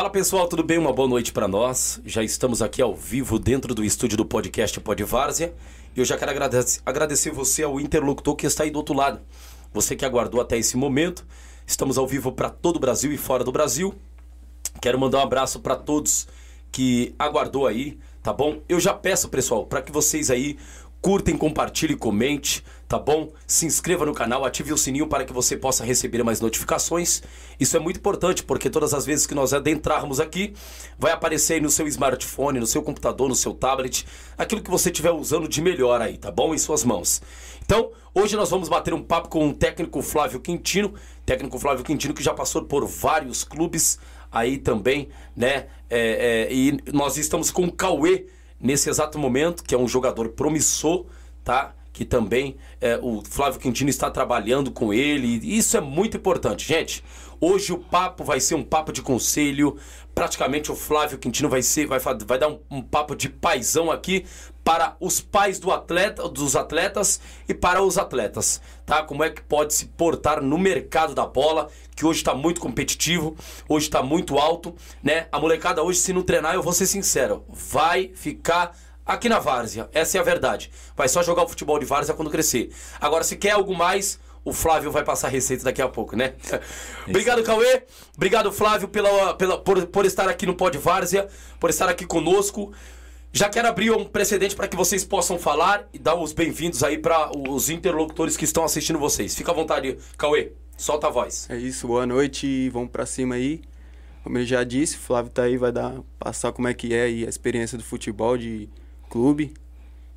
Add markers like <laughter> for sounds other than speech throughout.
Fala pessoal, tudo bem? Uma boa noite para nós. Já estamos aqui ao vivo dentro do estúdio do podcast Podvárzea. E eu já quero agradecer, agradecer você ao interlocutor que está aí do outro lado. Você que aguardou até esse momento. Estamos ao vivo para todo o Brasil e fora do Brasil. Quero mandar um abraço para todos que aguardou aí, tá bom? Eu já peço, pessoal, para que vocês aí curtem, compartilhem, comente, tá bom? Se inscreva no canal, ative o sininho para que você possa receber mais notificações. Isso é muito importante, porque todas as vezes que nós adentrarmos aqui, vai aparecer aí no seu smartphone, no seu computador, no seu tablet, aquilo que você estiver usando de melhor aí, tá bom? Em suas mãos. Então, hoje nós vamos bater um papo com o técnico Flávio Quintino, técnico Flávio Quintino que já passou por vários clubes aí também, né? É, é, e nós estamos com o Cauê, nesse exato momento, que é um jogador promissor, tá? Que também é, o Flávio Quintino está trabalhando com ele. Isso é muito importante, gente. Hoje o papo vai ser um papo de conselho. Praticamente o Flávio Quintino vai ser, vai, vai dar um, um papo de paisão aqui para os pais do atleta, dos atletas e para os atletas, tá? Como é que pode se portar no mercado da bola, que hoje está muito competitivo, hoje está muito alto, né? A molecada hoje, se não treinar, eu vou ser sincero, vai ficar aqui na várzea. Essa é a verdade. Vai só jogar o futebol de várzea quando crescer. Agora, se quer algo mais, o Flávio vai passar a receita daqui a pouco, né? Obrigado, Cauê. Obrigado, Flávio, pela, pela, por, por estar aqui no Pod Várzea, por estar aqui conosco. Já quero abrir um precedente para que vocês possam falar e dar os bem-vindos aí para os interlocutores que estão assistindo vocês. Fica à vontade, Cauê. Solta a voz. É isso, boa noite e vamos para cima aí. Como ele já disse, o Flávio tá aí, vai dar passar como é que é e a experiência do futebol de clube.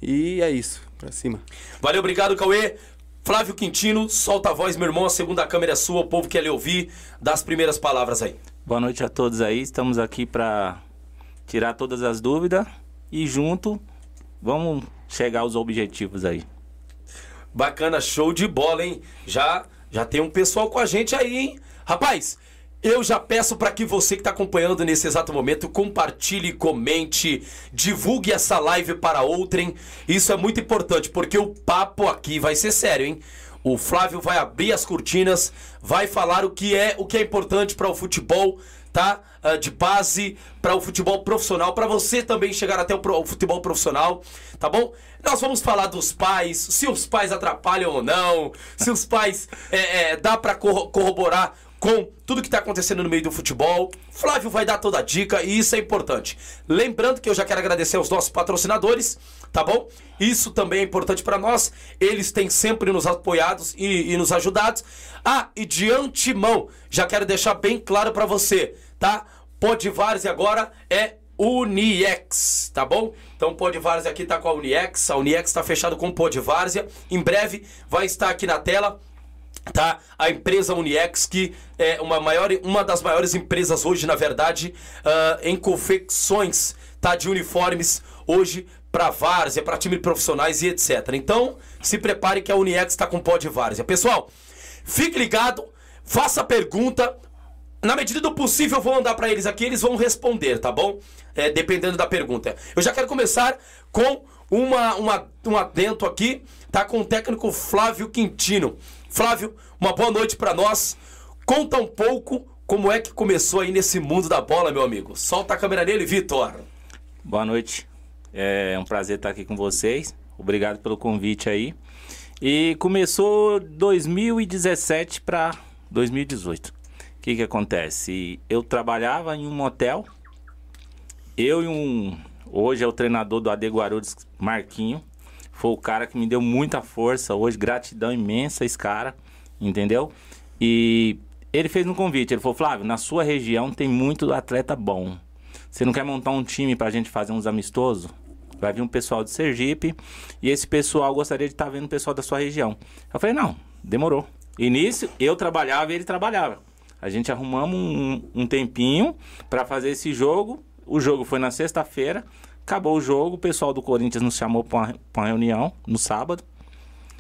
E é isso, para cima. Valeu, obrigado, Cauê. Flávio Quintino, solta a voz, meu irmão, a segunda câmera é sua, o povo quer lhe ouvir, dá as primeiras palavras aí. Boa noite a todos aí, estamos aqui para tirar todas as dúvidas e junto vamos chegar aos objetivos aí. Bacana, show de bola, hein? Já já tem um pessoal com a gente aí, hein? Rapaz, eu já peço para que você que está acompanhando nesse exato momento compartilhe, comente, divulgue essa live para outrem. Isso é muito importante porque o papo aqui vai ser sério, hein? O Flávio vai abrir as cortinas, vai falar o que é o que é importante para o futebol, tá? Uh, de base para o futebol profissional, para você também chegar até o, pro, o, futebol profissional, tá bom? Nós vamos falar dos pais, se os pais atrapalham ou não, se os pais é, é, dá para corroborar com tudo que está acontecendo no meio do futebol. Flávio vai dar toda a dica e isso é importante. Lembrando que eu já quero agradecer aos nossos patrocinadores, tá bom? Isso também é importante para nós. Eles têm sempre nos apoiados e, e nos ajudado. Ah, e de antemão, já quero deixar bem claro para você, tá? Podvares agora é Uniex, tá bom? Então Podvárzea aqui tá com a Uniex, a Uniex está fechado com Podvárzea. Em breve vai estar aqui na tela tá? A empresa Uniex, que é uma, maior, uma das maiores empresas hoje, na verdade, uh, em confecções tá? de uniformes hoje para várzea, para time profissionais e etc. Então, se prepare que a Uniex está com pó de várzea. Pessoal, fique ligado, faça pergunta. Na medida do possível, eu vou mandar para eles aqui, eles vão responder, tá bom? É, dependendo da pergunta. Eu já quero começar com uma, uma, um adento aqui, tá? Com o técnico Flávio Quintino. Flávio, uma boa noite para nós. Conta um pouco como é que começou aí nesse mundo da bola, meu amigo. Solta a câmera nele, Vitor. Boa noite. É um prazer estar aqui com vocês. Obrigado pelo convite aí. E começou 2017 para 2018. Que que acontece? Eu trabalhava em um motel. Eu e um hoje é o treinador do AD Guarulhos, Marquinho. Foi o cara que me deu muita força hoje, gratidão imensa esse cara, entendeu? E ele fez um convite, ele falou, Flávio, na sua região tem muito atleta bom. Você não quer montar um time pra gente fazer uns amistosos? Vai vir um pessoal de Sergipe e esse pessoal gostaria de estar tá vendo o pessoal da sua região. Eu falei, não, demorou. Início, eu trabalhava e ele trabalhava. A gente arrumamos um, um tempinho para fazer esse jogo. O jogo foi na sexta-feira. Acabou o jogo, o pessoal do Corinthians nos chamou para uma, uma, reunião no sábado.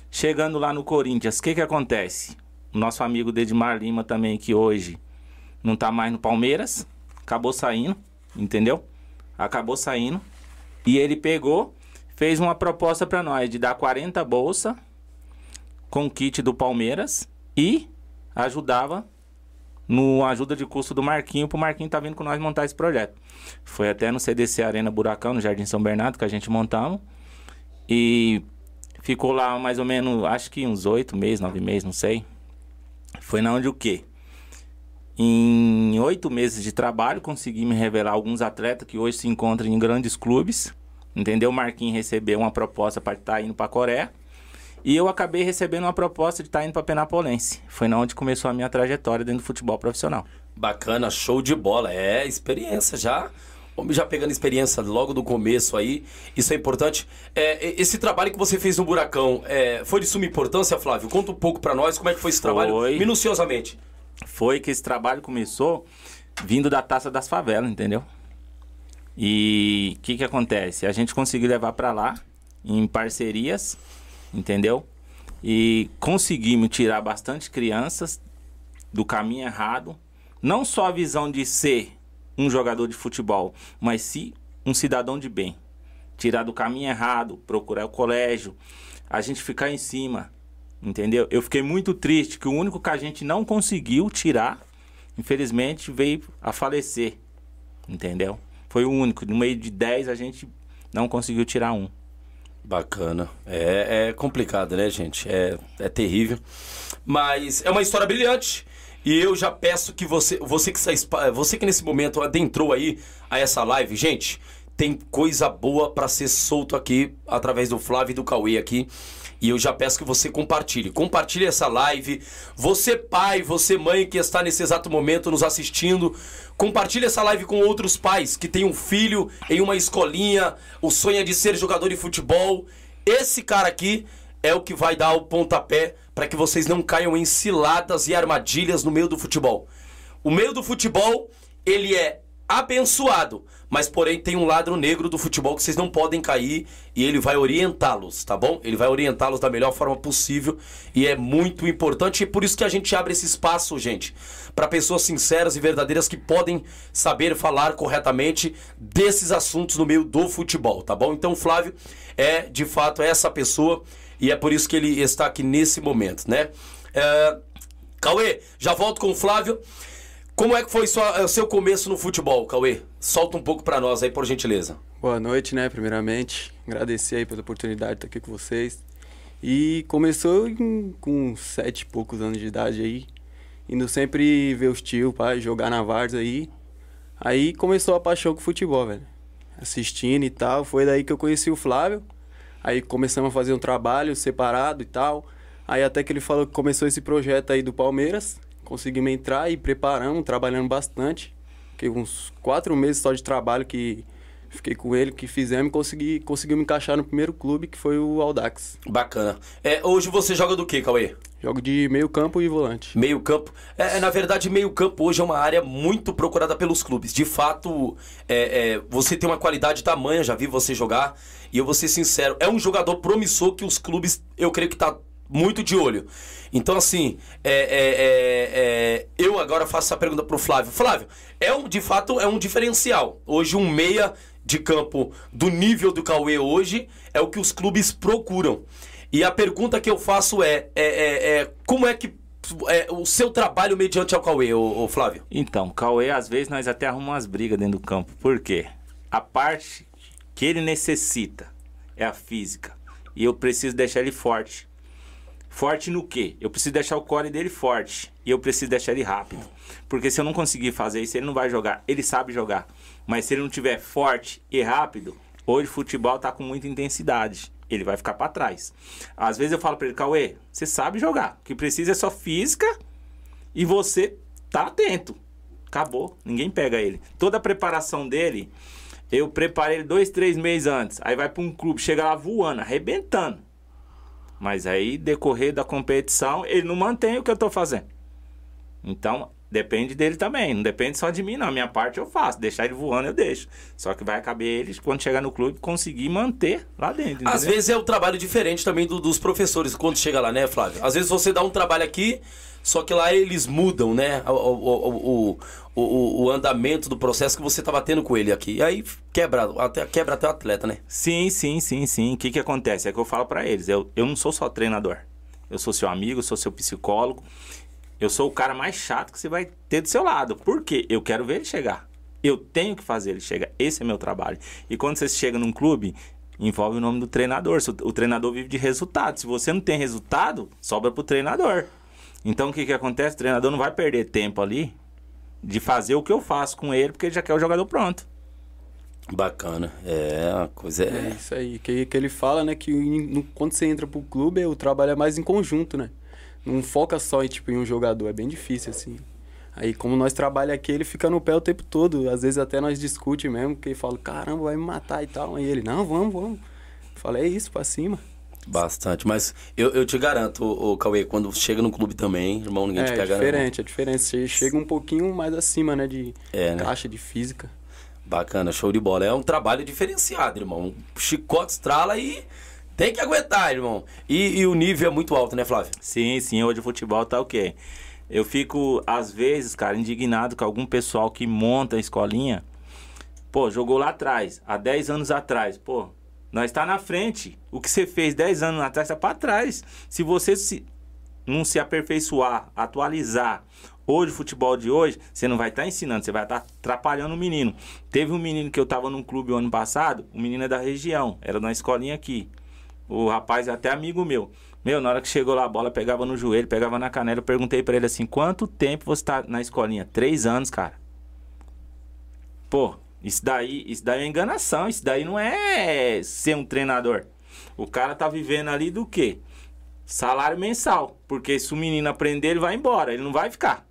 Chegando lá no Corinthians, o que que acontece? O nosso amigo Dedimar Lima também, que hoje não tá mais no Palmeiras, acabou saindo, entendeu? Acabou saindo. E ele pegou, fez uma proposta para nós de dar 40 bolsa com kit do Palmeiras e ajudava no ajuda de custo do Marquinho, pro Marquinho tá vindo com nós montar esse projeto. Foi até no CDC Arena Buracão, no Jardim São Bernardo, que a gente montamos. E ficou lá mais ou menos, acho que uns oito meses, nove meses, não sei. Foi na onde o quê? Em oito meses de trabalho, consegui me revelar alguns atletas que hoje se encontram em grandes clubes. Entendeu? O Marquinhos recebeu uma proposta para estar tá indo para a Coreia. E eu acabei recebendo uma proposta de estar tá indo para Penapolense. Foi na onde começou a minha trajetória dentro do futebol profissional. Bacana, show de bola. É experiência já. Homem já pegando experiência logo do começo aí, isso é importante. É, esse trabalho que você fez no Buracão, é, foi de suma importância, Flávio? Conta um pouco para nós como é que foi esse foi. trabalho, minuciosamente foi que esse trabalho começou vindo da Taça das Favelas, entendeu? E o que que acontece? A gente conseguiu levar para lá em parcerias, entendeu? E conseguimos tirar bastante crianças do caminho errado, não só a visão de ser um jogador de futebol, mas sim um cidadão de bem. Tirar do caminho errado, procurar o colégio, a gente ficar em cima, Entendeu? Eu fiquei muito triste que o único que a gente não conseguiu tirar, infelizmente, veio a falecer. Entendeu? Foi o único. No meio de 10 a gente não conseguiu tirar um. Bacana. É, é complicado, né, gente? É, é terrível. Mas é uma história brilhante. E eu já peço que você, você que, você que nesse momento adentrou aí a essa live, gente, tem coisa boa para ser solto aqui através do Flávio e do Cauê aqui. E eu já peço que você compartilhe. Compartilhe essa live. Você, pai, você, mãe, que está nesse exato momento nos assistindo, compartilhe essa live com outros pais que têm um filho em uma escolinha, o sonho é de ser jogador de futebol. Esse cara aqui é o que vai dar o pontapé para que vocês não caiam em ciladas e armadilhas no meio do futebol. O meio do futebol, ele é abençoado, mas porém tem um lado negro do futebol que vocês não podem cair e ele vai orientá-los, tá bom? Ele vai orientá-los da melhor forma possível e é muito importante e por isso que a gente abre esse espaço, gente, para pessoas sinceras e verdadeiras que podem saber falar corretamente desses assuntos no meio do futebol, tá bom? Então, Flávio é de fato essa pessoa e é por isso que ele está aqui nesse momento, né? É... Cauê, já volto com o Flávio. Como é que foi o seu começo no futebol, Cauê? Solta um pouco para nós aí, por gentileza. Boa noite, né? Primeiramente, agradecer aí pela oportunidade de estar aqui com vocês. E começou em, com sete e poucos anos de idade aí, indo sempre ver os tios, pai, jogar na Vars aí. Aí começou a paixão com o futebol, velho. Assistindo e tal. Foi daí que eu conheci o Flávio. Aí começamos a fazer um trabalho separado e tal. Aí até que ele falou que começou esse projeto aí do Palmeiras conseguimos entrar e preparamos, trabalhando bastante. Fiquei uns quatro meses só de trabalho que fiquei com ele, que fizemos e consegui, conseguimos encaixar no primeiro clube, que foi o Aldax. Bacana. É, hoje você joga do que, Cauê? Jogo de meio campo e volante. Meio campo. É, na verdade, meio campo hoje é uma área muito procurada pelos clubes. De fato, é, é, você tem uma qualidade tamanha, já vi você jogar. E eu vou ser sincero, é um jogador promissor que os clubes, eu creio que tá muito de olho. Então, assim, é, é, é, é, eu agora faço essa pergunta pro Flávio. Flávio, é um, de fato é um diferencial. Hoje, um meia de campo do nível do Cauê hoje é o que os clubes procuram. E a pergunta que eu faço é, é, é, é como é que é, o seu trabalho mediante ao Cauê, ô, ô, Flávio? Então, Cauê, às vezes nós até arrumamos umas brigas dentro do campo. Por quê? A parte que ele necessita é a física. E eu preciso deixar ele forte. Forte no quê? Eu preciso deixar o core dele forte. E eu preciso deixar ele rápido. Porque se eu não conseguir fazer isso, ele não vai jogar. Ele sabe jogar. Mas se ele não tiver forte e rápido, hoje o futebol tá com muita intensidade. Ele vai ficar para trás. Às vezes eu falo para ele, Cauê, você sabe jogar. O que precisa é só física e você tá atento. Acabou. Ninguém pega ele. Toda a preparação dele, eu preparei ele dois, três meses antes. Aí vai para um clube, chega lá voando, arrebentando. Mas aí, decorrer da competição, ele não mantém o que eu estou fazendo. Então, depende dele também. Não depende só de mim, não. A minha parte eu faço. Deixar ele voando, eu deixo. Só que vai caber eles, quando chegar no clube, conseguir manter lá dentro. Entendeu? Às vezes é o trabalho diferente também do, dos professores quando chega lá, né, Flávio? Às vezes você dá um trabalho aqui, só que lá eles mudam, né? O, o, o, o, andamento do processo que você estava tendo com ele aqui. E aí quebra até, quebra até o atleta, né? Sim, sim, sim, sim. O que, que acontece? É que eu falo para eles: eu, eu não sou só treinador. Eu sou seu amigo, sou seu psicólogo. Eu sou o cara mais chato que você vai ter do seu lado. Por quê? Eu quero ver ele chegar. Eu tenho que fazer ele chegar. Esse é meu trabalho. E quando você chega num clube, envolve o nome do treinador. O treinador vive de resultado. Se você não tem resultado, sobra pro treinador. Então o que, que acontece? O treinador não vai perder tempo ali de fazer o que eu faço com ele, porque ele já quer o jogador pronto. Bacana. É, a coisa é. É isso aí. Que, que ele fala, né, que no, quando você entra pro clube, o trabalho é mais em conjunto, né? Não foca só em, tipo, em um jogador, é bem difícil, assim. Aí, como nós trabalhamos aqui, ele fica no pé o tempo todo. Às vezes até nós discute mesmo, porque fala, caramba, vai me matar e tal. Aí ele, não, vamos, vamos. falei, é isso, pra cima. Bastante, mas eu, eu te garanto, o Cauê, quando chega no clube também, irmão, ninguém é, te pega É diferente, é diferente. Você chega um pouquinho mais acima, né, de é, né? caixa, de física. Bacana, show de bola. É um trabalho diferenciado, irmão. Chicote estrala e tem que aguentar, irmão. E, e, o nível é muito alto, né, Flávio? Sim, sim. Hoje o futebol tá o quê? Eu fico, às vezes, cara, indignado com algum pessoal que monta a escolinha. Pô, jogou lá atrás, há 10 anos atrás. Pô, nós está na frente. O que você fez 10 anos atrás está para trás. Se você se, não se aperfeiçoar, atualizar, hoje o futebol de hoje, você não vai estar tá ensinando, você vai estar tá atrapalhando o menino. Teve um menino que eu estava num clube o ano passado, o menino é da região, era na escolinha aqui. O rapaz é até amigo meu. Meu, na hora que chegou lá, a bola pegava no joelho, pegava na canela. Eu perguntei para ele assim: quanto tempo você tá na escolinha? Três anos, cara. Pô, isso daí, isso daí é enganação. Isso daí não é ser um treinador. O cara tá vivendo ali do quê? Salário mensal. Porque se o menino aprender, ele vai embora. Ele não vai ficar.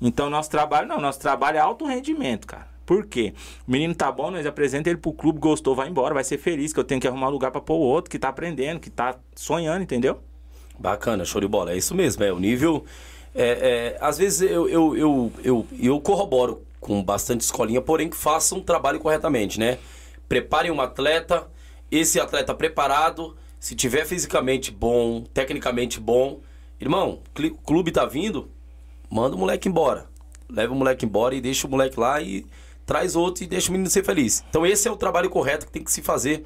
Então, nosso trabalho, não. Nosso trabalho é alto rendimento, cara. Por quê? O menino tá bom, nós apresentamos ele pro clube, gostou, vai embora, vai ser feliz, que eu tenho que arrumar lugar para pôr o outro que tá aprendendo, que tá sonhando, entendeu? Bacana, show de bola. É isso mesmo, é o nível. É, é, às vezes eu, eu, eu, eu, eu corroboro com bastante escolinha, porém que façam um trabalho corretamente, né? Preparem um atleta, esse atleta preparado, se tiver fisicamente bom, tecnicamente bom, irmão, o clube tá vindo, manda o moleque embora. Leva o moleque embora e deixa o moleque lá e traz outro e deixa o menino ser feliz. Então esse é o trabalho correto que tem que se fazer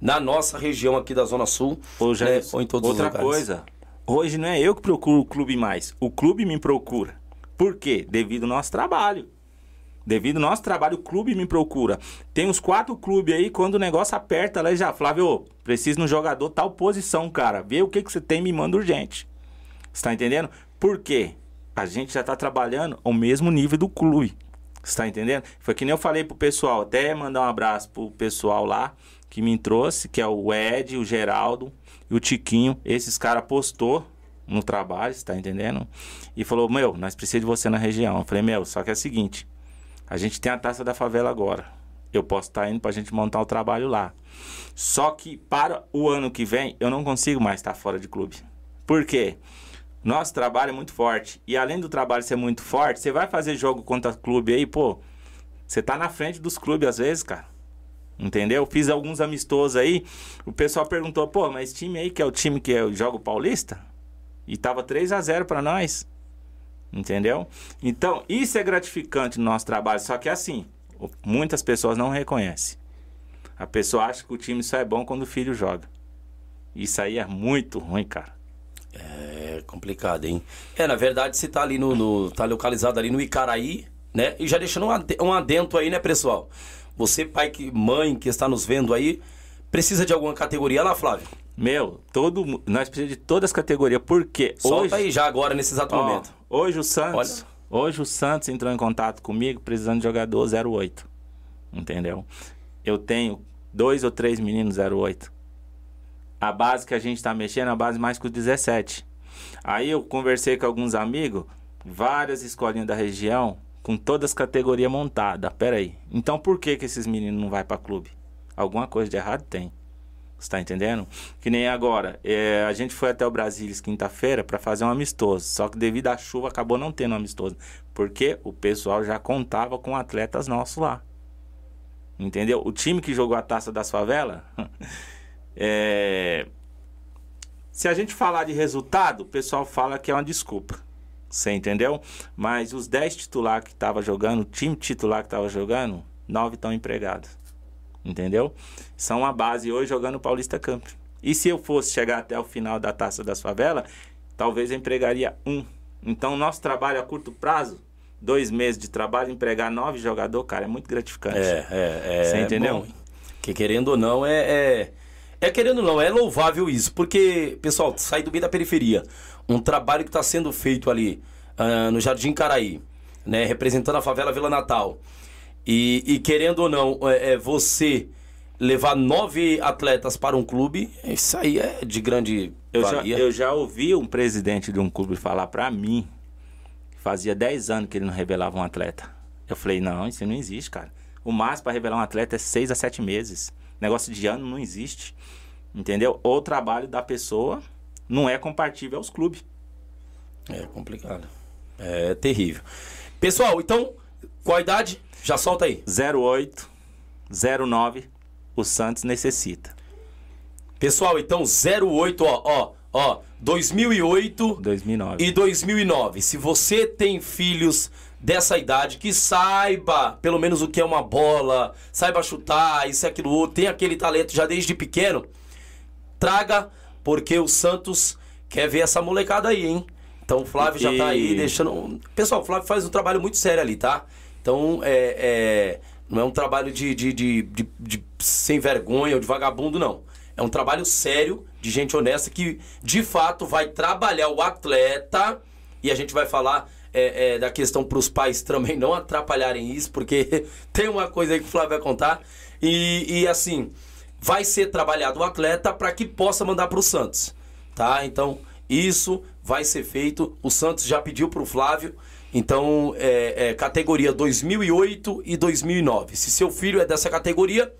na nossa região aqui da Zona Sul, Ô, né? ou em todos outra os lugares. coisa, hoje não é eu que procuro o clube mais, o clube me procura. Por quê? Devido ao nosso trabalho. Devido ao nosso trabalho, o clube me procura. Tem uns quatro clubes aí, quando o negócio aperta, lá já, Flávio, preciso no jogador tal posição, cara. Vê o que, que você tem me manda urgente. Você tá entendendo? Por quê? A gente já tá trabalhando ao mesmo nível do clube. Você tá entendendo? Foi que nem eu falei pro pessoal, até mandar um abraço pro pessoal lá que me trouxe, que é o Ed, o Geraldo e o Tiquinho. Esses caras postou no trabalho, você tá entendendo? E falou, meu, nós precisamos de você na região. Eu falei, meu, só que é o seguinte, a gente tem a taça da favela agora. Eu posso estar tá indo pra gente montar o trabalho lá. Só que para o ano que vem, eu não consigo mais estar fora de clube. Por quê? Nosso trabalho é muito forte. E além do trabalho ser muito forte, você vai fazer jogo contra clube aí, pô. Você tá na frente dos clubes às vezes, cara. Entendeu? Fiz alguns amistosos aí. O pessoal perguntou, pô, mas time aí que é o time que é joga o Paulista? E tava 3 a 0 para nós. Entendeu? Então, isso é gratificante no nosso trabalho. Só que assim, muitas pessoas não reconhecem. A pessoa acha que o time só é bom quando o filho joga. Isso aí é muito ruim, cara. É complicado, hein? É, na verdade, você tá ali no, no. tá localizado ali no Icaraí, né? E já deixando um adento aí, né, pessoal? Você, pai, que, mãe que está nos vendo aí, precisa de alguma categoria lá, Flávio? Meu, todo nós precisamos de todas as categorias. Por quê? Solta hoje, aí já agora, nesse exato ó, momento. Hoje o Santos. Olha. Hoje o Santos entrou em contato comigo precisando de jogador 08. Entendeu? Eu tenho dois ou três meninos 08 a base que a gente está mexendo é a base mais com 17. Aí eu conversei com alguns amigos, várias escolinhas da região, com todas as categorias montadas. Pera aí. Então por que, que esses meninos não vão para clube? Alguma coisa de errado tem. Você tá entendendo? Que nem agora. É, a gente foi até o Brasília quinta-feira para fazer um amistoso. Só que devido à chuva acabou não tendo um amistoso. Porque o pessoal já contava com atletas nossos lá. Entendeu? O time que jogou a taça das favelas. <laughs> É... Se a gente falar de resultado, o pessoal fala que é uma desculpa. Você entendeu? Mas os 10 titulares que estavam jogando, o time titular que estava jogando, 9 estão empregados. Entendeu? São uma base hoje jogando o Paulista Camp. E se eu fosse chegar até o final da taça das favelas, talvez eu empregaria um Então, nosso trabalho a curto prazo, dois meses de trabalho, empregar nove jogadores, cara, é muito gratificante. É, é, é. Você entendeu? bom, que querendo ou não, é, é. É querendo ou não, é louvável isso. Porque, pessoal, sai do meio da periferia. Um trabalho que está sendo feito ali ah, no Jardim Caraí, né? Representando a favela Vila Natal. E, e querendo ou não, é, é você levar nove atletas para um clube, isso aí é de grande Eu já, eu já ouvi um presidente de um clube falar pra mim fazia 10 anos que ele não revelava um atleta. Eu falei, não, isso não existe, cara. O máximo pra revelar um atleta é 6 a 7 meses. Negócio de ano não existe. Entendeu? O trabalho da pessoa não é compatível aos clubes. É complicado. É terrível. Pessoal, então, qual a idade? Já solta aí. 08, 09, o Santos necessita. Pessoal, então 08, ó, ó, ó, 2008 2009. e 2009. Se você tem filhos dessa idade que saiba pelo menos o que é uma bola, saiba chutar, isso e aquilo outro, tem aquele talento já desde pequeno, traga, porque o Santos quer ver essa molecada aí, hein? Então o Flávio já tá aí E- deixando. Pessoal, o Flávio faz um trabalho muito sério ali, tá? Então é. é- Não é um trabalho de, de, de, de- de sem vergonha ou de vagabundo, não. É um trabalho sério, de gente honesta, que de fato vai trabalhar o atleta. E a gente vai falar é, é, da questão para os pais também não atrapalharem isso, porque <laughs> tem uma coisa aí que o Flávio vai contar. E, e assim, vai ser trabalhado o atleta para que possa mandar para o Santos, tá? Então, isso vai ser feito. O Santos já pediu para o Flávio. Então, é, é categoria 2008 e 2009. Se seu filho é dessa categoria,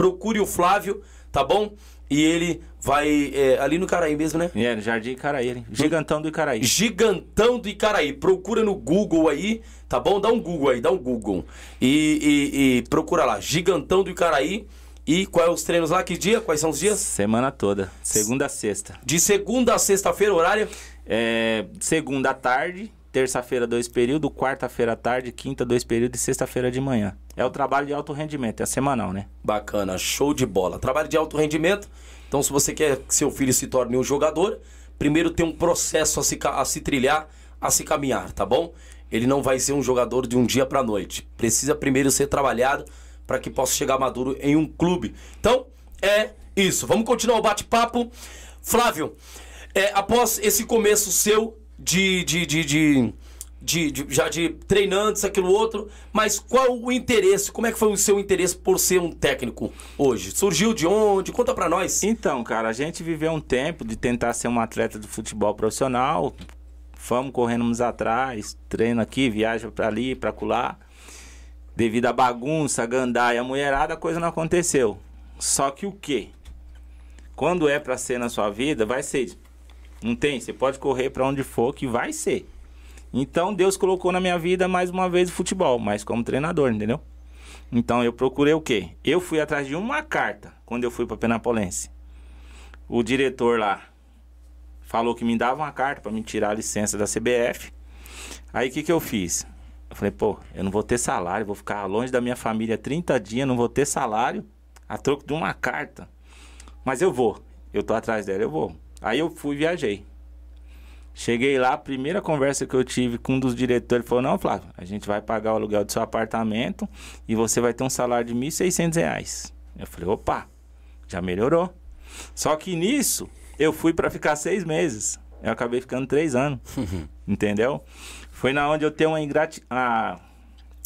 procure o Flávio, tá bom? E ele vai é, ali no Caraí mesmo, né? É, no Jardim Icaraí, hein? Gigantão do Icaraí. Gigantão do Icaraí. Procura no Google aí, tá bom? Dá um Google aí, dá um Google. E, e- e procura lá, Gigantão do Icaraí. E quais é os treinos lá? Que dia? Quais são os dias? Semana toda, segunda a sexta. De segunda a sexta-feira, horário? É, segunda à tarde, terça-feira dois períodos, quarta-feira à tarde, quinta dois períodos e sexta-feira de manhã. É o trabalho de alto rendimento, é semanal, né? Bacana, show de bola. Trabalho de alto rendimento. Então, se você quer que seu filho se torne um jogador, primeiro tem um processo a se, a se trilhar, a se caminhar, tá bom? Ele não vai ser um jogador de um dia pra noite. Precisa primeiro ser trabalhado para que possa chegar maduro em um clube. Então, é isso. Vamos continuar o bate-papo. Flávio, é, após esse começo seu de, de, de, de, de- de- já de treinantes, aquilo outro, mas qual o interesse? Como é que foi o seu interesse por ser um técnico hoje? Surgiu de onde? Conta pra nós. Então, cara, a gente viveu um tempo de tentar ser um atleta de futebol profissional. Fomos correndo atrás, treino aqui, viaja pra ali, pra colar. Devido à bagunça, gandaia, mulherada, a coisa não aconteceu. Só que o quê? Quando é pra ser na sua vida, vai ser. Não tem? Você pode correr pra onde for que vai ser. Então Deus colocou na minha vida mais uma vez o futebol, mas como treinador, entendeu? Então eu procurei o quê? Eu fui atrás de uma carta quando eu fui para Penapolense. O diretor lá falou que me dava uma carta para me tirar a licença da CBF. Aí o que, que eu fiz? Eu falei, pô, eu não vou ter salário, vou ficar longe da minha família 30 dias, não vou ter salário, a troco de uma carta. Mas eu vou, eu tô atrás dela, eu vou. Aí eu fui e viajei. Cheguei lá, a primeira conversa que eu tive com um dos diretores, falou, não, Flávio, a gente vai pagar o aluguel do seu apartamento e você vai ter um salário de 1.600 reais. Eu falei, opa, já melhorou. Só que nisso, eu fui para ficar seis meses. Eu acabei ficando três anos. entendeu? Foi na onde eu tenho uma ingratidão.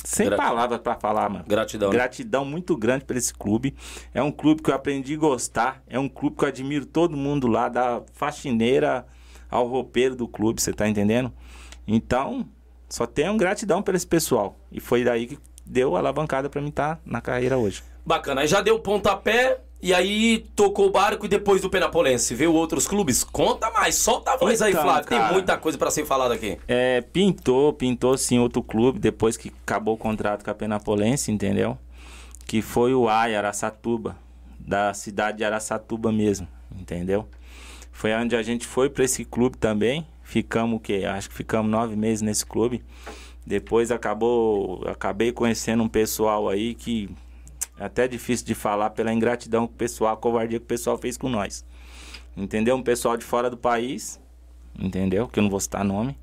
Sem palavras para falar, mano. Gratidão. né? Gratidão muito grande por esse clube. É um clube que eu aprendi a gostar. É um clube que eu admiro todo mundo lá, da faxineira ao roupeiro do clube, você tá entendendo? Então, só tenho gratidão por esse pessoal. E foi daí que deu a alavancada pra mim estar na carreira hoje. Bacana. Aí já deu pontapé e aí tocou o barco e depois do Penapolense. Veio outros clubes? Conta mais, solta a voz aí, Então, Flávio. Tem cara. muita coisa pra ser falada aqui. É, pintou, pintou sim outro clube depois que acabou o contrato com a Penapolense, entendeu? Que foi o AI Araçatuba, da cidade de Araçatuba mesmo, entendeu? Foi onde a gente foi para esse clube também. Ficamos o quê? Acho que ficamos nove meses nesse clube. Depois acabou, acabei conhecendo um pessoal aí que é até difícil de falar pela ingratidão que o pessoal, a covardia que o pessoal fez com nós. Entendeu? Um pessoal de fora do país, entendeu? Que eu não vou citar nome.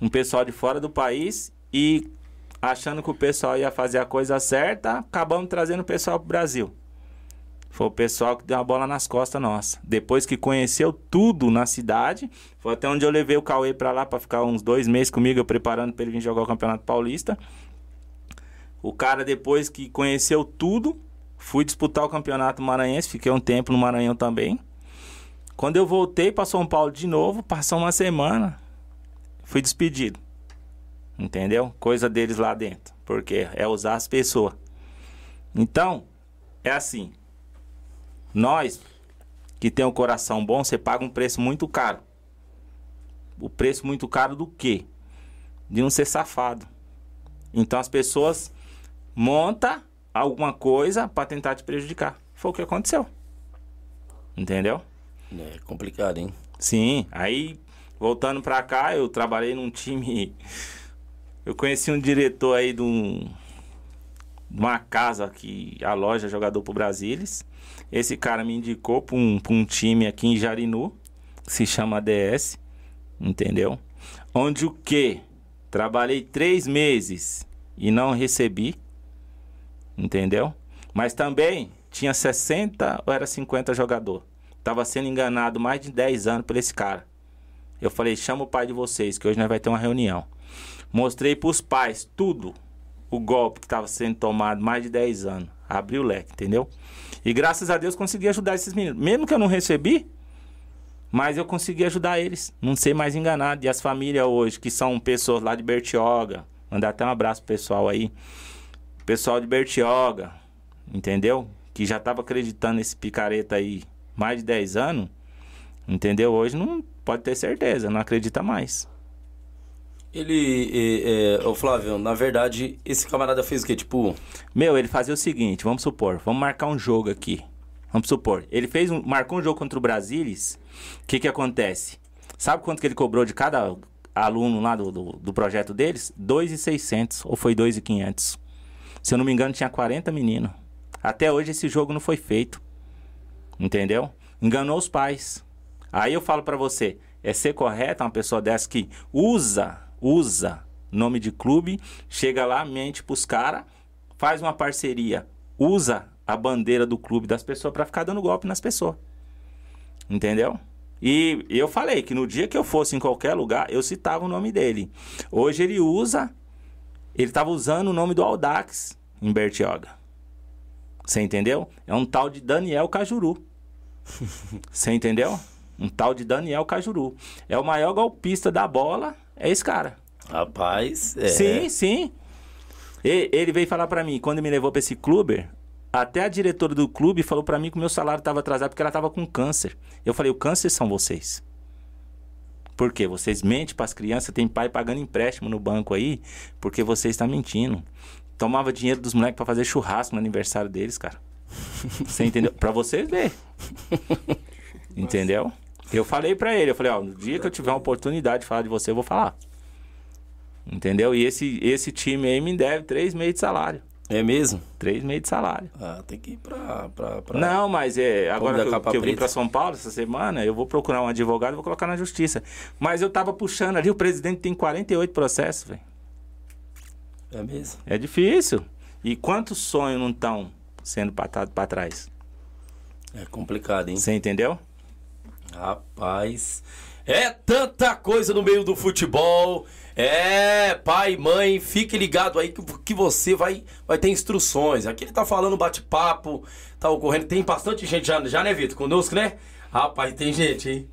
um pessoal de fora do país e achando que o pessoal ia fazer a coisa certa, acabamos trazendo o pessoal pro Brasil. Foi o pessoal que deu a bola nas costas nossa. Depois que conheceu tudo na cidade, foi até onde eu levei o Cauê pra lá pra ficar uns dois meses comigo, eu preparando pra ele vir jogar o Campeonato Paulista. O cara, depois que conheceu tudo, fui disputar o Campeonato Maranhense, fiquei um tempo no Maranhão também. Quando eu voltei para São Paulo de novo, passou uma semana, fui despedido. Entendeu? Coisa deles lá dentro. Porque é usar as pessoas. Então, é assim. Nós que tem um coração bom, você paga um preço muito caro. O preço muito caro do quê? De não ser safado. Então as pessoas monta alguma coisa para tentar te prejudicar. Foi o que aconteceu. Entendeu? É complicado, hein? Sim. Aí, voltando pra cá, eu trabalhei num time. Eu conheci um diretor aí de, um, de uma casa que a loja é jogador pro Brasilis. Esse cara me indicou pra um, pra um time aqui em Jarinu, que se chama DS, entendeu? Onde o que? Trabalhei três meses e não recebi, entendeu? Mas também tinha 60 ou era 50 jogador. Tava sendo enganado mais de 10 anos por esse cara. Eu falei, chama o pai de vocês, que hoje nós vai ter uma reunião. Mostrei pros pais tudo, o golpe que estava sendo tomado mais de 10 anos. Abri o leque, entendeu? E graças a Deus consegui ajudar esses meninos. Mesmo que eu não recebi, mas eu consegui ajudar eles. Não ser mais enganado. E as famílias hoje, que são pessoas lá de Bertioga. Mandar até um abraço pro pessoal aí. Pessoal de Bertioga, entendeu? Que já tava acreditando nesse picareta aí mais de 10 anos, entendeu? Hoje não pode ter certeza, não acredita mais. Ele, é, é, ô Flávio, na verdade, esse camarada fez o quê? Tipo. Meu, ele fazia o seguinte, vamos supor, vamos marcar um jogo aqui. Vamos supor, ele fez um, marcou um jogo contra o Brasilis. O que que acontece? Sabe quanto que ele cobrou de cada aluno lá do, do, do projeto deles? 2,600 ou foi 2,500. Se eu não me engano, tinha 40 meninos. Até hoje esse jogo não foi feito. Entendeu? Enganou os pais. Aí eu falo para você, é ser correto uma pessoa dessa que usa, usa nome de clube, chega lá, mente pros caras, faz uma parceria, usa a bandeira do clube das pessoas para ficar dando golpe nas pessoas. Entendeu? E eu falei que no dia que eu fosse em qualquer lugar, eu citava o nome dele. Hoje ele usa, ele estava usando o nome do Aldax em Bertioga. Você entendeu? É um tal de Daniel Cajuru. <laughs> Você entendeu? Um tal de Daniel Cajuru. É o maior golpista da bola, é esse cara. Rapaz, é. Sim, sim. E, ele veio falar para mim, quando me levou para esse clube, até a diretora do clube falou para mim que o meu salário estava atrasado porque ela estava com câncer. Eu falei, o câncer são vocês. Por quê? Vocês mentem para as crianças, tem pai pagando empréstimo no banco aí, porque vocês estão mentindo. Tomava dinheiro dos moleques para fazer churrasco no aniversário deles, cara. <laughs> Você entendeu? Pra vocês ver. Entendeu? Eu falei pra ele, eu falei, ó, no dia que eu tiver uma oportunidade de falar de você, eu vou falar. Entendeu? E esse, esse time aí me deve três meses de salário. É mesmo? Três meses de salário. Ah, tem que ir pra. pra, pra... Não, mas é. Agora que, eu, que eu vim pra São Paulo essa semana, eu vou procurar um advogado e vou colocar na justiça. Mas eu tava puxando ali, o presidente tem 48 processos, velho. É mesmo? É difícil. E quantos sonhos não estão sendo patado para trás. É complicado, hein? Você entendeu? Rapaz, é tanta coisa no meio do futebol. É, pai, mãe, fique ligado aí que, que você vai, vai ter instruções. Aqui ele tá falando bate-papo, tá ocorrendo. Tem bastante gente já, já né, Vitor? Conosco, né? Rapaz, tem gente, hein?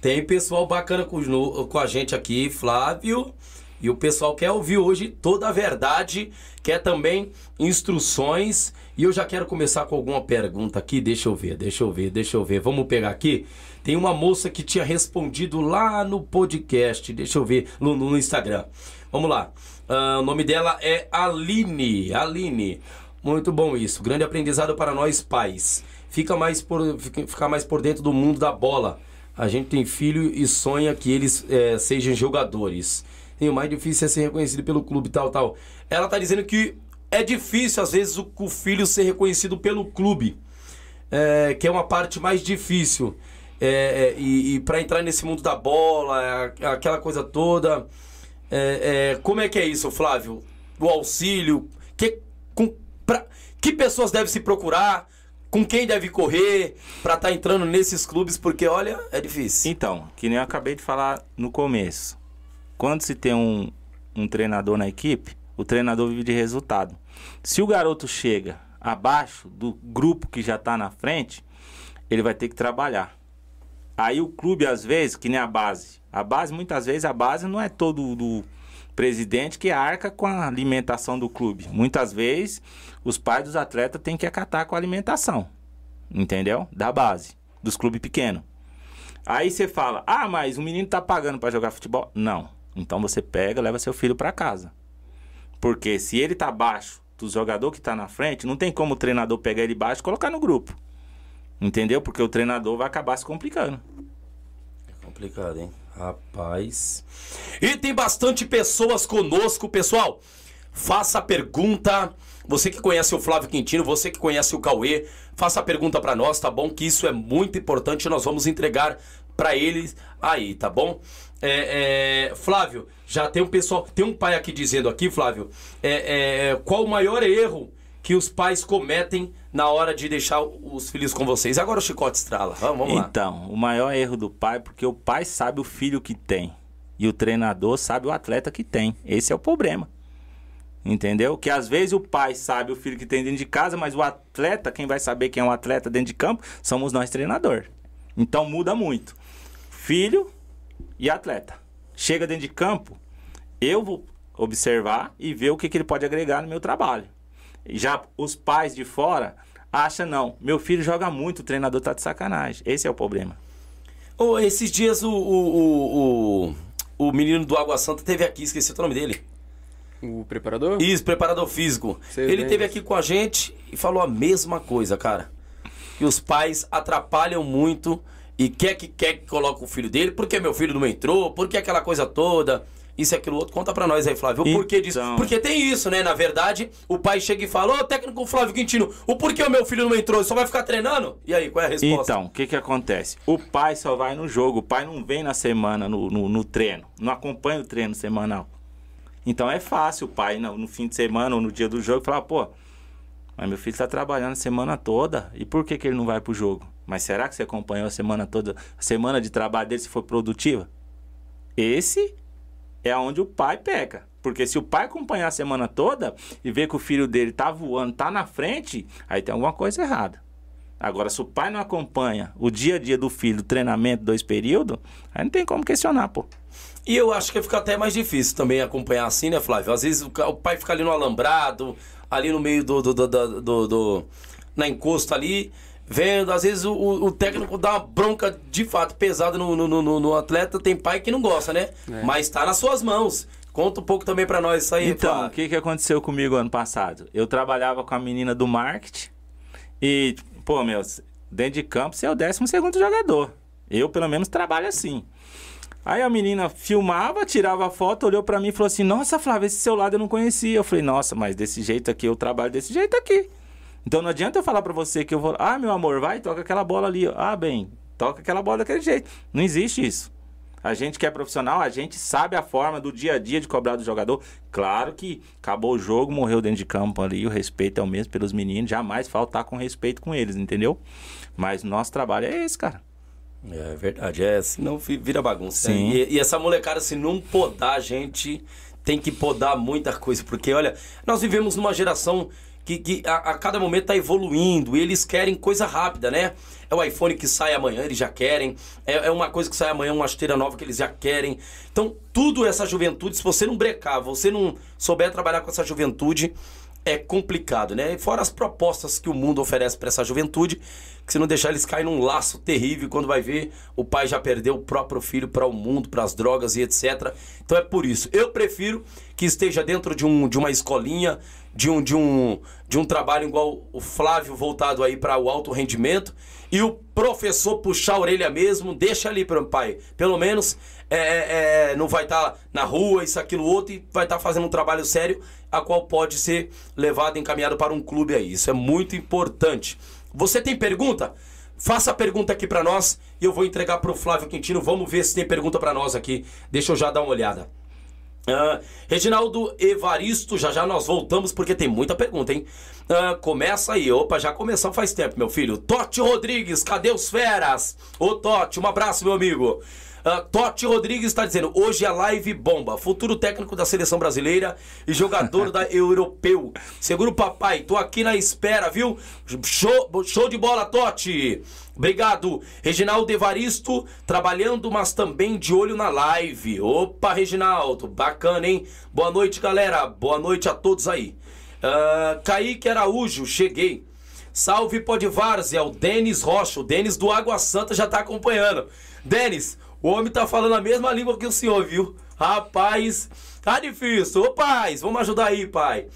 Tem pessoal bacana com, com a gente aqui, Flávio. E o pessoal quer ouvir hoje toda a verdade, quer também instruções. E eu já quero começar com alguma pergunta aqui. Deixa eu ver, deixa eu ver, deixa eu ver. Vamos pegar aqui. Tem uma moça que tinha respondido lá no podcast. Deixa eu ver, no, no Instagram. Vamos lá. Uh, o nome dela é Aline. Aline. Muito bom isso. Grande aprendizado para nós pais. Fica mais por, fica mais por dentro do mundo da bola. A gente tem filho e sonha que eles é, sejam jogadores tem o mais difícil é ser reconhecido pelo clube tal, tal. Ela tá dizendo que é difícil, às vezes, o, o filho ser reconhecido pelo clube, é, que é uma parte mais difícil. É, é, e, e para entrar nesse mundo da bola, é, aquela coisa toda. É, é, como é que é isso, Flávio? O auxílio, que, com, pra, que pessoas devem se procurar? Com quem deve correr para estar tá entrando nesses clubes? Porque, olha, é difícil. Então, que nem eu acabei de falar no começo. Quando se tem um, um treinador na equipe, o treinador vive de resultado. Se o garoto chega abaixo do grupo que já está na frente, ele vai ter que trabalhar. Aí o clube, às vezes, que nem a base. A base, muitas vezes, a base não é todo do presidente que arca com a alimentação do clube. Muitas vezes, os pais dos atletas têm que acatar com a alimentação. Entendeu? Da base, dos clubes pequenos. Aí você fala: "Ah, mas o menino tá pagando para jogar futebol?" Não. Então você pega, leva seu filho para casa. Porque se ele tá abaixo do jogador que tá na frente, não tem como o treinador pegar ele baixo e colocar no grupo. Entendeu? Porque o treinador vai acabar se complicando. É complicado, hein? Rapaz. E tem bastante pessoas conosco, pessoal. Faça a pergunta. Você que conhece o Flávio Quintino, você que conhece o Cauê, faça a pergunta para nós, tá bom? Que isso é muito importante. Nós vamos entregar para eles aí, tá bom? É, é, Flávio, já tem um pessoal, tem um pai aqui dizendo aqui, Flávio, é, é qual o maior erro que os pais cometem na hora de deixar os filhos com vocês. Agora o chicote estrala. Vamos, vamos lá. Então, o maior erro do pai, porque o pai sabe o filho que tem. E o treinador sabe o atleta que tem. Esse é o problema. Entendeu? Que às vezes o pai sabe o filho que tem dentro de casa, mas o atleta, quem vai saber quem é um atleta dentro de campo, somos nós treinador. Então muda muito. Filho e atleta. Chega dentro de campo, eu vou observar e ver o que, que ele pode agregar no meu trabalho. Já os pais de fora acham, não, meu filho joga muito, o treinador tá de sacanagem. Esse é o problema. Oh, esses dias o, o, o, o, menino do Água Santa teve aqui, esqueci o nome dele. O preparador? Isso, preparador físico. Sei Ele teve aqui com a gente e falou a mesma coisa, cara. Que os pais atrapalham muito e quer que quer que coloque o filho dele, porque meu filho não entrou, porque aquela coisa toda isso aquilo outro. Conta pra nós aí, Flávio. O então... porquê disso? Porque tem isso, né? Na verdade, o pai chega e fala: Ô, técnico Flávio Quintino, o porquê o meu filho não entrou? Só vai ficar treinando? E aí, qual é a resposta? Então, o que que acontece? O pai só vai no jogo, o pai não vem na semana no, no, no treino, não acompanha o treino semanal. Então é fácil o pai, no, no fim de semana ou no dia do jogo, falar: pô, mas meu filho está trabalhando a semana toda, e por que, que ele não vai pro jogo? Mas será que você acompanhou a semana toda, a semana de trabalho dele se foi produtiva? Esse é onde o pai peca. Porque se o pai acompanhar a semana toda e ver que o filho dele tá voando, tá na frente, aí tem alguma coisa errada. Agora, se o pai não acompanha o dia a dia do filho, treinamento, dois períodos, aí não tem como questionar, pô. E eu acho que fica até mais difícil também acompanhar assim, né, Flávio? Às vezes o, pai fica ali no alambrado, ali no meio do, do, do, do, do, do na encosto ali, vendo, às vezes o, o, técnico dá uma bronca de fato pesada no, no, no, no atleta, tem pai que não gosta, né? É. Mas tá nas suas mãos. Conta um pouco também para nós isso aí. Então, o que, que aconteceu comigo ano passado? Eu trabalhava com a menina do marketing e, pô, meu, dentro de campo você é o 12 segundo jogador. Eu, pelo menos, trabalho assim. Aí a menina filmava, tirava foto, olhou para mim e falou assim: Nossa, Flávio, esse seu lado eu não conhecia. Eu falei: Nossa, mas desse jeito aqui, eu trabalho desse jeito aqui. Então não adianta eu falar para você que eu vou. Ah, meu amor, vai, toca aquela bola ali. Ah, bem, toca aquela bola daquele jeito. Não existe isso. A gente que é profissional, a gente sabe a forma do dia a dia de cobrar do jogador. Claro que acabou o jogo, morreu dentro de campo ali, o respeito é o mesmo pelos meninos, jamais faltar com respeito com eles, entendeu? Mas nosso trabalho é esse, cara. É verdade, é, senão vira bagunça. Sim. Né? E, e, essa molecada, se não podar, a gente tem que podar muita coisa, porque olha, nós vivemos numa geração que, que a, a, cada momento está evoluindo e eles querem coisa rápida, né? É o iPhone que sai amanhã, eles já querem. É, é uma coisa que sai amanhã, uma esteira nova que eles já querem. Então, tudo essa juventude, se você não brecar, você não souber trabalhar com essa juventude, é complicado, né? Fora as propostas que o mundo oferece para essa juventude, que se não deixar eles cair num laço terrível, quando vai ver, o pai já perdeu o próprio filho para o mundo, para as drogas e etc. Então é por isso. Eu prefiro que esteja dentro de, um, de uma escolinha, de um, de, um, de um trabalho igual o Flávio voltado aí para o alto rendimento, e o professor puxar a orelha mesmo, deixa ali para o pai. Pelo menos é, é, é não vai estar tá na rua, isso, aquilo, outro, e vai estar tá fazendo um trabalho sério, a qual pode ser levado, encaminhado para um clube aí. Isso é muito importante. Você tem pergunta? Faça a pergunta aqui para nós e eu vou entregar para o Flávio Quintino. Vamos ver se tem pergunta para nós aqui. Deixa eu já dar uma olhada. Ah, Reginaldo Evaristo, já já nós voltamos porque tem muita pergunta, hein? Ah, começa aí, opa, já começou faz tempo, meu filho. Totti Rodrigues, cadê os feras? Ô Totti, um abraço, meu amigo. Uh, Totti Rodrigues está dizendo: hoje é live bomba. Futuro técnico da seleção brasileira e jogador da <laughs> Europeu. Segura o papai, tô aqui na espera, viu? Show, show de bola, Totti. Obrigado. Reginaldo Evaristo, trabalhando, mas também de olho na live. Opa, Reginaldo, bacana, hein? Boa noite, galera. Boa noite a todos aí. Uh, Kaique Araújo, cheguei. Salve Podvárzea, o Denis Rocha, o Denis do Água Santa já tá acompanhando. Denis, o homem tá falando a mesma língua que o senhor, viu? Rapaz, tá difícil. Ô, paz, vamos ajudar aí, pai.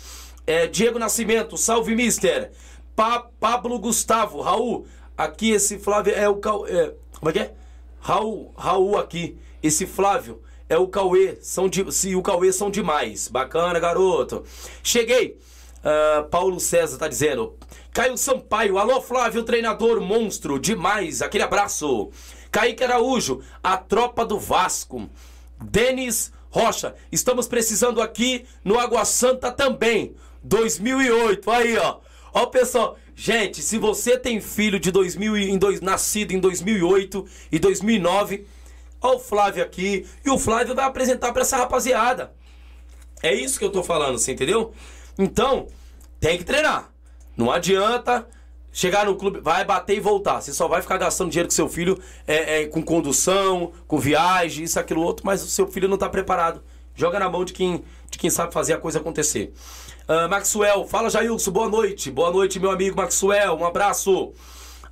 É, Diego Nascimento, salve, mister. Pa Pablo Gustavo, Raul, aqui esse Flávio é o Cauê. É, como é que é? Raul, Raul aqui. Esse Flávio é o Cauê. São de, se o Cauê são demais. Bacana, garoto. Cheguei. Uh, Paulo César tá dizendo. Caio Sampaio, alô Flávio, treinador monstro, demais. Aquele abraço. Kaique Araújo, a tropa do Vasco. Denis Rocha, estamos precisando aqui no Água Santa também. 2008, aí ó. Ó pessoal, gente, se você tem filho de 2000 em dois, nascido em 2008 e 2009, ó o Flávio aqui e o Flávio vai apresentar para essa rapaziada. É isso que eu tô falando, você entendeu? Então, tem que treinar. Não adianta chegar no clube, vai bater e voltar. Você só vai ficar gastando dinheiro com seu filho é, é, com condução, com viagem, isso, aquilo, outro, mas o seu filho não está preparado. Joga na mão de quem, de quem sabe fazer a coisa acontecer. Uh, Maxwell, fala Jailson, boa noite. Boa noite, meu amigo Maxwell, um abraço.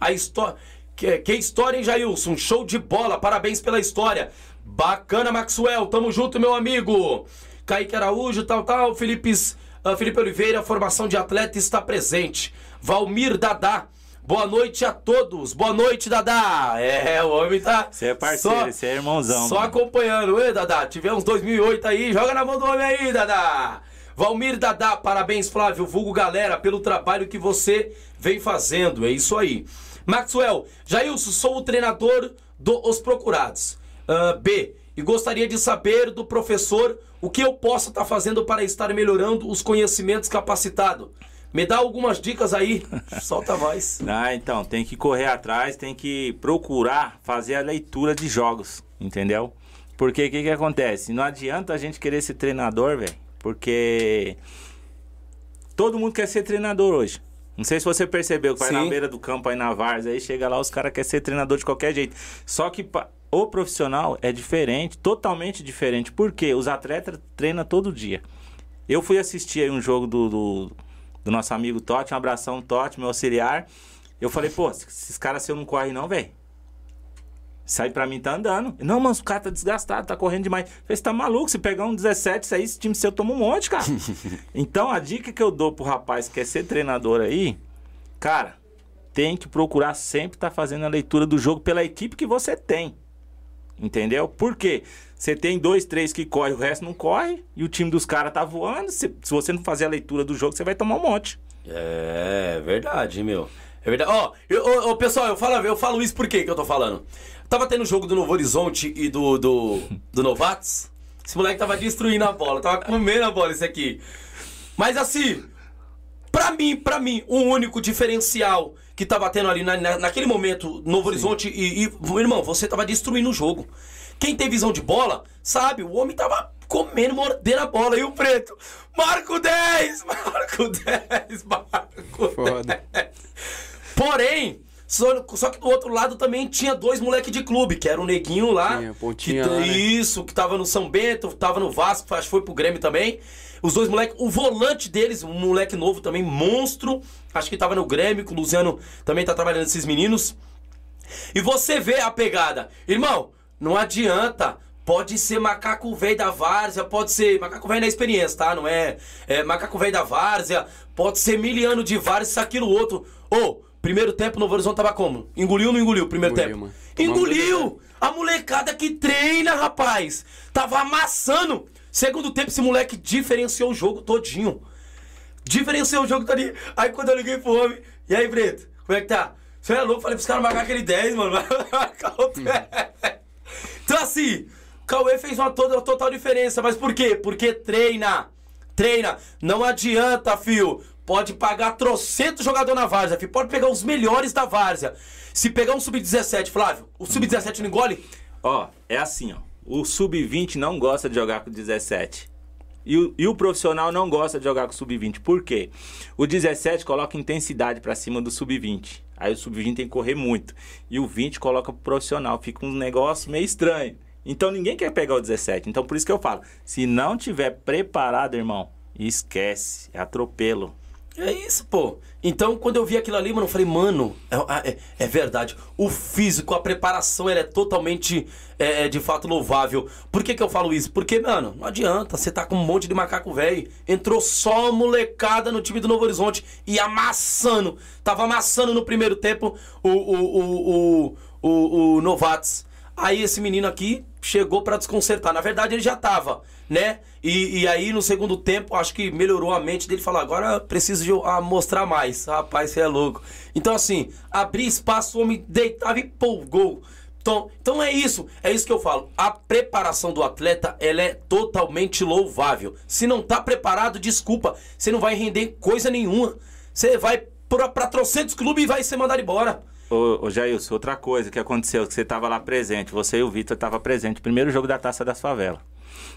A história. Que, que história, hein, Jailson? Show de bola, parabéns pela história. Bacana, Maxwell, tamo junto, meu amigo. Kaique Araújo, tal, tal, Felipe, uh, Felipe Oliveira, formação de atleta está presente. Valmir Dadá. Boa noite a todos. Boa noite, Dadá. É, o homem tá. Você é parceiro, você é irmãozão. Só mano. acompanhando. Ê, Dadá, tivemos 2008 aí. Joga na mão do homem aí, Dadá. Valmir Dadá, parabéns, Flávio, vulgo galera, pelo trabalho que você vem fazendo. É isso aí. Maxwell, Jailson, sou o treinador dos Procurados. Uh, B, e gostaria de saber do professor o que eu posso estar tá fazendo para estar melhorando os conhecimentos capacitados. Me dá algumas dicas aí. Solta a voz. <laughs> Ah, então, tem que correr atrás, tem que procurar fazer a leitura de jogos, entendeu? Porque o que, que acontece? Não adianta a gente querer ser treinador, velho. Porque todo mundo quer ser treinador hoje. Não sei se você percebeu que vai Sim. na beira do campo aí na Vars, aí chega lá, os caras querem ser treinador de qualquer jeito. Só que o profissional é diferente, totalmente diferente. Porque os atletas treinam todo dia. Eu fui assistir aí um jogo do, do do nosso amigo Totti. Um abração, Totti, meu auxiliar. Eu falei, pô, esses caras se eu não corre não, velho. Sai pra mim tá andando. Não, mas o cara tá desgastado, tá correndo demais. Falei, você tá maluco? Se pegar um 17, isso aí, esse time seu toma um monte, cara. <laughs> então, a dica que eu dou pro rapaz que quer ser treinador aí, cara, tem que procurar sempre estar tá fazendo a leitura do jogo pela equipe que você tem. Entendeu? Por quê? Você tem dois, três que corre, o resto não corre, e o time dos caras tá voando. Se, se você não fazer a leitura do jogo, você vai tomar um monte. É verdade, meu. É verdade. Ó, oh, oh, pessoal, eu falo, eu falo isso por quê que eu tô falando? Tava tendo o jogo do Novo Horizonte e do, do, do Novatos. Esse moleque tava destruindo a bola, tava comendo a bola esse aqui. Mas assim, pra mim, pra mim, o único diferencial que tava tendo ali na, na, naquele momento, Novo. Horizonte e, e. Irmão, você tava destruindo o jogo. Quem tem visão de bola, sabe, o homem tava comendo, mordendo a bola. E o preto, Marco 10! Marco 10! Marco <laughs> Foda. 10. Porém, só, só, que do outro lado também tinha dois moleque de clube, que era o Neguinho lá. Tinha, pontinha que, lá, né? Isso, que tava no São Bento, tava no Vasco, acho que foi pro Grêmio também. Os dois moleques, o volante deles, um moleque novo também, monstro. Acho que tava no Grêmio, que o Luciano também tá trabalhando esses meninos. E você vê a pegada. Irmão, não adianta. Pode ser macaco velho da várzea, pode ser macaco velho na experiência, tá? Não é, é macaco velho da várzea, pode ser miliano de várzea, isso, aquilo, outro. Ô, oh, primeiro tempo Novo Horizonte tava como? Engoliu ou não engoliu primeiro engoliu, tempo? Engoliu! A molecada que treina, rapaz! Tava amassando! Segundo tempo, esse moleque diferenciou o jogo todinho. Diferenciou o jogo todinho. Aí quando eu liguei pro homem, e aí, Preto, como é que tá? Você é louco? Falei pros caras marcar aquele 10, mano. Vai <laughs> marcar o 10. Então, assim, Cauê fez uma toda, total diferença. Mas por quê? Porque treina. Treina. Não adianta, fio. Pode pagar trocentos jogador na várzea, fio. Pode pegar os melhores da várzea. Se pegar um sub-17, Flávio, o sub-17 não engole? Ó, é assim, ó. O sub-20 não gosta de jogar com 17. E o, e o profissional não gosta de jogar com sub-20. Por quê? O 17 coloca intensidade pra cima do sub-20. Aí o sub-20 tem que correr muito. E o 20 coloca pro profissional. Fica um negócio meio estranho. Então ninguém quer pegar o 17. Então por isso que eu falo: se não tiver preparado, irmão, esquece. É atropelo. É isso, pô. Então, quando eu vi aquilo ali, mano, eu falei, mano, é, é, é verdade. O físico, a preparação, ela é totalmente, é, é, de fato, louvável. Por que que eu falo isso? Porque, mano, não adianta. Você tá com um monte de macaco velho. Entrou só molecada no time do Novo Horizonte e amassando. Tava amassando no primeiro tempo o, o, o, o, o, o Novatos. Aí esse menino aqui chegou para desconcertar. Na verdade, ele já tava, né? E, e, aí no segundo tempo, acho que melhorou a mente dele. Falou, agora preciso de, a, mostrar mais. Rapaz, você é louco. Então, assim, abrir espaço, o homem deitava e pô, gol. Então, então é isso, é isso que eu falo. A preparação do atleta, ela é totalmente louvável. Se não tá preparado, desculpa, você não vai render coisa nenhuma. Você vai para trocentos clubes e vai ser mandado embora. Ô, ô Jailson, outra coisa que aconteceu, que você estava lá presente, você e o Vitor estavam presente, primeiro jogo da Taça das Favelas.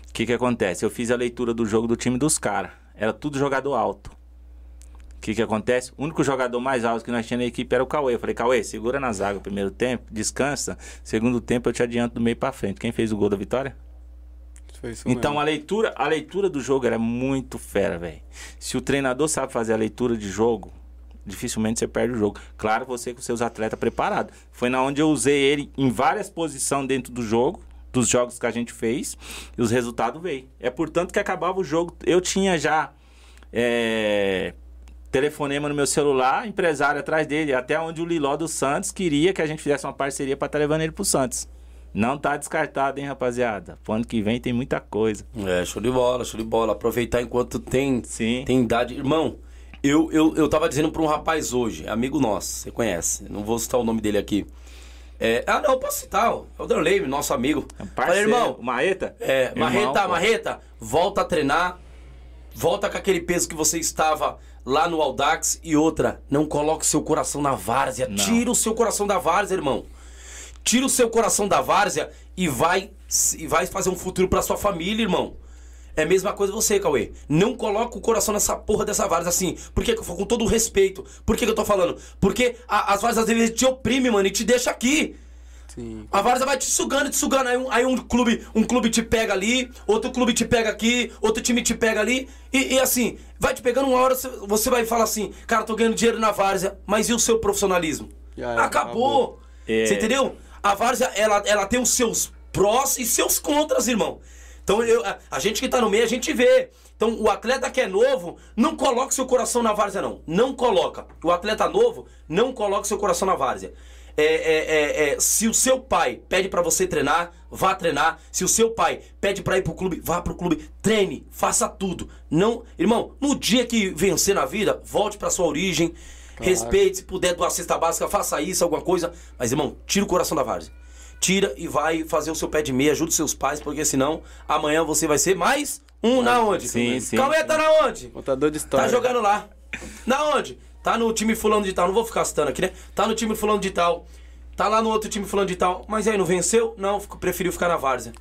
O que que acontece? Eu fiz a leitura do jogo do time dos caras. Era tudo jogador alto. O que que acontece? O único jogador mais alto que nós tínhamos na equipe era o Cauê. Eu falei, Cauê, segura na zaga o primeiro tempo, descansa. Segundo tempo eu te adianto do meio para frente. Quem fez o gol da vitória? então mesmo. a leitura, a leitura do jogo era muito fera, velho. Se o treinador sabe fazer a leitura de jogo, dificilmente você perde o jogo. Claro, você com seus atletas preparados. Foi na onde eu usei ele em várias posições dentro do jogo, dos jogos que a gente fez, e os resultados veio. É portanto que acabava o jogo. Eu tinha já é, telefonema no meu celular, empresário atrás dele, até onde o Liló do Santos queria que a gente fizesse uma parceria para estar tá levando ele pro Santos. Não tá descartado, hein, rapaziada? Pro ano que vem tem muita coisa. É, show de bola, show de bola. Aproveitar enquanto tem, Sim. tem idade. Irmão, eu, eu, eu tava dizendo pra um rapaz hoje, amigo nosso, você conhece, não vou citar o nome dele aqui. É, ah, não, posso citar, é o Derlei, nosso amigo. É um Falei, irmão. Marreta? É, irmão, Marreta, pô. Marreta, volta a treinar, volta com aquele peso que você estava lá no Audax e outra, não coloque seu coração na várzea, não. tira o seu coração da várzea, irmão. Tira o seu coração da várzea e vai, e vai fazer um futuro para sua família, irmão. É a mesma coisa você, Cauê. Não coloca o coração nessa porra dessa várzea assim. Por que, eu falo com todo o respeito? Por que, que eu tô falando? Porque a, as várzeas às vezes te oprime, mano, e te deixa aqui. Sim. A várzea vai te sugando, te sugando. Aí um, aí um, clube, um clube te pega ali, outro clube te pega aqui, outro time te pega ali. E, e assim, vai te pegando uma hora, você vai falar assim, cara, tô ganhando dinheiro na várzea, mas e o seu profissionalismo? acabou. acabou. É. Você entendeu? A várzea, ela, ela tem os seus prós e seus contras, irmão. Então eu, a, a, gente que tá no meio, a gente vê. Então o atleta que é novo, não coloque seu coração na várzea, não. Não coloca. O atleta novo, não coloque seu coração na várzea. É, é, é, é se o seu pai pede para você treinar, vá treinar. Se o seu pai pede para ir pro clube, vá pro clube. Treine, faça tudo. Não, irmão, no dia que vencer na vida, volte para sua origem. Claro. Respeite, se puder doar cesta básica, faça isso, alguma coisa. Mas, irmão, tira o coração da várzea tira e vai fazer o seu pé de meia, ajuda os seus pais, porque senão amanhã você vai ser mais um na onde? Sim, sim. Cauê tá na onde? Contador de história. Tá jogando lá. Na onde? Tá no time fulano de tal. Não vou ficar citando aqui, né? Tá no time fulano de tal. Tá lá no outro time fulano de tal. Mas aí, não venceu? Não, preferiu ficar na várzea.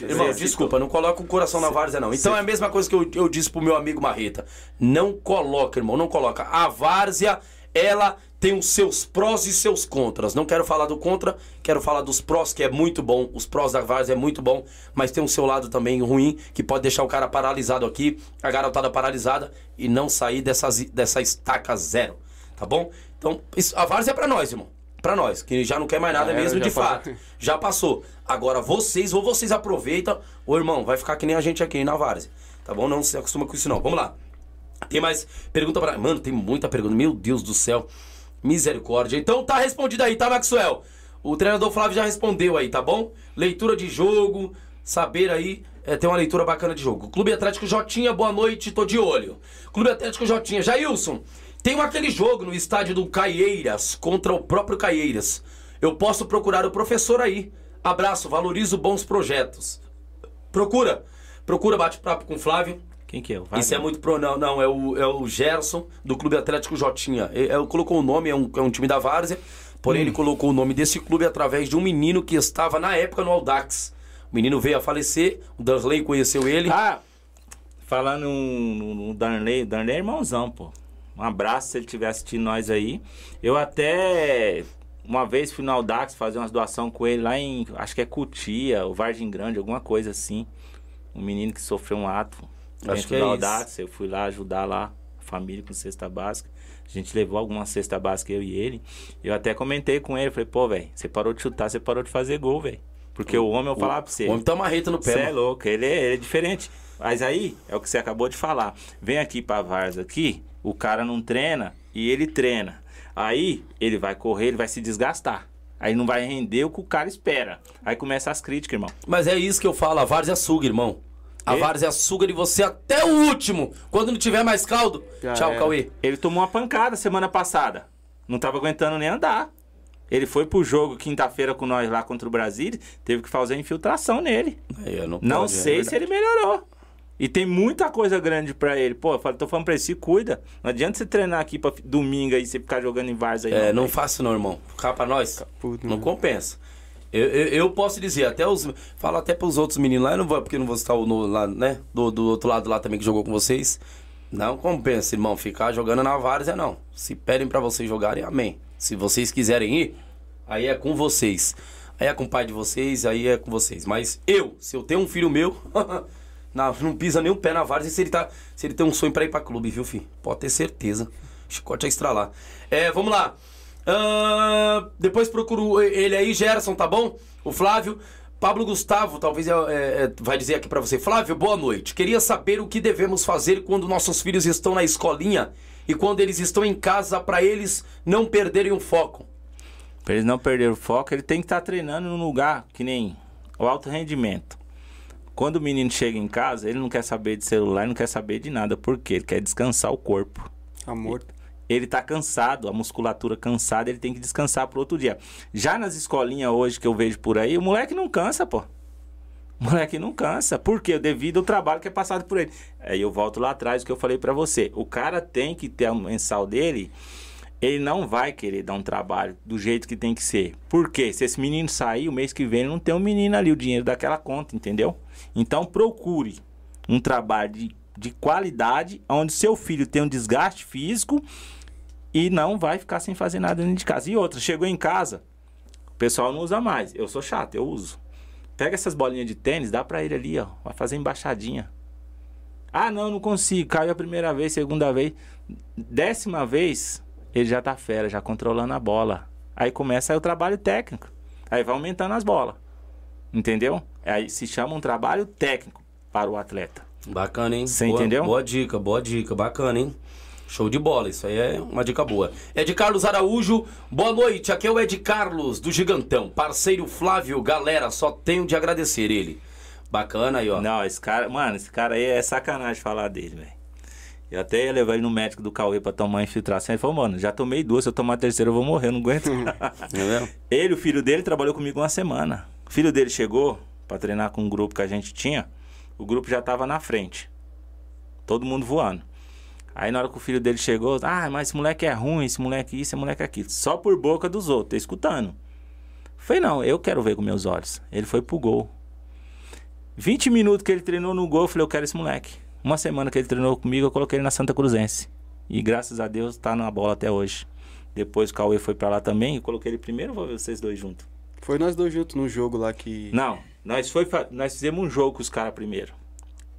Irmão, desculpa, não coloca o coração na várzea, não. Então é a mesma coisa que eu, eu disse pro meu amigo Marreta. Não coloca, irmão, não coloca. A várzea, ela tem os seus prós e seus contras. Não quero falar do contra, quero falar dos prós, que é muito bom. Os prós da Várzea é muito bom, mas tem o seu lado também ruim, que pode deixar o cara paralisado aqui, a garotada paralisada e não sair dessas, dessa estaca zero. Tá bom? Então, isso, a Várzea é pra nós, irmão. Pra nós, que já não quer mais nada é, mesmo, de fato. Já passou. Agora, vocês, ou vocês aproveitam, ou irmão, vai ficar que nem a gente aqui na Várzea. Tá bom? Não se acostuma com isso, não. Vamos lá. Tem mais pergunta para. Mano, tem muita pergunta. Meu Deus do céu. Misericórdia. Então tá respondido aí, tá, Maxwell? O treinador Flávio já respondeu aí, tá bom? Leitura de jogo, saber aí, é, ter uma leitura bacana de jogo. Clube Atlético Jotinha, boa noite, tô de olho. Clube Atlético Jotinha, Jailson, tem aquele jogo no estádio do Caieiras contra o próprio Caieiras. Eu posso procurar o professor aí. Abraço, valorizo bons projetos. Procura, procura bate-papo com o Flávio. Quem que é? O Isso Wagner? é muito pro. Não, não, é o, é o Gerson, do Clube Atlético Jotinha. Ele, ele colocou o nome, é um, é um time da Várzea, porém Hum. ele colocou o nome desse clube através de um menino que estava na época no Audax. O menino veio a falecer, o Darley conheceu ele. Ah, falando no, no Darnley, Darnley é irmãozão, pô. Um abraço se ele estiver assistindo nós aí. Eu até uma vez fui no Audax fazer umas doação com ele lá em, acho que é Cutia, ou Vargem Grande, alguma coisa assim. Um menino que sofreu um ato Acho que é isso. Audax. Eu fui lá ajudar lá a família com cesta básica. A gente levou alguma cesta básica, eu e ele. Eu até comentei com ele, falei, pô, velho, você parou de chutar, você parou de fazer gol, velho. Porque o homem, eu falava pra você. O homem tá marreta no pé. Você é louco, ele é, ele é diferente. Mas aí, é o que você acabou de falar. Vem aqui pra Varsa aqui, o cara não treina e ele treina. Aí, ele vai correr, ele vai se desgastar. Aí não vai render o que o cara espera. Aí começa as críticas, irmão. Mas é isso que eu falo, a Várzea suga, irmão. A E? Várzea suga de você até o último. Quando não tiver mais caldo. Já Tchau, era. Cauê. Ele tomou uma pancada semana passada. Não tava aguentando nem andar. Ele foi pro jogo quinta-feira com nós lá contra o Brasil, teve que fazer infiltração nele. É, não Não pode, é sei se verdade. ele melhorou. E tem muita coisa grande pra ele. Pô, eu falo- tô falando pra ele, se cuida. Não adianta você treinar aqui pra domingo aí, você ficar jogando em Varsa aí. É, não velho. faça não, irmão. Cá pra nós. Puto, não né? compensa. Eu, eu, eu posso dizer, até os. Falo até pros outros meninos lá, eu não vou, porque não vou estar no, lá, né? Do, do outro lado lá também que jogou com vocês. Não compensa, irmão, ficar jogando na várzea, não. Se pedem pra vocês jogarem, amém. Se vocês quiserem ir, aí é com vocês. Aí é com o pai de vocês, aí é com vocês. Mas eu, se eu tenho um filho meu, <laughs> não, não pisa nem o pé na várzea se ele, tá, se ele tem um sonho pra ir pra clube, viu, filho? Pode ter certeza. Chicote a estralar. É, vamos lá. Ahn, depois procuro ele aí, Gerson, tá bom? O Flávio. Pablo Gustavo, talvez é, é, é, vai dizer aqui pra você. Flávio, boa noite. Queria saber o que devemos fazer quando nossos filhos estão na escolinha e quando eles estão em casa pra eles não perderem o foco. Pra eles não perderem o foco, ele tem que estar treinando num lugar que nem o alto rendimento. Quando o menino chega em casa, ele não quer saber de celular, não quer saber de nada. Por quê? Ele quer descansar o corpo. Tá morto. Ele tá cansado, a musculatura cansada, ele tem que descansar pro outro dia. Já nas escolinhas hoje que eu vejo por aí, o moleque não cansa, pô. O moleque não cansa. Por quê? Devido ao trabalho que é passado por ele. Aí eu volto lá atrás, o que eu falei pra você. O cara tem que ter a mensal dele, ele não vai querer dar um trabalho do jeito que tem que ser. Por quê? Se esse menino sair, o mês que vem não tem um menino ali, o dinheiro daquela conta, entendeu? Então procure um trabalho de, de qualidade, onde seu filho tem um desgaste físico e não vai ficar sem fazer nada dentro de casa. E outra, chegou em casa, o pessoal não usa mais. Eu sou chato, eu uso. Pega essas bolinhas de tênis, dá pra ele ali, ó. Vai fazer embaixadinha. Ah, não, não consigo. Caiu a primeira vez, segunda vez. Décima vez, ele já tá fera, já controlando a bola. Aí começa aí o trabalho técnico. Aí vai aumentando as bolas. Entendeu? Aí se chama um trabalho técnico para o atleta. Bacana, hein? Você Boa- entendeu? Boa dica, boa dica, bacana, hein? Show de bola, isso aí é uma dica boa. Ed Carlos Araújo, boa noite. Aqui é o Ed Carlos do Gigantão. Parceiro Flávio, galera, só tenho de agradecer ele. Bacana aí, ó. Não, esse cara, mano, esse cara aí é sacanagem falar dele, velho. Eu até ia levar ele no médico do Cauê pra tomar infiltração. Ele falou, mano, já tomei duas, se eu tomar a terceira eu vou morrer, eu não aguento. <laughs> É ele, o filho dele, trabalhou comigo uma semana. O filho dele chegou pra treinar com um grupo que a gente tinha. O grupo já tava na frente. Todo mundo voando. Aí na hora que o filho dele chegou, ah, mas esse moleque é ruim, esse moleque isso, esse moleque aquilo. Só por boca dos outros, escutando. Falei, não, eu quero ver com meus olhos. Ele foi pro gol. 20 minutos que ele treinou no gol, eu falei, eu quero esse moleque. Uma semana que ele treinou comigo, eu coloquei ele na Santa Cruzense. E graças a Deus tá na bola até hoje. Depois o Cauê foi pra lá também, eu coloquei ele primeiro, vou ver vocês dois juntos. Foi nós dois juntos no jogo lá que. Não, nós, foi, nós fizemos um jogo com os caras primeiro.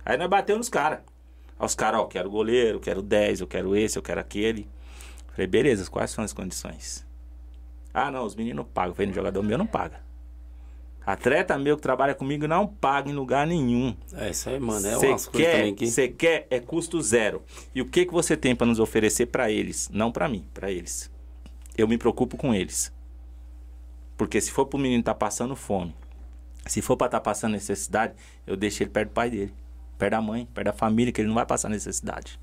Aí nós batemos nos caras. Aí os caras, ó, quero goleiro, quero 10, eu quero esse, eu quero aquele. Falei, beleza, quais são as condições? Ah, não, os meninos pagam. Falei, no jogador meu não paga. Atleta meu que trabalha comigo não paga em lugar nenhum. É isso aí, mano. É coisas quer, também que. você quer é custo zero. E o que que você tem pra nos oferecer pra eles? Não pra mim, pra eles. Eu me preocupo com eles. Porque se for pro menino estar passando fome, se for pra estar passando necessidade, eu deixo ele perto do pai dele, perto da mãe, perto da família, que ele não vai passar necessidade.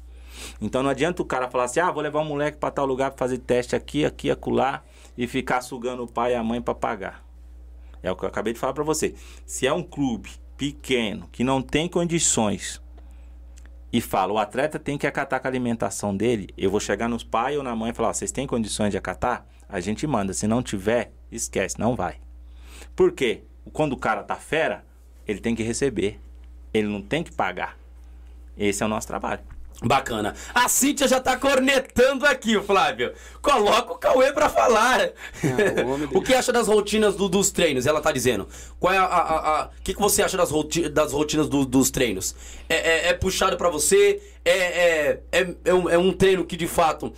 Então não adianta o cara falar assim: "Ah, vou levar um moleque pra tal lugar pra fazer teste aqui, aqui, acolá e ficar sugando o pai e a mãe pra pagar". É o que eu acabei de falar para você. Se é um clube pequeno que não tem condições e fala, o atleta tem que acatar com a alimentação dele, eu vou chegar nos pais ou na mãe e falar, vocês têm condições de acatar? A gente manda. Se não tiver, esquece, não vai. Por quê? Quando o cara tá fera, ele tem que receber. Ele não tem que pagar. Esse é o nosso trabalho. Bacana. A Cíntia já tá cornetando aqui, Flávio. Coloca o Cauê pra falar. Ah, o <laughs> que acha das rotinas do- dos treinos? Ela tá dizendo. Qual é a. a- a- a- O que, que você acha das, roti- das rotinas do- dos treinos? É, é- é puxado pra você? É, é, é, é um, é um treino que de fato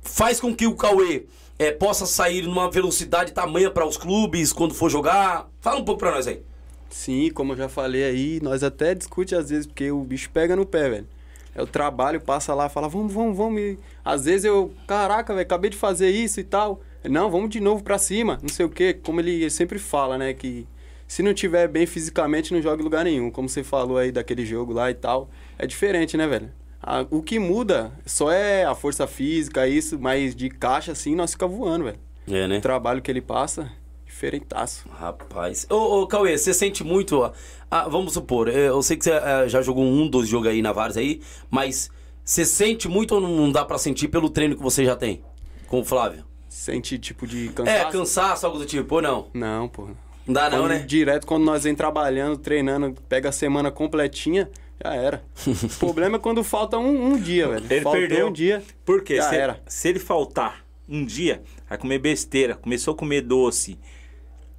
faz com que o Cauê é, possa sair numa velocidade tamanha para os clubes quando for jogar? Fala um pouco pra nós aí. Sim, como eu já falei aí, nós até discute às vezes, porque o bicho pega no pé, velho. É o trabalho, passa lá, fala, vamos, vamos, vamos. E às vezes eu, caraca, velho, acabei de fazer isso e tal. Ele, Não, vamos de novo pra cima, não sei o quê. Como ele sempre fala, né, que se não tiver bem fisicamente, não joga em lugar nenhum. Como você falou aí daquele jogo lá e tal. É diferente, né, velho? A- o que muda só é a força física, isso, mas de caixa, assim, nós fica voando, velho. É, né? O trabalho que ele passa, diferentaço. Rapaz. Ô, ô Cauê, você sente muito. ó, ah, vamos supor, eh, eu sei que você eh, já jogou um dos jogos aí na Vars aí, mas você sente muito ou não dá pra sentir pelo treino que você já tem? Com o Flávio? Sente tipo de cansaço? É, cansaço, algo do tipo, ou não? Não, pô. Não dá não, Quando- né? Direto quando nós vem trabalhando, treinando, pega a semana completinha, já era. <laughs> o problema é quando falta um, um dia, velho. Ele Faltou perdeu. um dia. Por quê? Já Se, era. se ele faltar um dia, vai comer besteira, começou a comer doce.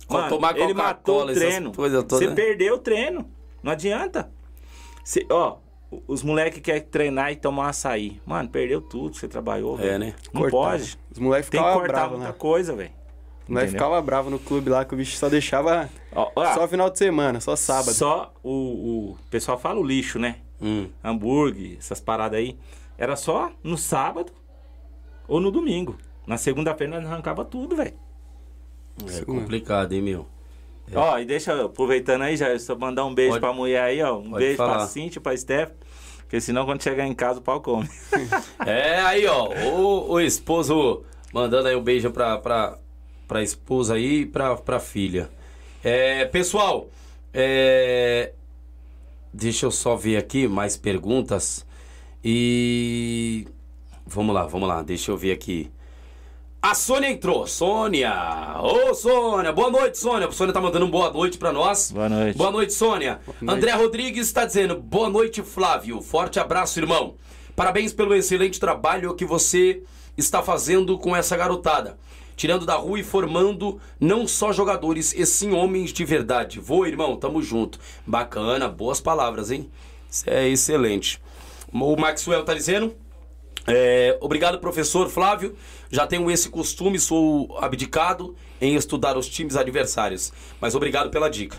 Vai tomar ele matou o treino. Você né? perdeu o treino. Não adianta. Cê- ó, o- os moleques querem treinar e tomar açaí. Mano, perdeu tudo que você trabalhou. É, né? Não Cortava. pode. Os moleques Tem que ficavam cortar bravos, muita né? coisa, velho. Os moleques Entendeu? ficavam bravos no clube lá, que o bicho só deixava Ó, ó, só final de semana, só sábado. Só o, o pessoal fala o lixo, né? Hum. Hambúrguer, essas paradas aí. Era só no sábado ou no domingo. Na segunda-feira nós arrancava tudo, velho. É complicado, hein, meu? Ó, e deixa, eu- aproveitando aí, já só mandar um beijo Pode- pra mulher aí, ó. Um beijo falar. pra Cintia, pra Steph. Porque senão quando chegar em casa o pau come. <laughs> É, aí, ó, o, o esposo mandando aí um beijo pra, pra, pra esposa aí e pra, pra filha. É, pessoal, é, deixa eu só ver aqui mais perguntas. E. Vamos lá, vamos lá, deixa eu ver aqui. A Sônia entrou. Sônia! Ô, Sônia! Boa noite, Sônia. A Sônia tá mandando um boa noite pra nós. Boa noite. Boa noite, Sônia. noite. André Rodrigues está dizendo: Boa noite, Flávio. Forte abraço, irmão. Parabéns pelo excelente trabalho que você está fazendo com essa garotada. Tirando da rua e formando não só jogadores, e sim homens de verdade. Vou, irmão, tamo junto. Bacana, boas palavras, hein? Isso é excelente. O Maxwell tá dizendo: é, obrigado, professor Flávio. Já tenho esse costume, sou abdicado em estudar os times adversários. Mas obrigado pela dica.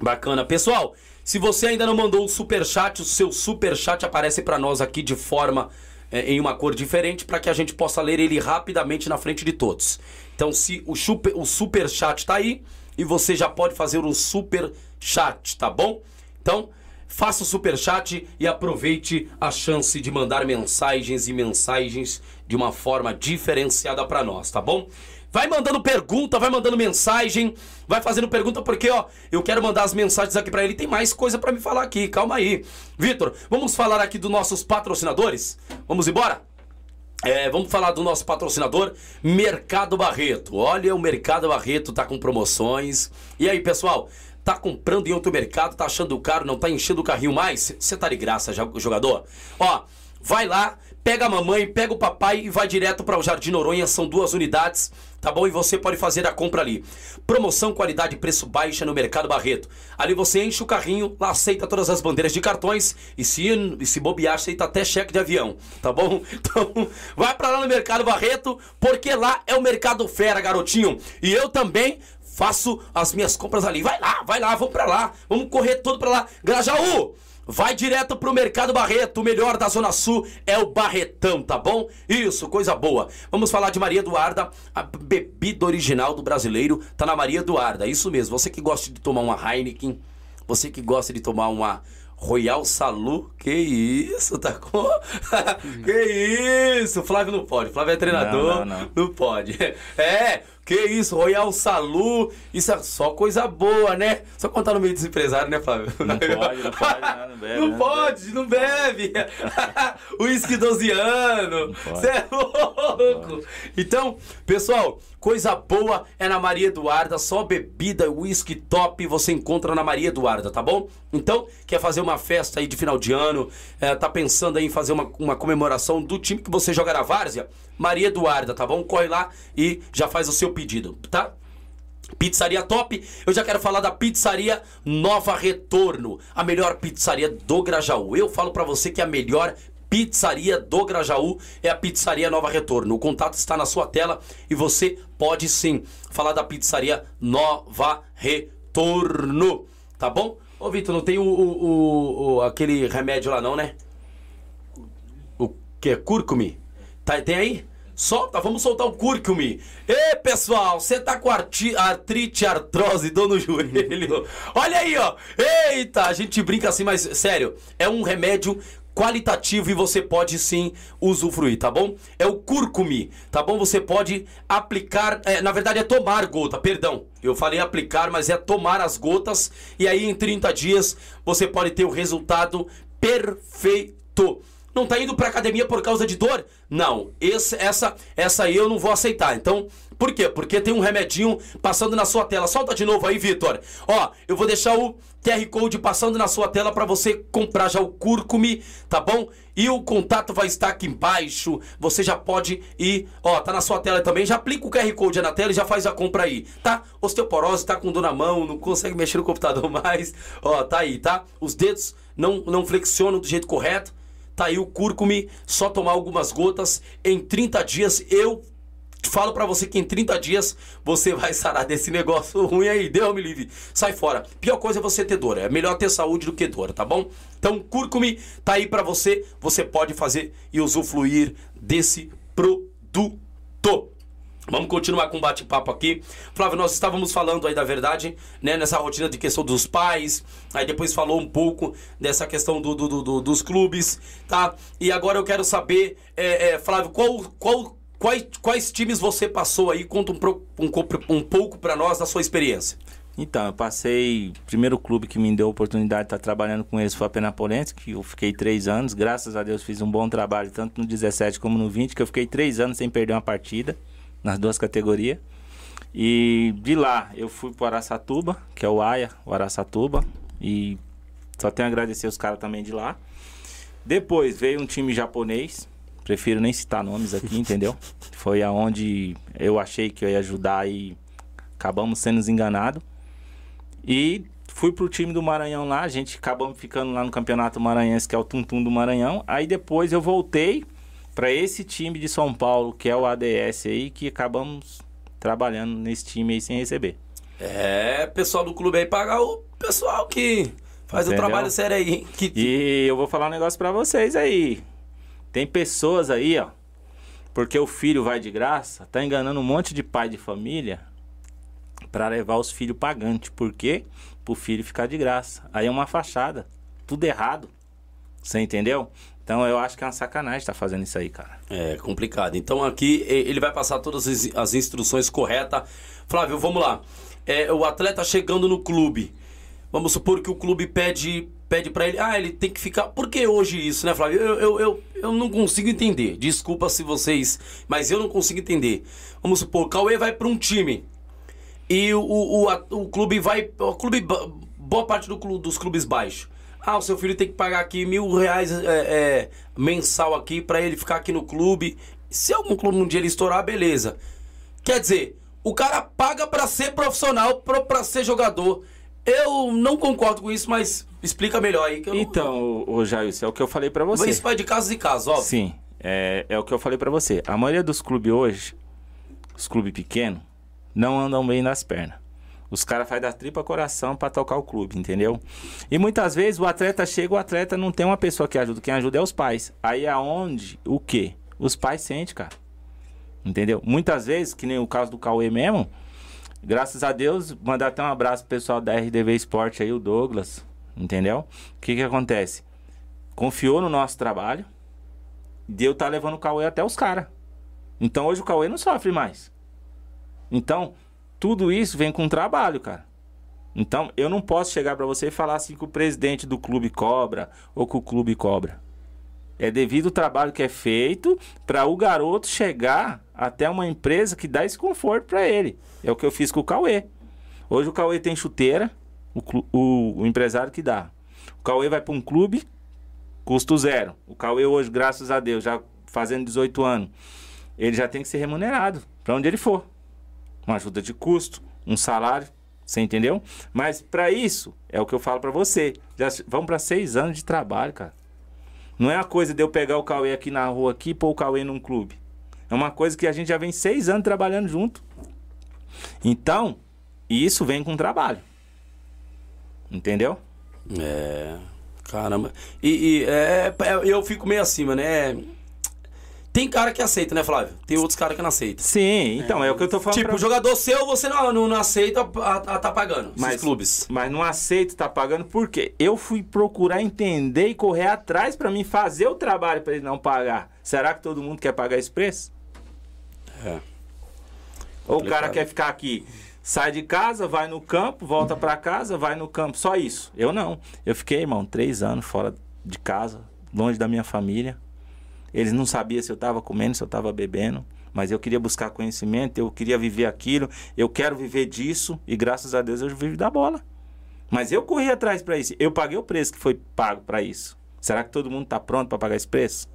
Bacana. Pessoal, se você ainda não mandou o superchat, o seu superchat aparece para nós aqui de forma é, em uma cor diferente para que a gente possa ler ele rapidamente na frente de todos. Então, se o super, o superchat tá aí e você já pode fazer o superchat, tá bom? Então, faça o superchat e aproveite a chance de mandar mensagens e mensagens de uma forma diferenciada para nós, tá bom? Vai mandando pergunta, vai mandando mensagem, vai fazendo pergunta porque, ó, eu quero mandar as mensagens aqui pra ele. Tem mais coisa pra me falar aqui, calma aí. Vitor, vamos falar aqui dos nossos patrocinadores? Vamos embora? É, vamos falar do nosso patrocinador, Mercado Barreto. Olha, o Mercado Barreto tá com promoções. E aí, pessoal? Tá comprando em outro mercado, tá achando caro, não tá enchendo o carrinho mais? Você tá de graça, jo- jogador? Ó, vai lá, pega a mamãe, pega o papai e vai direto para o Jardim Noronha, são duas unidades, tá bom? E você pode fazer a compra ali. Promoção, qualidade e preço baixa no Mercado Barreto. Ali você enche o carrinho, lá aceita todas as bandeiras de cartões e se, e se bobear, aceita até cheque de avião, tá bom? <laughs> Então, vai para lá no Mercado Barreto, porque lá é o Mercado Fera, garotinho. E eu também faço as minhas compras ali. Vai lá, vai lá, vamos pra lá. Vamos correr todo pra lá. Grajaú, vai direto pro Mercado Barreto. O melhor da Zona Sul é o Barretão, tá bom? Isso, coisa boa. Vamos falar de Maria Eduarda, a bebida original do brasileiro tá na Maria Eduarda. Isso mesmo. Você que gosta de tomar uma Heineken, você que gosta de tomar uma Royal Salu, que isso, tá com. <laughs> que isso? Flávio não pode. Flávio é treinador, Não, não, não. não pode. <laughs> É, Que isso, Royal Salu, isso é só coisa boa, né? Só contar no meio dos empresários, né, Flávio? Não pode, não pode, <laughs> não bebe. Não né? pode, não bebe. <laughs> Uísque 12 anos. Você é louco. Então, pessoal, coisa boa é na Maria Eduarda. Só bebida, uísque top você encontra na Maria Eduarda, tá bom? Então, quer fazer uma festa aí de final de ano, é, tá pensando aí em fazer uma, uma comemoração do time que você joga na Várzea? Maria Eduarda, tá bom? Corre lá e já faz o seu pedido, tá? Pizzaria top, eu já quero falar da pizzaria Nova Retorno, a melhor pizzaria do Grajaú. Eu falo pra você que a melhor pizzaria do Grajaú é a pizzaria Nova Retorno. O contato está na sua tela e você pode sim falar da pizzaria Nova Retorno, tá bom? Ô Vitor, não tem o, o- o- aquele remédio lá não, né? O que? Cúrcumi? Tá, tem aí? Solta, vamos soltar o cúrcumi. Ê, pessoal, você tá com artrite, artrose, dor no joelho. <laughs> Olha aí, ó. Eita, a gente brinca assim, mas sério, é um remédio qualitativo e você pode sim usufruir, tá bom? É o cúrcumi, tá bom? Você pode aplicar, é, na verdade é tomar gota, perdão. Eu falei aplicar, mas é tomar as gotas e aí em 30 dias você pode ter o resultado perfeito. Não tá indo pra academia por causa de dor? Não, esse, essa, essa aí eu não vou aceitar. Então, por quê? Porque tem um remedinho passando na sua tela. Solta de novo aí, Vitor. Ó, eu vou deixar o QR Code passando na sua tela pra você comprar já o Cúrcumi, tá bom? E o contato vai estar aqui embaixo. Você já pode ir, ó, tá na sua tela também. Já aplica o QR Code na tela e já faz a compra aí, tá? Osteoporose, tá com dor na mão, não consegue <laughs> mexer no computador mais. Ó, tá aí, tá? Os dedos não, não flexionam do jeito correto. Tá aí o cúrcumi, só tomar algumas gotas. Em 30 dias eu falo pra você que em 30 dias você vai sarar desse negócio ruim aí. Deu, me livre. Sai fora. Pior coisa é você ter dor. É melhor ter saúde do que dor, tá bom? Então, cúrcumi tá aí pra você. Você pode fazer e usufruir desse produto. Vamos continuar com o bate-papo aqui. Flávio, nós estávamos falando aí da verdade, né? Nessa rotina de questão dos pais. Aí depois falou um pouco dessa questão do- do- do- dos clubes, tá? E agora eu quero saber, é, é, Flávio, qual, qual, quais, quais times você passou aí? Conta um, um, um pouco pra nós da sua experiência. Então, eu passei. O primeiro clube que me deu a oportunidade de estar trabalhando com eles foi a Penapolense, que eu fiquei três anos. Graças a Deus fiz um bom trabalho, tanto no 17 como no 20, que eu fiquei três anos sem perder uma partida, nas duas categorias. E de lá eu fui para o Araçatuba, que é o AIA, o Araçatuba. E só tenho a agradecer os caras também de lá. Depois veio um time japonês, prefiro nem citar nomes aqui, <laughs> entendeu? Foi aonde eu achei que eu ia ajudar e acabamos sendo enganados. E fui pro time do Maranhão lá, a gente acabamos ficando lá no Campeonato Maranhense, que é o Tum Tum do Maranhão. Aí depois eu voltei para esse time de São Paulo, que é o ADS aí, que acabamos trabalhando nesse time aí sem receber. É, pessoal do clube aí pagar o pessoal que faz Entendeu? o trabalho sério aí. Que, E eu vou falar um negócio pra vocês aí. Tem pessoas aí, ó, porque o filho vai de graça, tá enganando um monte de pai de família pra levar os filhos pagantes. Por quê? Pro filho ficar de graça. Aí é uma fachada. Tudo errado. Você entendeu? Então eu acho que é uma sacanagem tá fazendo isso aí, cara. É complicado. Então aqui ele vai passar todas as as instruções corretas. Flávio, vamos lá. É, o atleta chegando no clube. Vamos supor que o clube pede pede para ele, ah, ele tem que ficar. Por que hoje isso, né, Flávio? Eu, eu, eu, eu não consigo entender. Desculpa se vocês, mas eu não consigo entender. Vamos supor, Cauê vai para um time e o, o, a- o clube vai. O clube. Boa parte do dos clubes baixos. Ah, o seu filho tem que pagar aqui mil reais é, é, mensal aqui pra ele ficar aqui no clube. Se algum clube um dia ele estourar, beleza. Quer dizer, o cara paga pra ser profissional, pra ser jogador. Eu não concordo com isso, mas explica melhor aí. Que eu não- Então, ô, ô Jair, isso é o que eu falei pra você. Isso vai de casos e casos, óbvio. Sim, é, é o que eu falei pra você. A maioria dos clubes hoje, os clubes pequenos, não andam bem nas pernas. Os caras fazem da tripa coração pra tocar o clube, entendeu? E muitas vezes o atleta chega, o atleta não tem uma pessoa que ajuda. Quem ajuda é os pais. Aí aonde? O quê? Os pais sentem, cara. Entendeu? Muitas vezes, que nem o caso do Cauê mesmo, graças a Deus, mandar até um abraço pro pessoal da RDV Esporte aí, o Douglas. Entendeu? O que que acontece? Confiou no nosso trabalho. Deu tá levando o Cauê até os caras. Então hoje o Cauê não sofre mais. Então, tudo isso vem com trabalho, cara. Então, eu não posso chegar para você e falar assim que o presidente do clube cobra ou que o clube cobra. É devido ao trabalho que é feito para o garoto chegar até uma empresa que dá esse conforto para ele. É o que eu fiz com o Cauê. Hoje o Cauê tem chuteira, o, o, o empresário que dá. O Cauê vai para um clube, custo zero. O Cauê hoje, graças a Deus, já fazendo 18 anos, ele já tem que ser remunerado para onde ele for. Uma ajuda de custo, um salário, você entendeu? Mas para isso, é o que eu falo para você. Já vamos para seis anos de trabalho, cara. Não é a coisa de eu pegar o Cauê aqui na rua aqui e pôr o Cauê num clube. É uma coisa que a gente já vem seis anos trabalhando junto. Então, isso vem com trabalho. Entendeu? É. Caramba. E, e é, é, eu fico meio acima, né? Tem cara que aceita, né, Flávio? Tem outros caras que não aceitam. Sim, então é, é o que eu tô falando. Tipo, pra... jogador seu, você não, não, não aceita, a, a, tá pagando. Mas clubes. Mas não aceito tá pagando porque eu fui procurar entender e correr atrás para mim fazer o trabalho para ele não pagar. Será que todo mundo quer pagar esse preço? É. Ou o cara quer ficar aqui, sai de casa, vai no campo, volta para casa, vai no campo, só isso. Eu não. Eu fiquei, irmão, três anos fora de casa, longe da minha família eles não sabiam se eu estava comendo, se eu estava bebendo. Mas eu queria buscar conhecimento, eu queria viver aquilo, eu quero viver disso e graças a Deus eu vivo da bola. Mas eu corri atrás para isso. Eu paguei o preço que foi pago para isso. Será que todo mundo está pronto para pagar esse preço?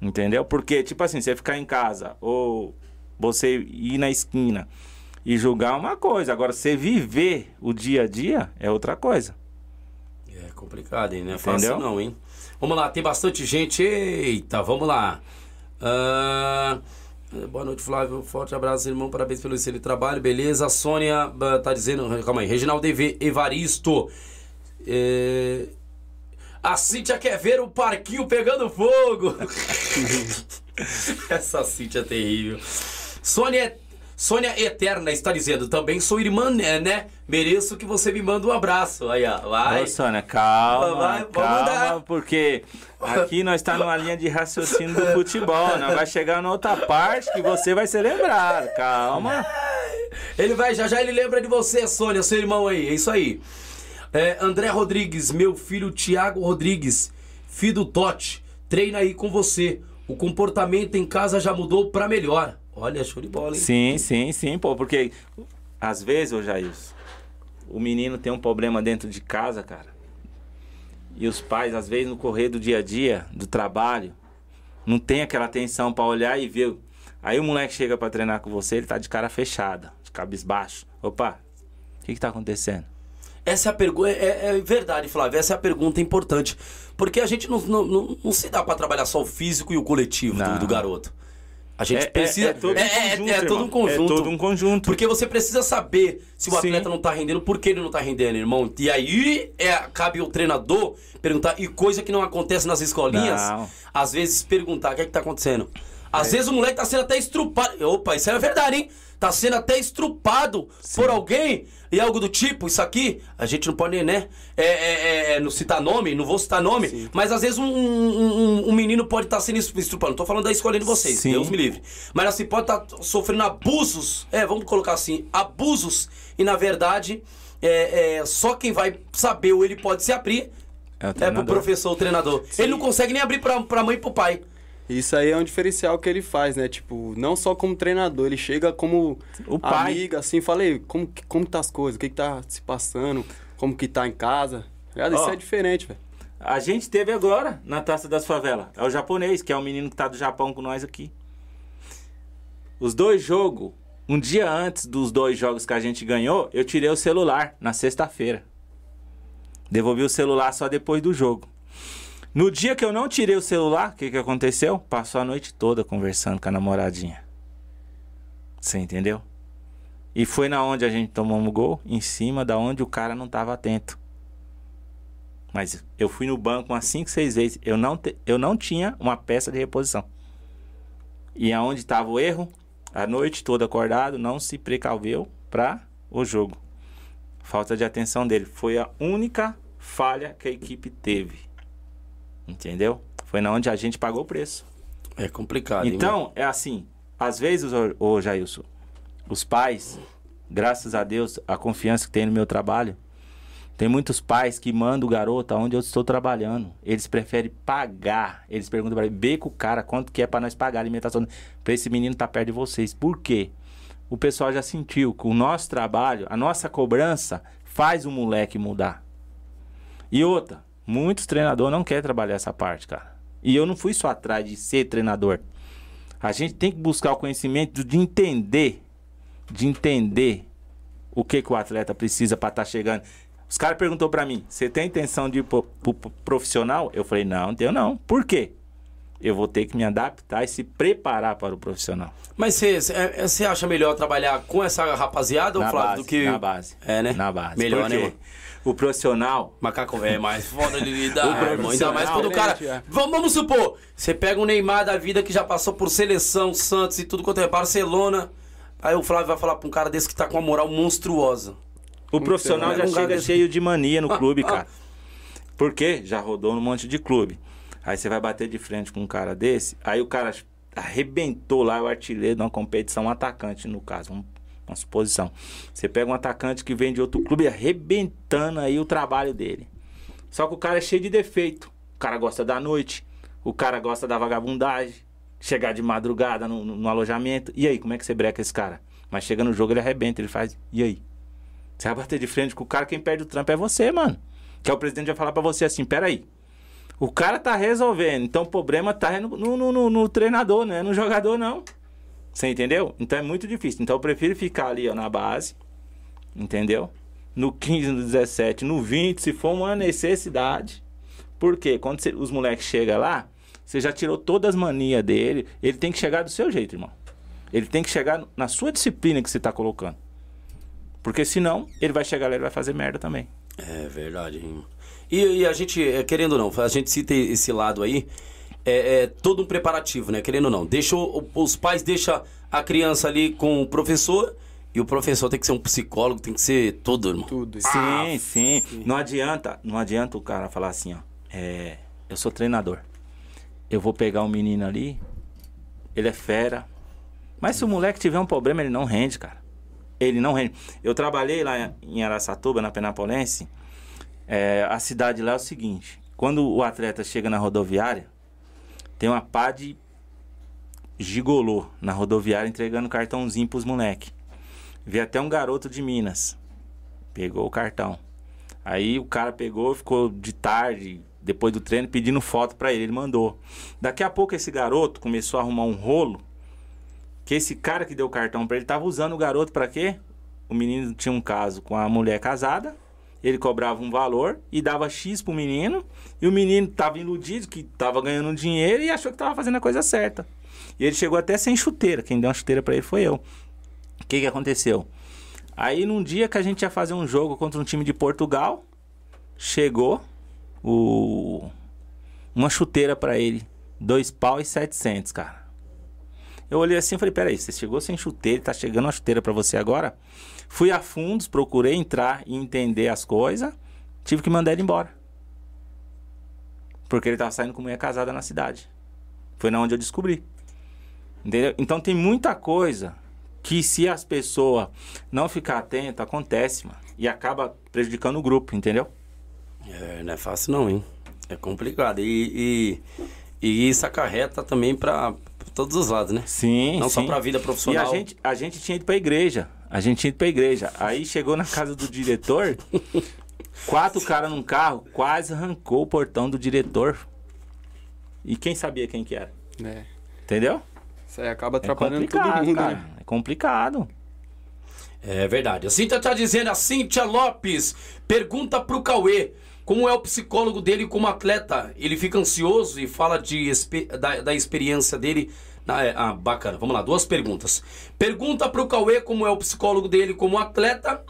Entendeu? Porque, tipo assim, você ficar em casa ou você ir na esquina e julgar uma coisa. Agora, você viver o dia a dia é outra coisa. É complicado, hein? Não é Entendeu? fácil não, hein? Vamos lá, tem bastante gente. Eita, vamos lá. Uh, boa noite, Flávio. Forte abraço, irmão. Parabéns pelo excelente trabalho. Beleza. A Sônia uh, tá dizendo. Calma aí. Reginaldo Evaristo. É... A Cíntia quer ver o parquinho pegando fogo. <laughs> Essa Cíntia é terrível. Sônia Sônia Eterna está dizendo, também sou irmã, né? né? Mereço que você me manda um abraço. Aí, ó, vai. Ô, Sônia, calma, vai, calma, mandar. porque aqui nós estamos numa linha de raciocínio do futebol. Nós vai chegar na outra parte que você vai ser lembrado. Calma. <laughs> Ele vai, já já ele lembra de você, Sônia, seu irmão aí. É isso aí. É, André Rodrigues, meu filho Tiago Rodrigues, filho do Totti, treina aí com você. O comportamento em casa já mudou para melhor. Olha, show de bola, hein? Sim, sim, sim, pô, porque às vezes, ô Jailson, o menino tem um problema dentro de casa, cara. E os pais, às vezes, no correr do dia a dia, do trabalho, não tem aquela atenção para olhar e ver. Aí o moleque chega para treinar com você, ele tá de cara fechada, de cabisbaixo. Opa, o que que tá acontecendo? Essa é a pergunta. É, é, verdade, Flávio. Essa é a pergunta importante. Porque a gente não, não, não, não se dá para trabalhar só o físico e o coletivo do, do, garoto. A gente é, precisa. É, é, todo, um conjunto, é, todo um conjunto. É todo um conjunto. Porque você precisa saber se o atleta Sim. não tá rendendo, por que ele não tá rendendo, irmão. E aí é, cabe o treinador perguntar. E coisa que não acontece nas escolinhas, não. às vezes perguntar o que é que tá acontecendo. Às vezes o moleque tá sendo até estrupado. Opa, isso é verdade, hein? Tá sendo até estrupado Sim. por alguém e algo do tipo, isso aqui, a gente não pode, né? É, é, é não citar nome, não vou citar nome, Sim. mas às vezes um, um, um menino pode estar tá sendo estrupado. Não tô falando da escola de vocês, Sim. Deus me livre. Mas assim, pode estar tá sofrendo abusos, é, vamos colocar assim, abusos, e na verdade, é, é só quem vai saber ou ele pode se abrir é, é pro professor, o treinador. Ele não consegue nem abrir pra, pra mãe e pro pai. Isso aí é um diferencial que ele faz, né? Tipo, não só como treinador, ele chega como o pai. amiga, assim, falei, como, como tá as coisas, o que, que tá se passando, como que tá em casa. Ligado? Isso é diferente, velho. A gente teve agora na Taça das Favelas. É o japonês, que é o menino que tá do Japão com nós aqui. Os dois jogos, um dia antes dos dois jogos que a gente ganhou, eu tirei o celular na sexta-feira. Devolvi o celular só depois do jogo. No dia que eu não tirei o celular, o que, que aconteceu? Passou a noite toda conversando com a namoradinha. Você entendeu? E foi na onde a gente tomou um gol, em cima da onde o cara não estava atento. Mas eu fui no banco umas 5, 6 vezes. Eu não, te, eu não tinha uma peça de reposição. E aonde estava o erro? A noite toda acordado, não se precaveu para o jogo. Falta de atenção dele. Foi a única falha que a equipe teve. Entendeu? Foi na onde a gente pagou o preço. É complicado. Então, hein, é assim, às vezes, ô, ô Jailson, os pais, graças a Deus, a confiança que tem no meu trabalho, tem muitos pais que mandam o garoto aonde eu estou trabalhando. Eles preferem pagar. Eles perguntam para mim, com o cara quanto que é para nós pagar a alimentação para esse menino estar tá perto de vocês. Por quê? O pessoal já sentiu que o nosso trabalho, a nossa cobrança faz o moleque mudar. E outra, muitos treinadores não querem trabalhar essa parte, cara. E eu não fui só atrás de ser treinador. A gente tem que buscar o conhecimento de entender, de entender o que, que o atleta precisa para estar tá chegando. Os caras perguntou para mim: "Você tem intenção de ir pro, pro, pro profissional?" Eu falei: "Não, não tenho não. Por quê?" eu vou ter que me adaptar e se preparar para o profissional. Mas você é, acha melhor trabalhar com essa rapaziada na ou Flávio, do que. Na base. É, né? Na base. Melhor, né? O profissional. Macaco é mais foda de <laughs> lidar, irmão. Ainda mais quando o cara. É. Vamos, vamos supor, você pega um Neymar da vida que já passou por seleção, Santos e tudo quanto é Barcelona. Aí o Flávio vai falar pra um cara desse que tá com uma moral monstruosa. O profissional já chega cheio de mania no clube, ah. <laughs> cara. Porque já rodou num monte de clube. Aí você vai bater de frente com um cara desse, aí o cara arrebentou lá o artilheiro numa competição, um atacante, no caso, um, uma suposição. Você pega um atacante que vem de outro clube arrebentando aí o trabalho dele. Só que o cara é cheio de defeito. O cara gosta da noite, o cara gosta da vagabundagem, chegar de madrugada no, no, no alojamento. E aí, como é que você breca esse cara? Mas chega no jogo, ele arrebenta, ele faz. E aí? Você vai bater de frente com o cara, quem perde o trampo é você, mano. Que é o presidente vai falar para você assim: peraí, o cara tá resolvendo. Então o problema tá no, no, no, no treinador, né? No jogador, não. Você entendeu? Então é muito difícil. Então eu prefiro ficar ali ó, na base. Entendeu? No 15, no 17, no 20, se for uma necessidade. Porque quando você, os moleques chegam lá, você já tirou todas as manias dele. Ele tem que chegar do seu jeito, irmão. Ele tem que chegar na sua disciplina que você tá colocando. Porque senão, ele vai chegar lá e vai fazer merda também. É verdade, irmão. E, e, a gente, é, querendo ou não, a gente cita esse lado aí, é, é todo um preparativo, né? Querendo ou não. Deixa, os pais deixam a criança ali com o professor e o professor tem que ser um psicólogo, tem que ser tudo, irmão. Tudo. Sim, ah, sim, sim. Não adianta, não adianta o cara falar assim, ó. É, eu sou treinador. Eu vou pegar um menino ali, ele é fera. Mas se o moleque tiver um problema, ele não rende, cara. Ele não rende. Eu trabalhei lá em Araçatuba, na Penapolense. É, a cidade lá é o seguinte: quando o atleta chega na rodoviária, tem uma pá de gigolô na rodoviária entregando cartãozinho pros moleque. Vi até um garoto de Minas. Pegou o cartão. Aí o cara pegou, ficou de tarde, depois do treino, pedindo foto para ele. Ele mandou. Daqui a pouco esse garoto começou a arrumar um rolo. Que esse cara que deu o cartão para ele tava usando o garoto para quê? O menino tinha um caso com a mulher casada ele cobrava um valor e dava X pro menino, e o menino tava iludido que tava ganhando dinheiro e achou que tava fazendo a coisa certa. E ele chegou até sem chuteira, quem deu uma chuteira para ele foi eu. O que que aconteceu? Aí num dia que a gente ia fazer um jogo contra um time de Portugal, chegou o uma chuteira para ele, dois pau e setecentos, cara. Eu olhei assim e falei, peraí, você chegou sem chuteira, tá chegando uma chuteira para você agora? Fui a fundos, procurei entrar e entender as coisas. Tive que mandar ele embora. Porque ele estava saindo com mulher casada na cidade. Foi na onde eu descobri. Entendeu? Então tem muita coisa que se as pessoas não ficar atentas, acontece, mano. E acaba prejudicando o grupo, entendeu? É, não é fácil não, hein? É complicado. E, e, e isso acarreta também para todos os lados, né? Sim, Não sim. só para a vida profissional. E a gente, a gente tinha ido para a igreja. A gente indo pra igreja. Aí chegou na casa do diretor, quatro <laughs> caras num carro, quase arrancou o portão do diretor. E quem sabia quem que era? É. Entendeu? Isso aí acaba é atrapalhando é todo mundo, cara. né? É complicado. É verdade. A Cíntia tá dizendo, a Cíntia Lopes, pergunta pro Cauê. Como é o psicólogo dele como atleta? Ele fica ansioso e fala de, da, da experiência dele ah, é, ah, bacana. Vamos lá, duas perguntas. Pergunta pro Cauê como é o psicólogo dele como atleta.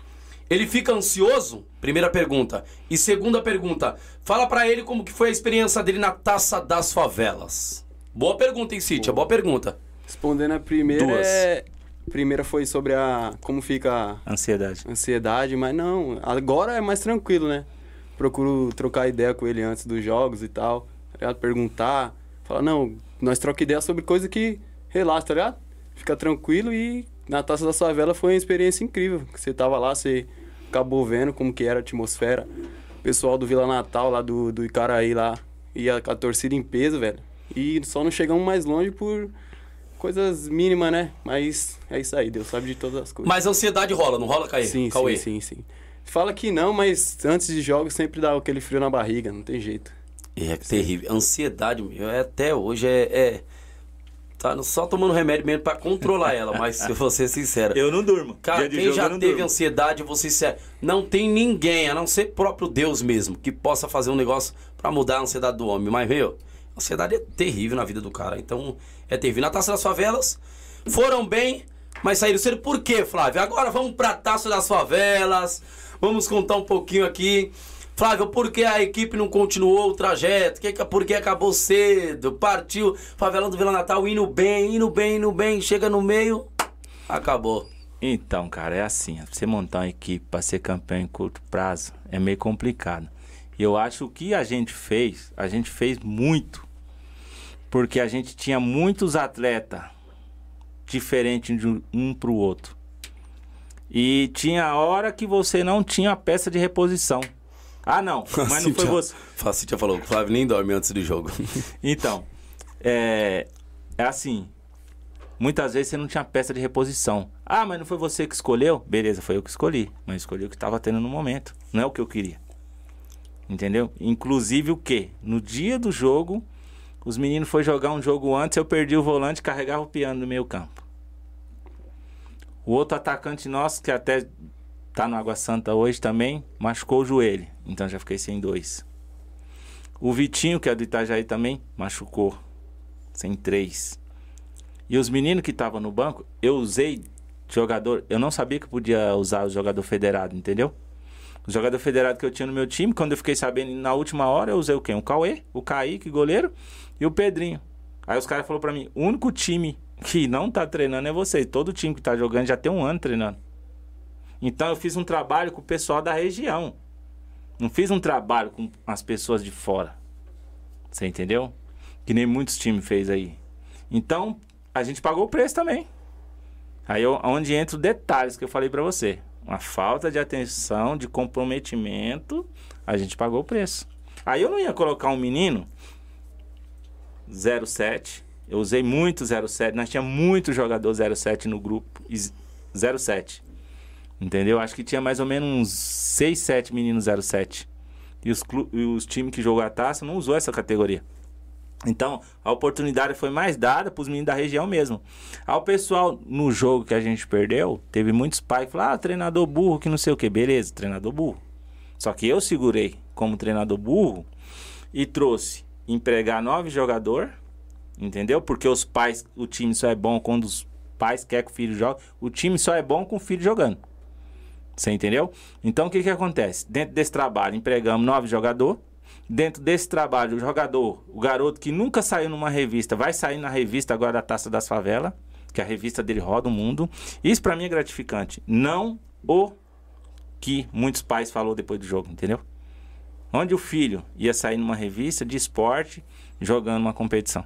Ele fica ansioso? Primeira pergunta. E segunda pergunta, fala para ele como que foi a experiência dele na Taça das Favelas. Boa pergunta, hein, Cíntia? Boa pergunta. Respondendo a primeira, Duas. É... primeira foi sobre a como fica a ansiedade. Ansiedade, mas não, agora é mais tranquilo, né? Procuro trocar ideia com ele antes dos jogos e tal, perguntar, falar, não, nós troca ideia sobre coisa que relaxa, tá ligado? Fica tranquilo e na Taça da Favela foi uma experiência incrível. Você tava lá, você acabou vendo como que era a atmosfera. O pessoal do Vila Natal, lá do, do Icaraí, lá, ia com a torcida em peso, velho. E só não chegamos mais longe por coisas mínimas, né? Mas é isso aí, Deus sabe de todas as coisas. Mas ansiedade rola, não rola, Caí? sim, Cauê? sim, sim, sim. Fala que não, mas antes de jogos sempre dá aquele frio na barriga, não tem jeito. É terrível. Ansiedade, meu, é, até hoje é, é- Tá só tomando remédio mesmo pra controlar ela, mas se eu vou ser sincero. Eu não durmo. Cara, quem já teve durmo. ansiedade, você sincero, não tem ninguém, a não ser próprio Deus mesmo, que possa fazer um negócio pra mudar a ansiedade do homem. Mas, meu, a ansiedade é terrível na vida do cara. Então, é terrível. Na Taça das Favelas, foram bem, mas saíram cedo. Por quê, Flávio? Agora vamos pra Taça das Favelas. Vamos contar um pouquinho aqui. Flávio, por que a equipe não continuou o trajeto? Que, por que acabou cedo? Partiu, favelão do Vila Natal indo bem, indo bem, indo bem. Chega no meio, acabou. Então, cara, é assim. Você montar uma equipe pra ser campeão em curto prazo é meio complicado. E eu acho que o a gente fez, a gente fez muito. Porque a gente tinha muitos atletas diferentes de um pro outro. E tinha hora que você não tinha a peça de reposição. Ah, não, <laughs> mas não foi você. A Cíntia falou que o Flávio nem dorme antes do jogo. <laughs> Então, é, é assim. Muitas vezes você não tinha peça de reposição. Ah, mas não foi você que escolheu? Beleza, foi eu que escolhi. Mas escolhi o que estava tendo no momento. Não é o que eu queria. Entendeu? Inclusive o quê? No dia do jogo, os meninos foram jogar um jogo antes, eu perdi o volante e carregava o piano no meio campo. O outro atacante nosso, que até tá no Água Santa hoje também, machucou o joelho. Então já fiquei sem dois. O Vitinho, que é do Itajaí também, machucou. Sem três. E os meninos que estavam no banco, eu usei jogador. Eu não sabia que podia usar o jogador federado, entendeu? O jogador federado que eu tinha no meu time, quando eu fiquei sabendo na última hora, eu usei o quê? O Cauê, o Kaique, goleiro, e o Pedrinho. Aí os caras falaram pra mim: o único time que não tá treinando é você. Todo time que tá jogando já tem um ano treinando. Então eu fiz um trabalho com o pessoal da região. Não fiz um trabalho com as pessoas de fora. Você entendeu? Que nem muitos times fez aí. Então, a gente pagou o preço também. Aí eu, onde entra os detalhes que eu falei pra você. Uma falta de atenção, de comprometimento, a gente pagou o preço. Aí eu não ia colocar um menino 07. Eu usei muito 07. Nós tínhamos muito jogador 07 no grupo. e 07. Entendeu? Acho que tinha mais ou menos uns 6, 7 meninos 07. E os, os times que jogou a taça não usou essa categoria. Então, a oportunidade foi mais dada para os meninos da região mesmo. Ao pessoal, no jogo que a gente perdeu, teve muitos pais que falaram: ah, treinador burro, que não sei o que. Beleza, treinador burro. Só que eu segurei como treinador burro e trouxe empregar nove jogador, entendeu? Porque os pais, o time só é bom quando os pais querem que o filho jogue. O time só é bom com o filho jogando. Você entendeu? Então o que que acontece? Dentro desse trabalho, empregamos nove jogadores. Dentro desse trabalho, o jogador, o garoto que nunca saiu numa revista, vai sair na revista agora da Taça das Favelas, que a revista dele roda o mundo. Isso pra mim é gratificante. Não o que muitos pais falou depois do jogo, entendeu? Onde o filho ia sair numa revista de esporte jogando uma competição.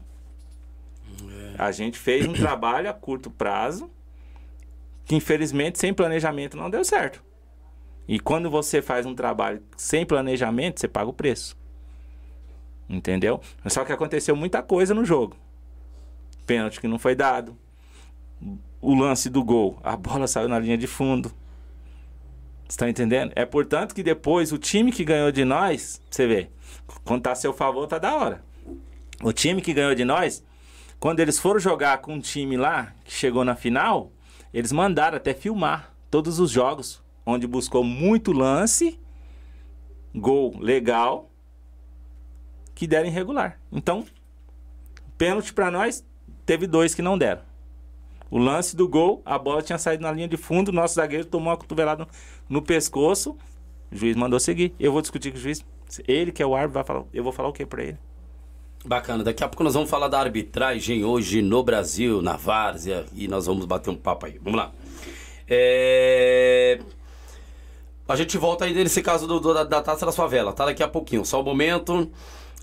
A gente fez um trabalho a curto prazo que infelizmente sem planejamento não deu certo. E quando você faz um trabalho sem planejamento, você paga o preço. Entendeu? Só que aconteceu muita coisa no jogo. Pênalti que não foi dado. O lance do gol, a bola saiu na linha de fundo. Você tá entendendo? É portanto que depois o time que ganhou de nós, você vê, quando tá a seu favor, tá da hora. O time que ganhou de nós, quando eles foram jogar com um time lá, que chegou na final, eles mandaram até filmar todos os jogos, onde buscou muito lance, gol legal, que deram irregular. Então, pênalti pra nós, teve dois que não deram. O lance do gol, a bola tinha saído na linha de fundo, nosso zagueiro tomou uma cotovelada no, no pescoço, o juiz mandou seguir. Eu vou discutir com o juiz. Ele que é o árbitro vai falar, eu vou falar o que pra ele? Bacana, daqui a pouco nós vamos falar da arbitragem hoje no Brasil, na Várzea, e nós vamos bater um papo aí. Vamos lá. É... A gente volta aí nesse caso do, do- da, da Taça da Favela, tá? Daqui a pouquinho, só um momento.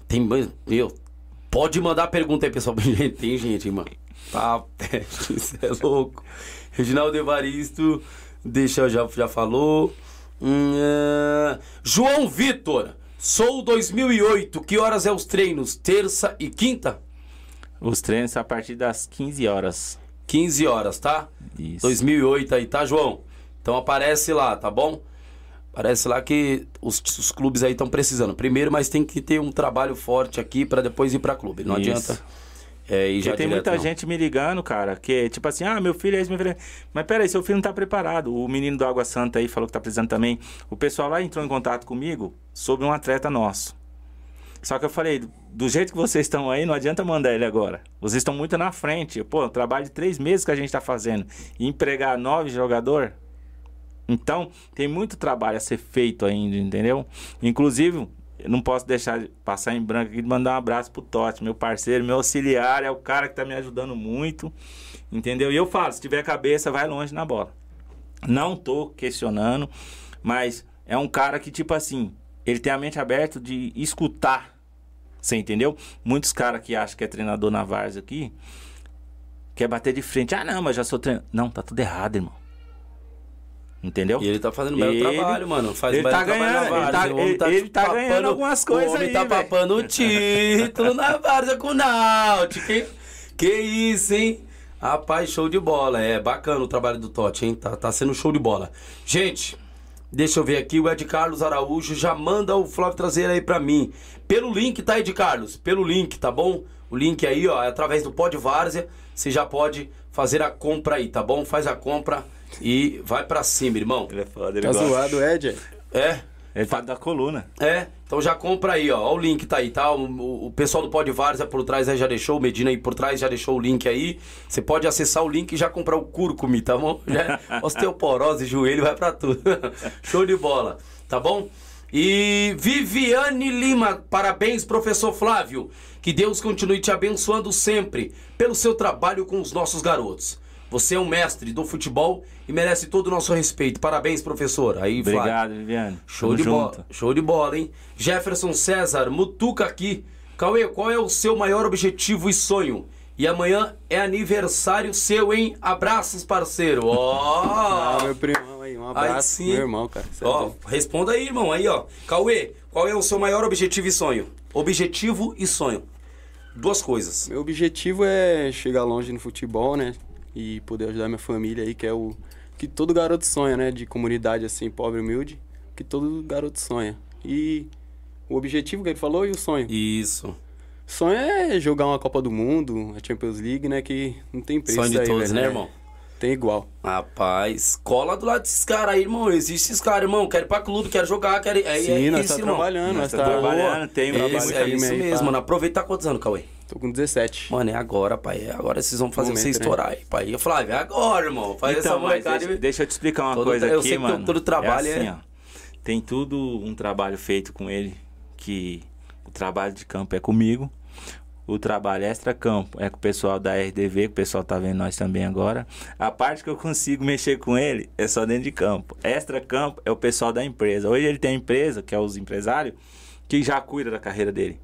Tem. Meu, pode mandar pergunta aí, pessoal. <laughs> Tem gente, mano. Tá, <laughs> isso é louco. Reginaldo Evaristo, deixa, já, já falou. Hum, é, João Vitor, sou 2008. Que horas é os treinos? Terça e quinta? Os treinos são a partir das 15 horas. 15 horas, tá? Isso. 2008 aí, tá, João? Então aparece lá, tá bom? Parece lá que os, os clubes aí estão precisando. Primeiro, mas tem que ter um trabalho forte aqui para depois ir para clube. Não Isso. adianta é, ir já tem direto, muita não. gente me ligando, cara, que tipo assim, ah, meu filho é esse, meu filho é... Mas peraí, seu filho não tá preparado. O menino do Água Santa aí falou que tá precisando também. O pessoal lá entrou em contato comigo sobre um atleta nosso. Só que eu falei, do jeito que vocês estão aí, não adianta mandar ele agora. Vocês estão muito na frente. Pô, trabalho de três meses que a gente tá fazendo. E empregar nove jogador. Então, tem muito trabalho a ser feito ainda, entendeu? Inclusive, eu não posso deixar de passar em branco aqui de mandar um abraço pro Totti, meu parceiro, meu auxiliar, é o cara que tá me ajudando muito, entendeu? E eu falo, se tiver cabeça, vai longe na bola. Não tô questionando, mas é um cara que, tipo assim, ele tem a mente aberta de escutar. Você entendeu? Muitos caras que acham que é treinador na Várzea aqui, quer bater de frente. Ah, não, mas já sou treinador. Não, tá tudo errado, irmão. Entendeu? E ele tá fazendo o Ele- trabalho, mano. Faz ele o belo tá trabalho ganhando, na ele tá-. O homem ele- ele tá ganhando algumas coisas O homem aí, tá papando o título na Várzea com o Náutico, hein? Que isso, hein? Rapaz, show de bola. É bacana o trabalho do Totti, hein? Tá, tá sendo show de bola. Gente, deixa eu ver aqui. O Ed Carlos Araújo já manda o Flávio trazer aí pra mim. Pelo link, tá, Ed Carlos? Pelo link, tá bom? O link aí, ó, é através do Pod Várzea. Você já pode fazer a compra aí, tá bom? Faz a compra e vai pra cima, irmão. Ele é foda, ele Tá gosta. zoado, Ed? É? Ele tá da coluna. É, então já compra aí, ó. Ó o link tá aí, tá? O, o- o pessoal do Pod Várzea por trás aí já deixou, o Medina aí por trás já deixou o link aí. Você pode acessar o link e já comprar o cúrcumi, tá bom? Já, osteoporose, <laughs> joelho, vai pra tudo. <laughs> Show de bola, tá bom? E Viviane Lima, parabéns, professor Flávio. Que Deus continue te abençoando sempre pelo seu trabalho com os nossos garotos. Você é um mestre do futebol e merece todo o nosso respeito. Parabéns, professor. Aí, Flávio. Obrigado, Viviane. Show Tamo de bola. Show de bola, hein? Jefferson César, Mutuca aqui. Cauê, qual é o seu maior objetivo e sonho? E amanhã é aniversário seu, hein? Abraços, parceiro. Ah, Ó! meu primão aí, um Aí abraço. sim. Meu irmão, cara. É Ó, doido. responda aí, irmão. Aí, ó. Cauê, qual é o seu maior objetivo e sonho? Objetivo e sonho. Duas coisas. Meu objetivo é chegar longe no futebol, né? E poder ajudar minha família aí, que é o que todo garoto sonha, né? De comunidade assim, pobre, humilde, que todo garoto sonha. E o objetivo que ele falou e o sonho. Isso. Sonho é jogar uma Copa do Mundo, a Champions League, né? Que não tem preço Sonho de aí, todos, velho, né, irmão? Tem igual. Rapaz, cola do lado desses caras aí, irmão. Existe esses caras, irmão. Quero ir pra clube, quero jogar, quero. É, Sim, é nós isso, tá irmão. trabalhando, Nós nós tá tá trabalhando, tem um Esse, trabalho é isso aí, mesmo, pá. mano. Aproveita quantos anos, Cauê? Tô com 17. Mano, é agora, pai. É agora vocês vão fazer Momento, você né? estourar aí, pai. Eu falei, é agora, irmão. Faz essa Então, mas molecada. deixa, deixa eu te explicar uma Todo- coisa eu aqui, sei que mano. todo trabalho é assim, é- ó. Tem tudo um trabalho feito com ele, que o trabalho de campo é comigo. O trabalho extra-campo é com o pessoal da RDV, que o pessoal tá vendo nós também agora. A parte que eu consigo mexer com ele é só dentro de campo. Extra-campo é o pessoal da empresa. Hoje ele tem a empresa, que é os empresários, que já cuida da carreira dele.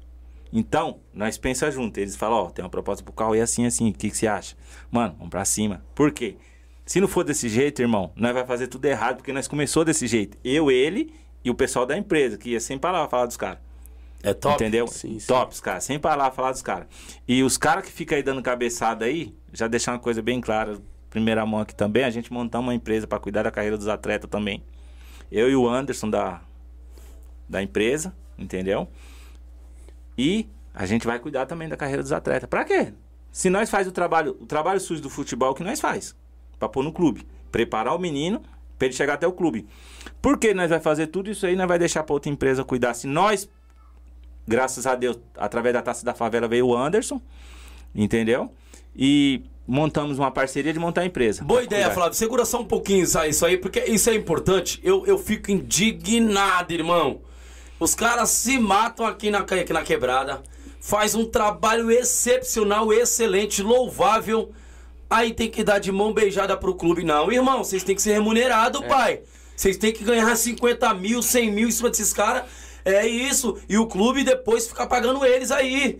Então, nós pensa junto. Eles falam, ó, tem uma proposta pro carro e assim, assim. O que, que você acha? Mano, vamos pra cima. Por quê? Se não for desse jeito, irmão, nós vai fazer tudo errado, porque nós começou desse jeito. Eu, ele e o pessoal da empresa, que ia sem palavra falar dos caras. É top. Entendeu? Sim, sim. Tops, cara. Sem palavra falar dos caras. E os caras que ficam aí dando cabeçada aí, já deixar uma coisa bem clara, primeira mão aqui também, a gente montar uma empresa pra cuidar da carreira dos atletas também. Eu e o Anderson da, da empresa, entendeu? E a gente vai cuidar também da carreira dos atletas. Pra quê? Se nós faz o trabalho, o trabalho sujo do futebol que nós faz, pra pôr no clube, preparar o menino pra ele chegar até o clube. Por que nós vai fazer tudo isso aí, nós vai deixar pra outra empresa cuidar? Se nós graças a Deus, através da Taça da Favela veio o Anderson, entendeu? E montamos uma parceria de montar a empresa. Boa ideia, cuidar. Flávio. Segura só um pouquinho isso aí, isso aí, porque isso é importante. Eu, eu fico indignado, irmão. Os caras se matam aqui na, aqui na quebrada. Faz um trabalho excepcional, excelente, louvável. Aí tem que dar de mão beijada pro clube. Não, irmão, vocês têm que ser remunerados, pai. Vocês têm que ganhar 50 mil, 100 mil em cima desses caras. É isso. E o clube depois fica pagando eles aí.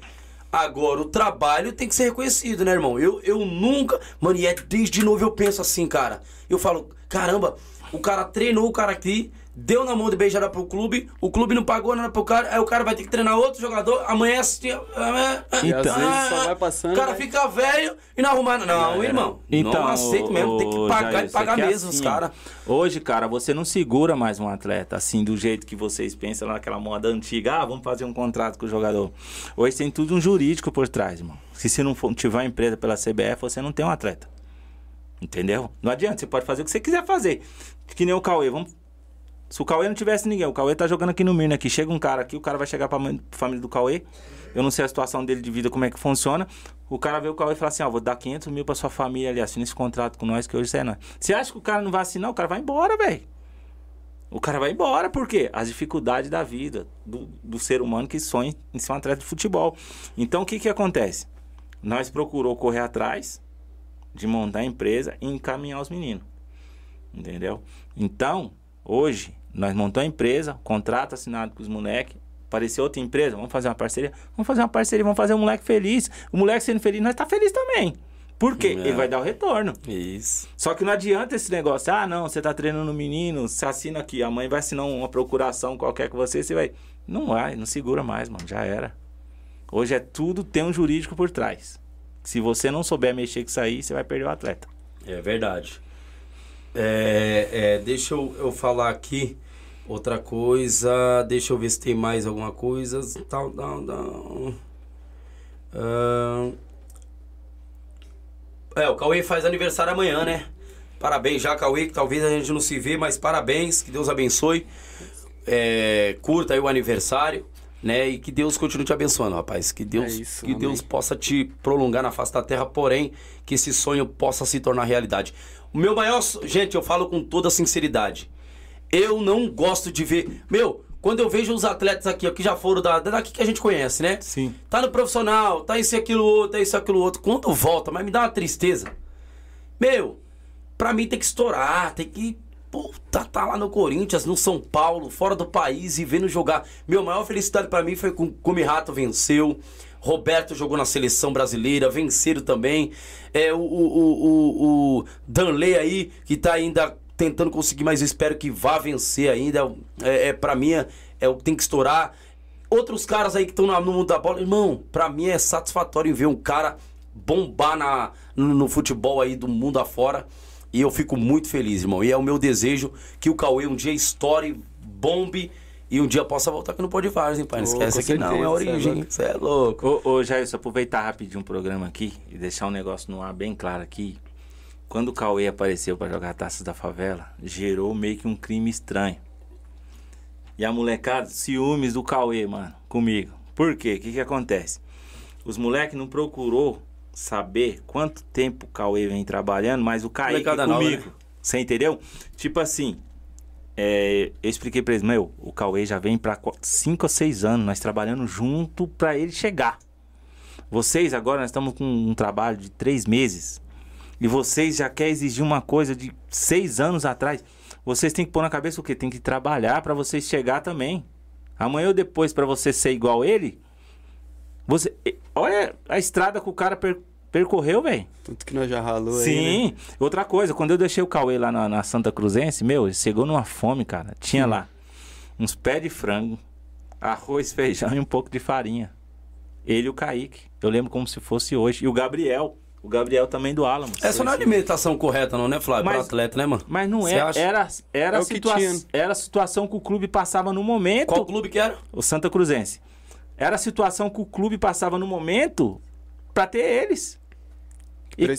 Agora, o trabalho tem que ser reconhecido, né, irmão? Eu, eu nunca. Mano, e é desde novo eu penso assim, cara. Eu falo, caramba, o cara treinou o cara aqui, deu na mão de beijada pro clube, o clube não pagou nada pro cara, aí o cara vai ter que treinar outro jogador, amanhã assim. E às vezes só vai passando, O cara vai- fica velho e não arruma. Não, irmão. Então, não aceito mesmo, tem que pagar Jair, e pagar é mesmo os assim, caras. Hoje, cara, você não segura mais um atleta assim do jeito que vocês pensam lá naquela moda antiga. Ah, vamos fazer um contrato com o jogador. Hoje tem tudo um jurídico por trás, irmão. Se você não for, tiver uma empresa pela CBF, você não tem um atleta. Entendeu? Não adianta, você pode fazer o que você quiser fazer. Que nem o Cauê, vamos se o Cauê não tivesse ninguém, o Cauê tá jogando aqui no Mirna aqui, chega um cara aqui, o cara vai chegar pra mãe, família do Cauê. Eu não sei a situação dele de vida, como é que funciona. O cara vê o Cauê e fala assim: Ó, vou dar 500 mil pra sua família ali, assina esse contrato com nós, que hoje você é nós. Você acha que o cara não vai assinar? O cara vai embora, velho. O cara vai embora, por quê? As dificuldades da vida, do, do ser humano que sonha em ser um atleta de futebol. Então, o que que acontece? Nós procurou correr atrás de montar a empresa e encaminhar os meninos. Entendeu? Então, hoje, nós montamos a empresa, contrato assinado com os moleques. Apareceu outra empresa, vamos fazer uma parceria? Vamos fazer uma parceria, vamos fazer um moleque feliz. O moleque sendo feliz, nós tá feliz também. Por quê? É. Ele vai dar o retorno. Isso. Só que não adianta esse negócio. Ah, não, você tá treinando o menino, você assina aqui. A mãe vai assinar uma procuração qualquer com você, você vai. Não vai, não segura mais, mano. Já era. Hoje é tudo, tem um jurídico por trás. Se você não souber mexer com isso aí, você vai perder o atleta. É verdade. É, é, deixa eu, eu falar aqui outra coisa. Deixa eu ver se tem mais alguma coisa. Tal, tal, tal. É, o Cauê faz aniversário amanhã, né? Parabéns já, Cauê, que talvez a gente não se vê, mas parabéns, que Deus abençoe. É, curta aí o aniversário, né? E que Deus continue te abençoando, rapaz. Que Deus, É isso, que amém. Deus possa te prolongar na face da terra, porém, que esse sonho possa se tornar realidade. O meu maior. Gente, eu falo com toda sinceridade. Eu não gosto de ver. Meu, quando eu vejo os atletas aqui, ó, que já foram da, daqui que a gente conhece, né? Sim. Tá no profissional, tá isso e aquilo outro, tá isso e aquilo outro. Quando volta, mas me dá uma tristeza. Meu, pra mim tem que estourar, tem que. Puta, tá lá no Corinthians, no São Paulo, fora do país e vendo jogar. Meu, maior felicidade pra mim foi com o Come Rato venceu. Roberto jogou na seleção brasileira, venceram também. É, o, o, o, o, o Danley aí, que tá ainda tentando conseguir, mas eu espero que vá vencer ainda. É, é, pra mim, é, é o que tem que estourar. Outros caras aí que estão no mundo da bola, irmão, pra mim é satisfatório ver um cara bombar na, no, no futebol aí do mundo afora. E eu fico muito feliz, irmão. E é o meu desejo que o Cauê um dia estoure, bombe e um dia possa voltar aqui no Pode Vars, hein, pai? Não esquece que não, é a é origem. louco. Você é louco. Ô, ô Jair, aproveitar rapidinho um programa aqui e deixar um negócio no ar bem claro aqui. Quando o Cauê apareceu pra jogar Taças da Favela, gerou meio que um crime estranho. E a molecada, ciúmes do Cauê, mano, comigo. Por quê? O que que acontece? Os moleques não procurou saber quanto tempo o Cauê vem trabalhando, mas o Kaique Molecada nova, comigo. né? Você entendeu? Tipo assim, é, eu expliquei pra eles, meu, o Cauê já vem pra 5 ou 6 anos, nós trabalhando junto pra ele chegar. Vocês agora, nós estamos com um trabalho de 3 meses. E vocês já querem exigir uma coisa de 6 anos atrás. Vocês têm que pôr na cabeça o quê? Tem que trabalhar pra vocês chegar também. Amanhã ou depois, pra você ser igual ele, você, olha a estrada que o cara per- percorreu, velho. Tudo que nós já ralou aí, né? Sim. Outra coisa, quando eu deixei o Cauê lá na, na Santa Cruzense, meu, ele chegou numa fome, cara. Tinha lá uns pés de frango, arroz, <laughs> feijão e um pouco de farinha. Ele e o Kaique. Eu lembro como se fosse hoje. E o Gabriel. O Gabriel também do Alamo. Essa não é a alimentação correta, não, né, Flávio? Pra Mas- atleta, né, mano? Mas não é. acha? Era, era, É a situa era a situação que o clube passava no momento. Qual clube que era? O Santa Cruzense. Era a situação que o clube passava no momento pra ter eles. E- Pre-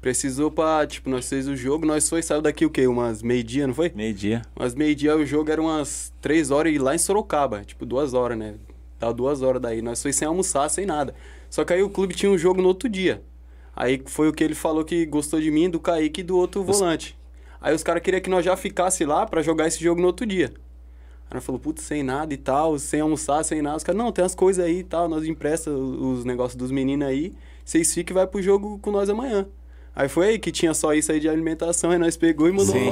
Precisou pra, tipo, nós fez o jogo, nós foi, saiu daqui o quê? Umas meio-dia, não foi? Meio-dia. Umas meio-dia o jogo era umas três horas e lá em Sorocaba, tipo, duas horas, né? Dá duas horas daí. Nós foi sem almoçar, sem nada. Só que aí o clube tinha um jogo no outro dia. Aí foi o que ele falou que gostou de mim, do Kaique e do outro volante. Aí os caras queriam que nós já ficasse lá pra jogar esse jogo no outro dia. Aí nós falou, putz, sem nada e tal, sem almoçar, sem nada. Os caras, não, tem as coisas aí e tal, nós empresta os, os negócios dos meninos aí, vocês ficam e vai pro jogo com nós amanhã. Aí foi aí que tinha só isso aí de alimentação, aí nós pegou e mandou Sim.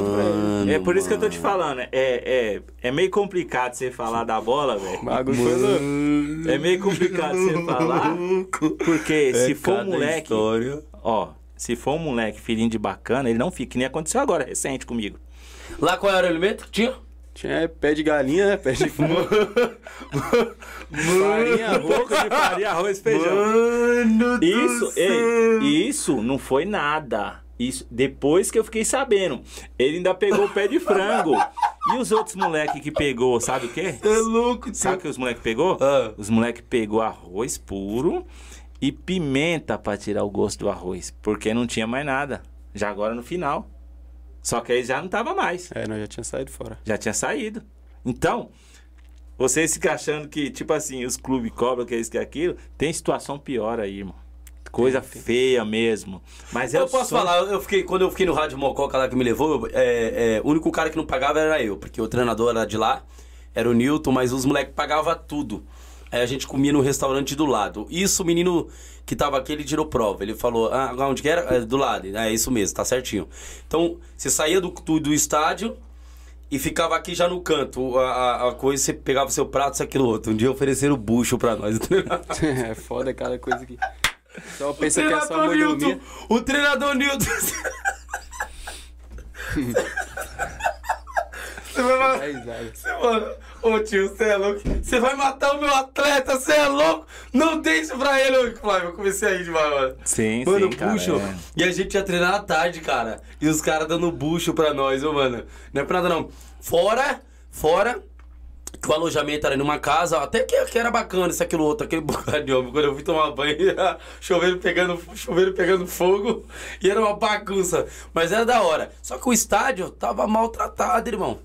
ele. É por isso que eu tô te falando. É, é, é meio complicado você falar da bola, velho. bagulho foi louco. É meio complicado você falar. Porque se for um É moleque. história. Ó, se for um moleque filhinho de bacana, ele não fica. Que nem aconteceu agora, recente comigo. Lá qual era o alimento? Tinha? Tinha pé de galinha, né? Pé de <laughs> frango. farinha, pouco de farinha, arroz feijão. Mano do Isso, céu. ei, isso não foi nada. Isso, depois que eu fiquei sabendo. Ele ainda pegou o pé de frango. E os outros moleque que pegou, sabe o quê? É louco, tio. Sabe o que os moleque pegou? Ah. Os moleque pegou arroz puro e pimenta pra tirar o gosto do arroz, porque não tinha mais nada. Já agora no final. Só que aí já não tava mais, É, nós já tinha saído fora. já tinha saído. Então, vocês ficam achando que, tipo assim, os clubes cobram que é isso que é aquilo, tem situação pior aí, irmão. Coisa feia mesmo. Mas é Eu o posso falar, eu fiquei, quando eu fiquei no Rádio Mococa lá que me levou, eu- é, é, o único cara que não pagava era eu, porque o treinador era de lá, era o Newton, mas os moleques pagavam tudo. Aí a gente comia no restaurante do lado. Isso o menino que tava aqui, ele tirou prova. Ele falou, ah, onde que era? É, do lado. É isso mesmo, tá certinho. Então, você saía do, do, do estádio e ficava aqui já no canto. A, a- a coisa, você pegava o seu prato, isso, aquilo, outro. Um dia ofereceram bucho pra nós. <laughs> é foda cada coisa que. Só pensa que é só Newton, o treinador Newton. <laughs> Você vai matar. Você, mano, ô tio, você é louco. Você vai matar o meu atleta, você é louco. Não isso pra ele, ô Flávio. Eu comecei a rir demais, mano. Sim, Mano, sim, cara, bucho. é. E a gente ia treinar à tarde, cara. E os caras dando bucho pra nós, ô, mano. Não é pra nada, não. Fora, fora. Que o alojamento era numa casa, até que, que era bacana isso, aquilo outro, aquele <laughs> bocado de homem. Quando eu fui tomar banho, <laughs> choveiro pegando, choveiro pegando fogo, e era uma bagunça. Mas era da hora. Só que o estádio tava maltratado, irmão.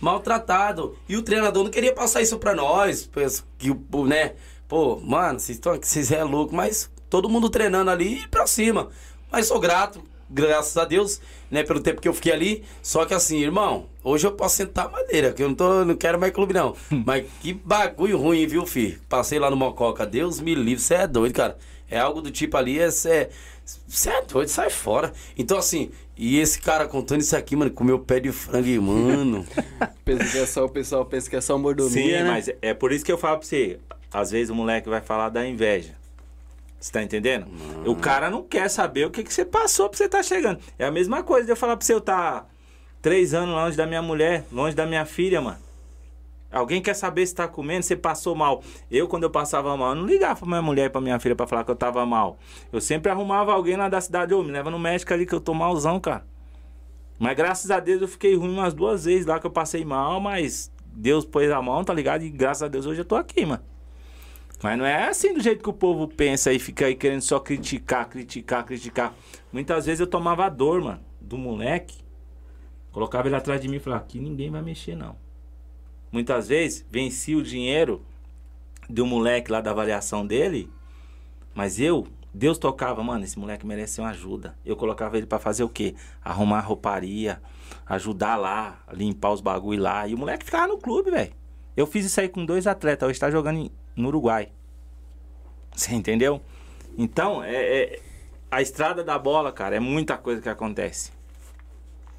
Maltratado. E o treinador não queria passar isso pra nós. Que, né? Pô, mano, vocês estão vocês é louco, mas todo mundo treinando ali e pra cima. Mas sou grato, graças a Deus, né, pelo tempo que eu fiquei ali. Só que assim, irmão, hoje eu posso sentar a madeira, que eu não, tô, não quero mais clube, não. Mas que bagulho ruim, viu, filho? Passei lá no Mococa, Deus me livre, você é doido, cara. É algo do tipo ali, é. Você é doido, sai fora. Então, assim, e esse cara contando isso aqui, mano, com meu pé de frango, mano. <laughs> Pensa que é só, o pessoal pensa que é só mordomia, Sim, né? mas é por isso que eu falo pra você. Às vezes o moleque vai falar da inveja. Você tá entendendo? O cara não quer saber o que, que você passou pra você tá chegando. É a mesma coisa de eu falar pra você, eu tá três anos longe da minha mulher, longe da minha filha, mano. Alguém quer saber se tá comendo, se passou mal. Eu, quando eu passava mal, eu não ligava pra minha mulher e pra minha filha pra falar que eu tava mal. Eu sempre arrumava alguém lá da cidade, ô, me leva no médico ali que eu tô malzão, cara. Mas graças a Deus eu fiquei ruim umas duas vezes lá que eu passei mal, mas Deus pôs a mão, tá ligado? E graças a Deus hoje eu tô aqui, mano. Mas não é assim do jeito que o povo pensa e fica aí querendo só criticar, criticar, criticar. Muitas vezes eu tomava dor, mano, do moleque. Colocava ele atrás de mim e falava, aqui ninguém vai mexer, não. Muitas vezes venci o dinheiro do moleque lá da avaliação dele, mas eu, Deus tocava, mano, esse moleque merece uma ajuda. Eu colocava ele pra fazer o quê? Arrumar rouparia, ajudar lá, limpar os bagulho lá. E o moleque ficava no clube, velho. Eu fiz isso aí com dois atletas, hoje tá jogando em- no Uruguai. Você entendeu? Então, é, é- a estrada da bola, cara, é muita coisa que acontece.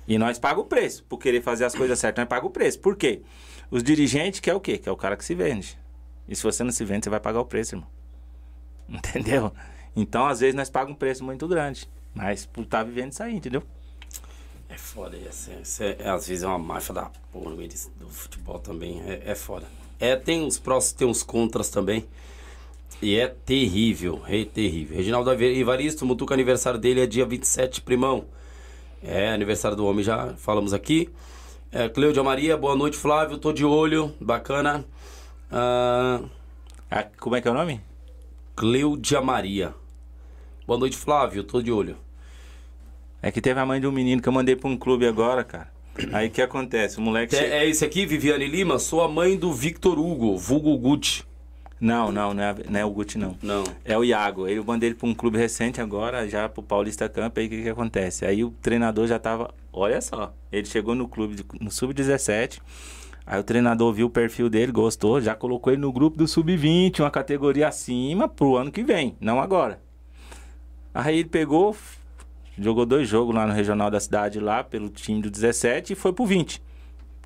E nós pagamos o preço. Por querer fazer as coisas certas, nós pagamos o preço. Por quê? Os dirigentes quer o quê? Quer o cara que se vende. E se você não se vende, você vai pagar o preço, irmão. <laughs> Entendeu? Então, às vezes, nós pagamos um preço muito grande. Mas por estar vivendo isso aí, entendeu? É foda, isso é, isso é- às vezes é uma máfia da porra do futebol também. É, é foda. É, tem uns prós, tem uns contras também. E é terrível, é terrível. Reginaldo Evaristo, Mutuca, aniversário dele é dia 27, primão. É, aniversário do homem, já falamos aqui. É, Cleudia Maria, boa noite, Flávio, tô de olho, bacana. Ah, Ah, como é que é o nome? Cleudia Maria. Boa noite, Flávio, tô de olho. É que teve a mãe de um menino que eu mandei pra um clube agora, cara. Aí o que acontece? O moleque. É, é esse aqui, Viviane Lima, sou a mãe do Victor Hugo, vulgo Gucci. Não, não, não é, não é o Guti, não. Não. É o Iago. Eu mandei ele pra um clube recente agora, já pro Paulista Camp. Aí o que, que acontece? Aí o treinador já tava. Olha só. Ele chegou no clube, de- no Sub-17. Aí o treinador viu o perfil dele, gostou, já colocou ele no grupo do Sub-20, uma categoria acima pro ano que vem, não agora. Aí ele pegou, Jogou dois jogos lá no regional da cidade, lá pelo time do 17 e foi pro 20.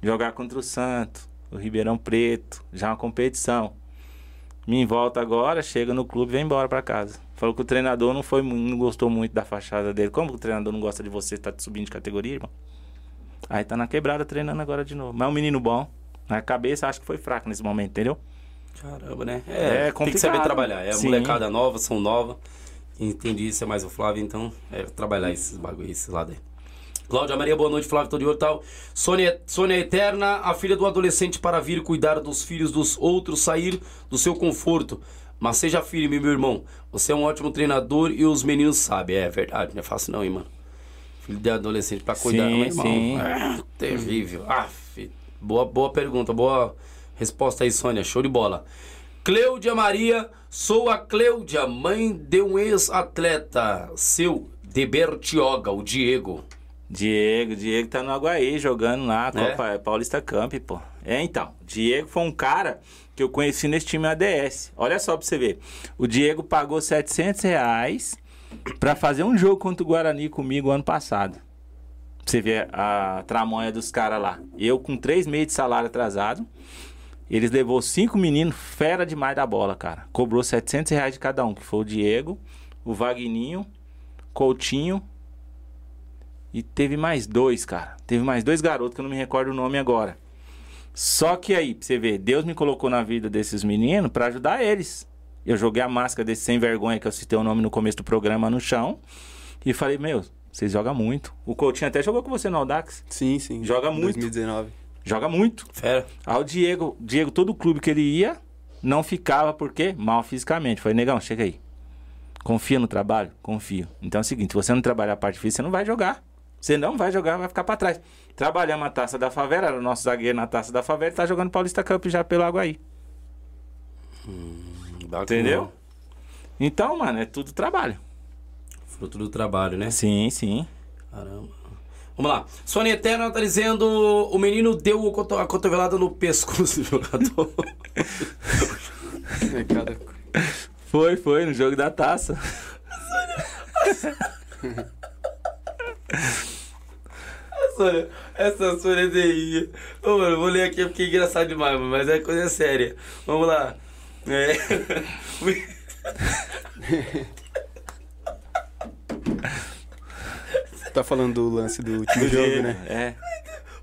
Jogar contra o Santo, o Ribeirão Preto, já uma competição. Me volta agora, chega no clube e vem embora pra casa. Falou que o treinador não foi, não gostou muito da fachada dele. Como que o treinador não gosta de você, tá te subindo de categoria, irmão? Aí tá na quebrada treinando agora de novo. Mas é um menino bom. Na cabeça acho que foi fraco nesse momento, entendeu? Caramba, né? É tem que saber complicado. trabalhar. É Sim. molecada nova, são nova. Entendi isso, é mais o Flávio, então é trabalhar esses bagulho, esses lados aí. Cláudia Maria, boa noite, Flávio Todo de tal. Sônia, Sônia Eterna, a filha do adolescente para vir cuidar dos filhos dos outros, sair do seu conforto. Mas seja firme, meu irmão. Você é um ótimo treinador e os meninos sabem. É verdade, não é fácil não, hein, mano. Filho de adolescente para cuidar, Sim, meu irmão. sim. É, terrível. Ah, fi- boa, boa pergunta, boa resposta aí, Sônia. Show de bola. Cleudia Maria, sou a Cleudia, mãe de um ex-atleta, seu de Bertioga, o Diego. Diego, Diego tá no Aguaí jogando lá, É? Copa Paulista Camp, pô. É, então, Diego foi um cara que eu conheci nesse time ADS. Olha só pra você ver. O Diego pagou 700 reais pra fazer um jogo contra o Guarani comigo ano passado. Pra você ver a tramonha dos caras lá. Eu com três meses de salário atrasado. Eles levou cinco meninos, fera demais da bola, cara. Cobrou 700 reais de cada um, que foi o Diego, o Vagninho, Coutinho e teve mais dois, cara. Teve mais dois garotos que eu não me recordo o nome agora. Só que aí, pra você ver, Deus me colocou na vida desses meninos pra ajudar eles. Eu joguei a máscara desse sem vergonha que eu citei o nome no começo do programa no chão. E falei, meu, vocês jogam muito. O Coutinho até jogou com você no Audax. Sim, sim. Joga muito. 2019. Joga muito. Fera. Aí o Diego, Diego, todo clube que ele ia, não ficava, por quê? Mal fisicamente. Falei, negão, chega aí. Confia no trabalho? Confio. Então é o seguinte, se você não trabalhar a parte física, você não vai jogar. Você não vai jogar, vai ficar pra trás. Trabalhamos a taça da favela, era o nosso zagueiro na taça da favela, tá jogando Paulista Cup já pelo Aguaí. Bacana. Entendeu? Então, mano, é tudo trabalho. Fruto do trabalho, né? Sim, sim. Caramba. Vamos lá. Sônia Eterna tá dizendo: o menino deu o coto- a cotovelada no pescoço do <laughs> jogador. É cada... Foi, foi, no jogo da taça. <laughs> Sônia, essa Sônia é terrível. Ô, mano, vou ler aqui porque é engraçado demais, mano, mas é coisa séria. Vamos lá. É. <laughs> Tá falando do lance do último jogo, né? É.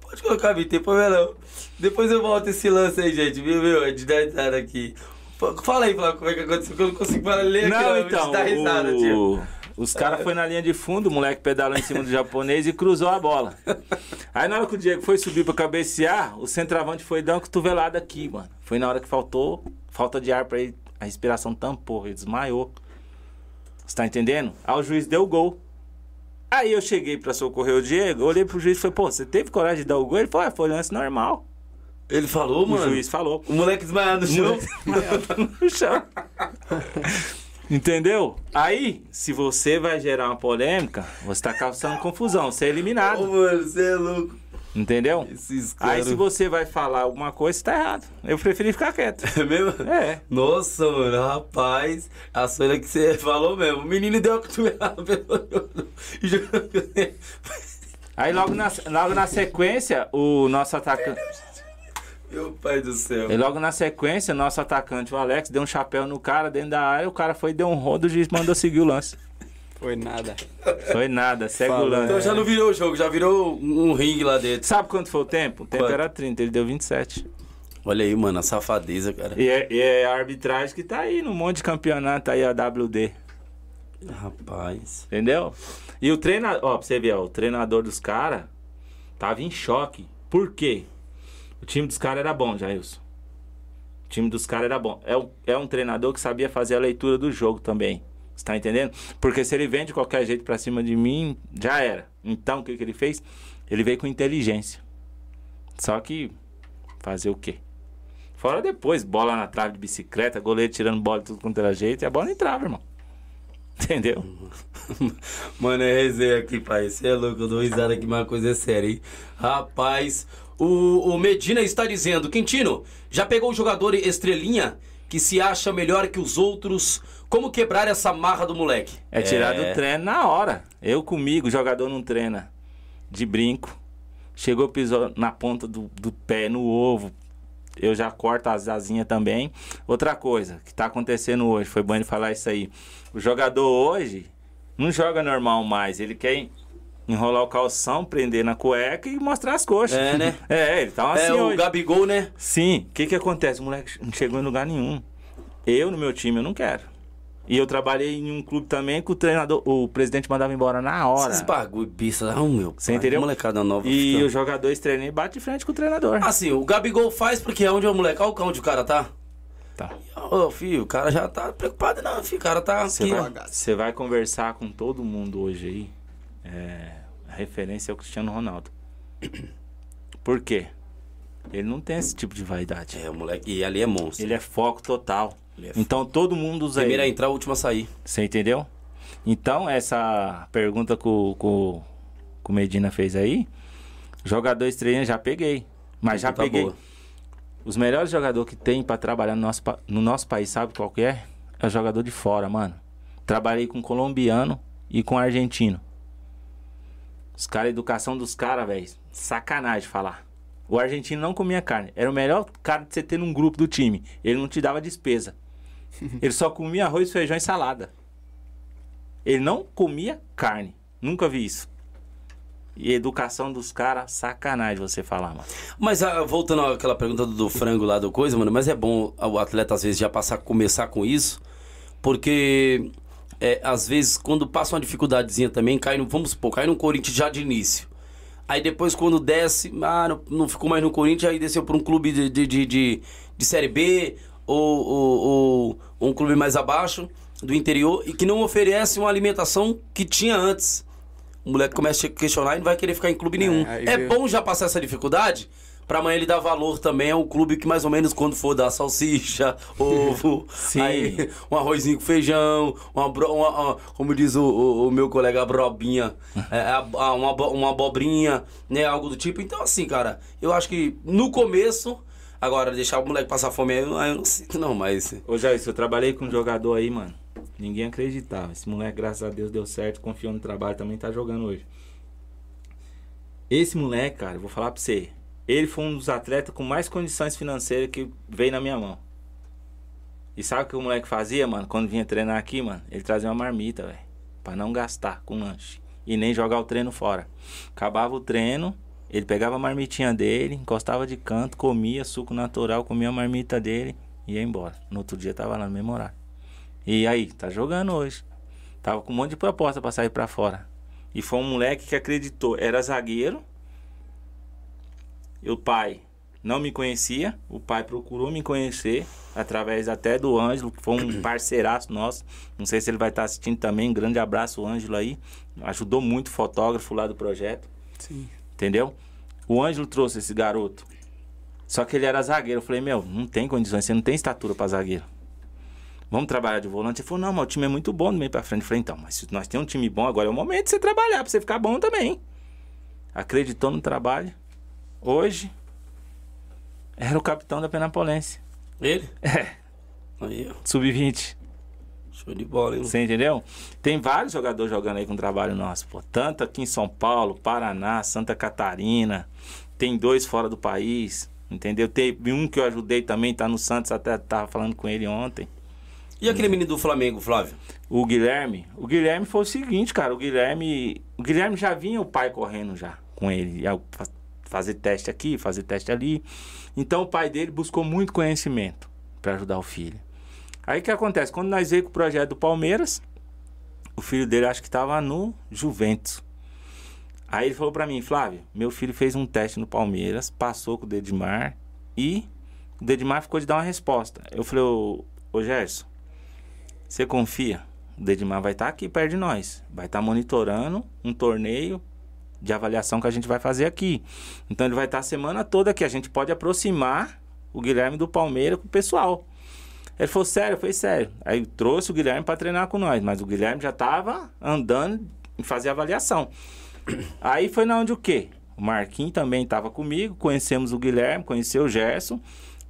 Pode colocar, Vitor, tem problema não. Depois eu volto esse lance aí, gente, viu, meu? É de dar risada aqui. Fala aí, Flávio, como é que aconteceu, que eu não consigo falar, ler aqui, Não, então, dar risada, o- tio. os caras foram na linha de fundo, o moleque pedalou em cima do japonês e cruzou a bola. Aí na hora que o Diego foi subir pra cabecear, o centroavante foi dar uma cotovelada aqui, mano. Foi na hora que faltou, falta de ar pra ele, a respiração tampou, ele desmaiou. Você tá entendendo? Aí o juiz deu o gol. Aí eu cheguei pra socorrer o Diego, olhei pro juiz e falei, pô, você teve coragem de dar o gol? Ele falou, ah, foi lance normal. Ele falou, O mano. juiz falou. O moleque desmaiado no chão. <laughs> no chão. Entendeu? Aí, se você vai gerar uma polêmica, você tá causando confusão, você é Ô, eliminado. mano, você é louco. Entendeu? Aí, se você vai falar alguma coisa, tá errado. Eu preferi ficar quieto. <laughs> É mesmo? É. Nossa, mano, rapaz. A Sônia que você <laughs> falou mesmo. O menino deu a cotovelada Aí, logo na, logo na sequência, o nosso atacante. Meu pai do céu. E logo na sequência, o nosso atacante, o Alex, deu um chapéu no cara dentro da área. O cara foi, deu um rodo, o juiz mandou seguir o lance. Foi nada. Foi nada, segue Falou, o lance. Então já não virou o jogo, já virou um ringue lá dentro. Sabe quanto foi o tempo? O tempo Quanto? era 30, ele deu 27. Olha aí, mano, a safadeza, cara. E é, e é a arbitragem que tá aí no monte de campeonato aí, a WD. Rapaz. Entendeu? E o treinador, ó, pra você ver, ó, o treinador dos caras tava em choque. Por quê? O time dos caras era bom, Jailson. O time dos caras era bom. É um, é um treinador que sabia fazer a leitura do jogo também. Você tá entendendo? Porque se ele vem de qualquer jeito pra cima de mim, já era. Então, o que, que ele fez? Ele veio com inteligência. Só que, fazer o quê? Fora depois, bola na trave de bicicleta, goleiro tirando bola de tudo quanto era jeito, e a bola entrava, irmão. <laughs> Entendeu? <laughs> Mano, é resenha aqui, pai. Você é louco, eu dou risada aqui, mas a coisa é séria, hein? Rapaz, o, o Medina está dizendo: Quintino, já pegou o jogador estrelinha que se acha melhor que os outros. Como quebrar essa marra do moleque? É tirar do treino na hora. Eu comigo, o jogador não treina de brinco. Chegou, pisou na ponta do, do pé, no ovo. Eu já corto as asinhas também. Outra coisa que tá acontecendo hoje, foi bom ele falar isso aí. O jogador hoje não joga normal mais. Ele quer enrolar o calção, prender na cueca e mostrar as coxas. É, né? <laughs> É, ele tá assim é o hoje. Gabigol, né? Sim. O que que acontece? O moleque não chegou em lugar nenhum. Eu, no meu time, eu não quero. E eu trabalhei em um clube também que o treinador, o presidente mandava embora na hora. Esses bagulho bista, não, meu. Você entendeu? Molecada nova. E fica- os jogadores treinam e bate de frente com o treinador. Assim, o Gabigol faz porque é onde é o moleque. Olha o cão onde o cara tá. Tá. Ô, filho, o cara já tá preocupado, não, filho. O cara tá Você vai, você vai conversar com todo mundo hoje aí. é, a referência é o Cristiano Ronaldo. <clears throat> Por quê? Ele não tem esse tipo de vaidade. É, o moleque. E ali é monstro. Ele é foco total. Então todo mundo usa Primeiro a entrar, o último a sair. Você entendeu? Então, essa pergunta que o, que o- Medina fez aí, jogador estreia já peguei. Mas já Tá peguei. boa. Os melhores jogadores que tem pra trabalhar no nosso, no nosso país, sabe qual que é? É o jogador de fora, mano. Trabalhei com colombiano e com argentino. Os caras, a educação dos caras, velho, sacanagem falar. O argentino não comia carne. Era o melhor cara de você ter num grupo do time. Ele não te dava despesa. <laughs> Ele só comia arroz, feijão e salada. Ele não comia carne. Nunca vi isso. E educação dos caras, sacanagem você falar, mano. Mas ah, voltando àquela pergunta do, do frango lá do coisa, mano, mas é bom o atleta às vezes já passar, começar com isso, porque é, às vezes quando passa uma dificuldadezinha também, cai no, vamos supor, cai no Corinthians já de início. Aí depois quando desce, ah, não, não ficou mais no Corinthians, aí desceu para um clube de, de, de, de, de Série B ou, ou, ou- um clube mais abaixo do interior e que não oferece uma alimentação que tinha antes. O moleque começa a questionar e não vai querer ficar em clube nenhum. aí É vê- bom já passar essa dificuldade pra amanhã ele dar valor também ao clube que mais ou menos quando for dar salsicha, <laughs> ovo, aí, um arrozinho com feijão, uma, uma- uma- como diz o, o- o meu colega, a brobinha, é, uma, uma abobrinha, né, algo do tipo. Então assim, cara, eu acho que no começo, agora deixar o moleque passar fome aí, eu, eu não sinto não, mas... Ô Jair, eu trabalhei com um jogador aí, mano. Ninguém acreditava. Esse moleque, graças a Deus, deu certo, confiou no trabalho, também tá jogando hoje. Esse moleque, cara, vou falar pra você. Ele foi um dos atletas com mais condições financeiras que veio na minha mão. E sabe o que o moleque fazia, mano? Quando vinha treinar aqui, mano? Ele trazia uma marmita, velho. Pra não gastar com lanche. E nem jogar o treino fora. Acabava o treino, ele pegava a marmitinha dele, encostava de canto, comia suco natural, comia a marmita dele e ia embora. No outro dia tava lá no mesmo horário. E aí, tá jogando hoje. Tava com um monte de proposta pra sair pra fora. E foi um moleque que acreditou. Era zagueiro. E o pai não me conhecia. O pai procurou me conhecer. Através até do Ângelo, que foi um <coughs> parceiraço nosso. Não sei se ele vai estar assistindo também. Grande abraço, Ângelo aí. Ajudou muito o fotógrafo lá do projeto. Sim. Entendeu? O Ângelo trouxe esse garoto. Só que ele era zagueiro. Eu falei, meu, não tem condições, você não tem estatura pra zagueiro. Vamos trabalhar de volante? Ele falou, não, mas o time é muito bom do meio pra frente. Eu falei, então, mas se nós temos um time bom, agora é o momento de você trabalhar, pra você ficar bom também. Acreditou no trabalho. Hoje, era o capitão da Penapolense. Ele? É, Aí, ó, sub-20. Show de bola, hein? Você entendeu? Tem vários jogadores jogando aí com trabalho nosso, pô. Tanto aqui em São Paulo, Paraná, Santa Catarina. Tem dois fora do país, entendeu? Teve um que eu ajudei também, tá no Santos, até tava falando com ele ontem. E aquele menino do Flamengo, Flávio? O Guilherme, o Guilherme foi o seguinte, cara, o Guilherme, o Guilherme já vinha o pai correndo já com ele, fazer teste aqui, fazer teste ali. Então o pai dele buscou muito conhecimento para ajudar o filho. Aí o que acontece? Quando nós veio com o projeto do Palmeiras, o filho dele acho que estava no Juventus. Aí ele falou para mim, Flávio, meu filho fez um teste no Palmeiras, passou com o Dedimar e o Dedimar ficou de dar uma resposta. Eu falei, ô, ô Gerson, você confia? O Dedimar vai estar aqui perto de nós. Vai estar monitorando um torneio de avaliação que a gente vai fazer aqui. Então ele vai estar a semana toda aqui. A gente pode aproximar o Guilherme do Palmeiras com o pessoal. Ele falou, sério? Eu falei, sério. Aí trouxe o Guilherme para treinar com nós. Mas o Guilherme já estava andando em fazer avaliação. <coughs> Aí foi na onde o quê? O Marquinhos também estava comigo. Conhecemos o Guilherme, conheceu o Gerson.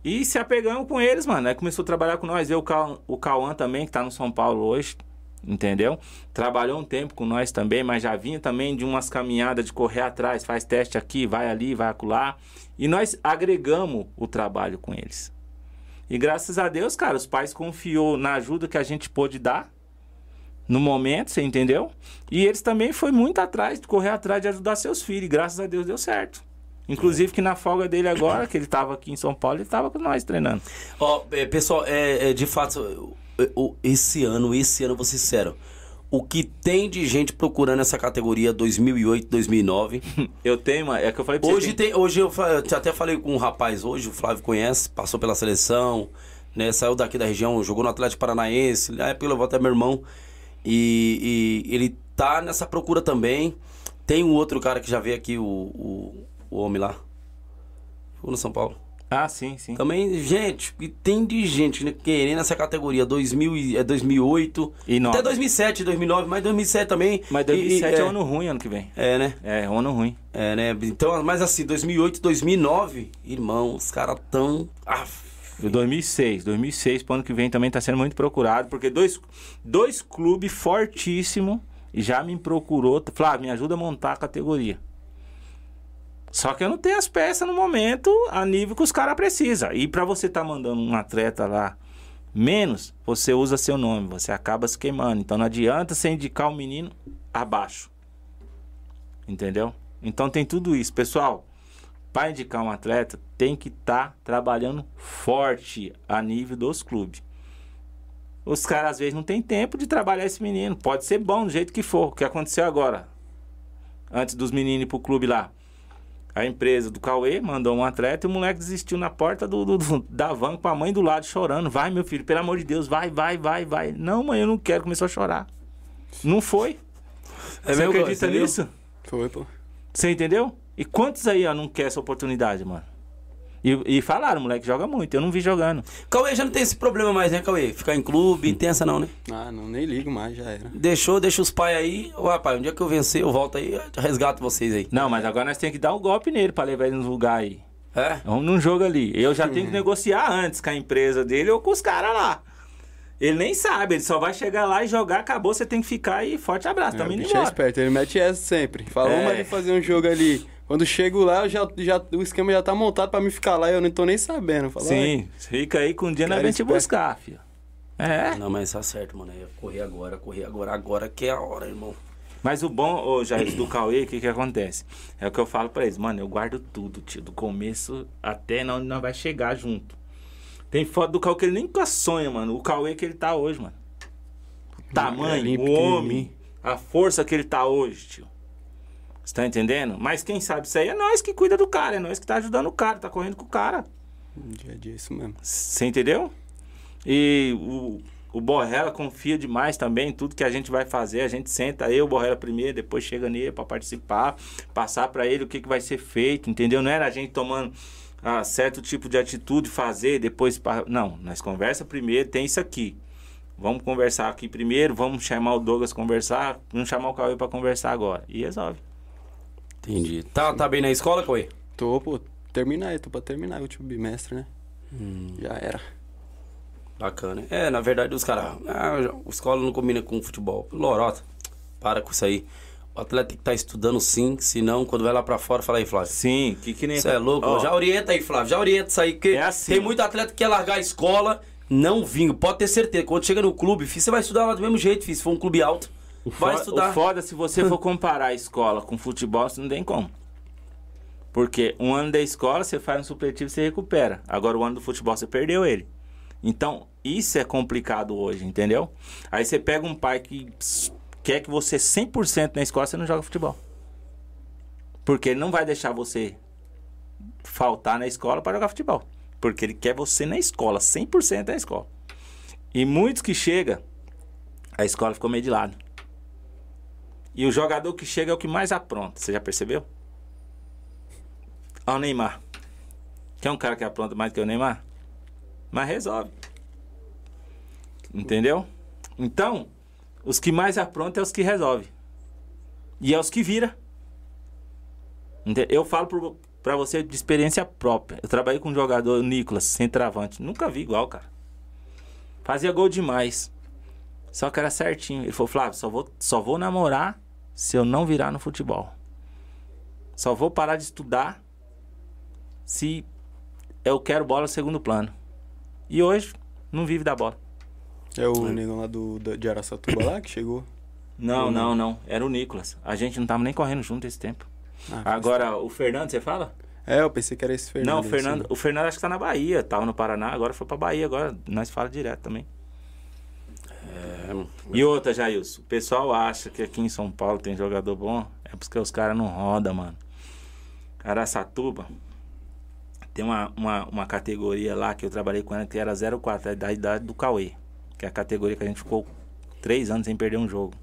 E se apegamos com eles, mano. Aí começou a trabalhar com nós. Eu, o Cauã, também, que tá no São Paulo hoje. Entendeu? Trabalhou um tempo com nós também, mas já vinha também de umas caminhadas de correr atrás, faz teste aqui, vai ali, vai acolá. E nós agregamos o trabalho com eles. E graças a Deus, cara, os pais confiou na ajuda que a gente pôde dar no momento, você entendeu? E eles também foi muito atrás, correr atrás de ajudar seus filhos. E graças a Deus deu certo. Inclusive que na folga dele agora, que ele estava aqui em São Paulo, ele estava com nós treinando. Ó, é, pessoal, é, é, de fato, esse ano, esse ano, vou ser sincero, o que tem de gente procurando essa categoria 2008, 2009. <laughs> Eu tenho, é que eu falei pra Hoje você. tem, hoje eu, eu até falei com um rapaz hoje, o Flávio conhece, passou pela seleção, né, saiu daqui da região, jogou no Atlético Paranaense, na época levou até meu irmão. E, e ele tá nessa procura também. Tem um outro cara que já veio aqui, o, o, o homem lá. Jogou no São Paulo. Ah, sim, sim. Também, gente, e tem de gente né, querendo essa categoria 2000, e- é 2008, E nove. até 2007, 2009, mas 2007 também. Mas 2007 e- é, e- ano ruim ano que vem. É, né? É, ano ruim. É, né? Então, mas assim, 2008, 2009, irmão, os caras tão. Do 2006. 2006 pro ano que vem também tá sendo muito procurado, porque dois, dois clubes fortíssimos já me procurou. Flávio, me ajuda a montar a categoria. Só que eu não tenho as peças no momento a nível que os caras precisam. E pra você tá mandando um atleta lá menos, você usa seu nome, você acaba se queimando. Então não adianta você indicar o menino abaixo. Entendeu? Então tem tudo isso. Pessoal, para indicar um atleta, tem que estar trabalhando forte a nível dos clubes. Os caras às vezes não tem tempo de trabalhar esse menino. Pode ser bom do jeito que for. O que aconteceu agora? Antes dos meninos ir pro clube lá. A empresa do Cauê mandou um atleta e o moleque desistiu na porta do, do- do- <laughs> da van com a mãe do lado chorando. Vai, meu filho, pelo amor de Deus, vai, vai, vai, vai. Não, mãe, eu não quero. Começou a chorar. Não foi. É Você mesmo, acredita nisso? Foi, pô. Você entendeu? E quantos aí ó, não quer essa oportunidade, mano? E, e falaram, o moleque joga muito. Eu não vi jogando. Cauê já não tem esse problema mais, né, Cauê? Ficar em clube, tem essa não, né? Ah, não, nem ligo mais, já era. Deixou, deixa os pais aí. Ô, rapaz, um dia que eu vencer, eu volto aí, eu resgato vocês aí. Não, mas agora nós temos que dar um golpe nele pra levar ele nos lugares aí. É? Vamos num jogo ali. Eu já tenho que negociar antes com a empresa dele ou com os caras lá. Ele nem sabe, ele só vai chegar lá e jogar, acabou, você tem que ficar aí. Forte abraço, É, indo bicho é embora. esperto, ele mete essa sempre. Fala, É. vamos ali fazer um jogo ali. Quando chego lá, eu já, já, o esquema já tá montado pra me ficar lá e eu não tô nem sabendo. Fala, "Ai, Sim, fica aí com um dia nós Cara vem te esperto. buscar, filho. É. Não, mas tá certo, mano. É correr agora, correr agora, agora que é a hora, irmão. Mas o bom, ô Jair, do Cauê, o que que acontece? É o que eu falo pra eles, mano, eu guardo tudo, tio, do começo até na onde nós vai chegar junto. Tem foto do Cauê que ele nem nunca sonha, mano. O Cauê que ele tá hoje, mano. O tamanho, Magrelinho, o homem, a força que ele tá hoje, tio. Você tá entendendo? Mas quem sabe isso aí é nós que cuida do cara, é nós que tá ajudando o cara, tá correndo com o cara. Dia a dia, isso mesmo. Você entendeu? E o, o Borrella confia demais também em tudo que a gente vai fazer. A gente senta eu, o Borrella primeiro, depois chega nele para participar, passar para ele o que, que vai ser feito, entendeu? Não era a gente tomando ah, certo tipo de atitude, fazer, depois. Não, nós conversa primeiro, tem isso aqui. Vamos conversar aqui primeiro, vamos chamar o Douglas conversar, vamos chamar o Cauê para conversar agora. E resolve. Entendi. Tá, tá bem na escola, Cauê? Tô, pô, terminar, eu tô pra terminar o último bimestre, né? Hum. Já era. Bacana. É, na verdade, os caras. Ah, a escola não combina com futebol. Lorota, para com isso aí. O atleta tem que estar estudando sim, senão quando vai lá pra fora, fala aí, Flávio. Sim, que que nem. Você é louco? Ó, Já orienta aí, Flávio. Já orienta isso aí, porque É assim. tem muito atleta que quer largar a escola, não vinga. Pode ter certeza. Quando chega no clube, filho, você vai estudar lá do mesmo jeito, filho. Se for um clube alto, vai Fo- estudar. O foda, se você for comparar a escola com futebol, você não tem como. Porque um ano da escola, você faz um supletivo e você recupera. Agora, o ano do futebol, você perdeu ele. Então, isso é complicado hoje, entendeu? Aí você pega um pai que quer que você 100% na escola, você não joga futebol. Porque ele não vai deixar você faltar na escola para jogar futebol. Porque ele quer você na escola, 100% na escola. E muitos que chegam, a escola ficou meio de lado. E o jogador que chega é o que mais apronta. Você já percebeu? Olha o Neymar. Quer um cara que apronta mais que o Neymar? Mas resolve. Entendeu? Então, os que mais aprontam é os que resolvem. E é os que vira. Eu falo pro, pra você de experiência própria. Eu trabalhei com um jogador, Nicolas, centroavante. Nunca vi igual, cara. Fazia gol demais. Só que era certinho. Ele falou, Flávio, só vou, só vou namorar se eu não virar no futebol. Só vou parar de estudar se eu quero bola no segundo plano. E hoje, não vive da bola. É o negão lá do, de Araçatuba lá que chegou. Não, não, não. Era o Nicolas. A gente não tava nem correndo junto esse tempo. Ah, Agora, o Fernando, você fala? É, eu pensei que era esse Fernando. não, o Fernando, o Fernando acho que tá na Bahia. Tava no Paraná, agora foi pra Bahia. Agora nós fala direto também. É, E outra, Jailson, o pessoal acha que aqui em São Paulo tem jogador bom, é porque os caras não rodam, mano. Araçatuba tem uma, uma, uma categoria lá que eu trabalhei com ela que era 04, é da idade do Cauê. Que é a categoria que a gente ficou três anos sem perder um jogo.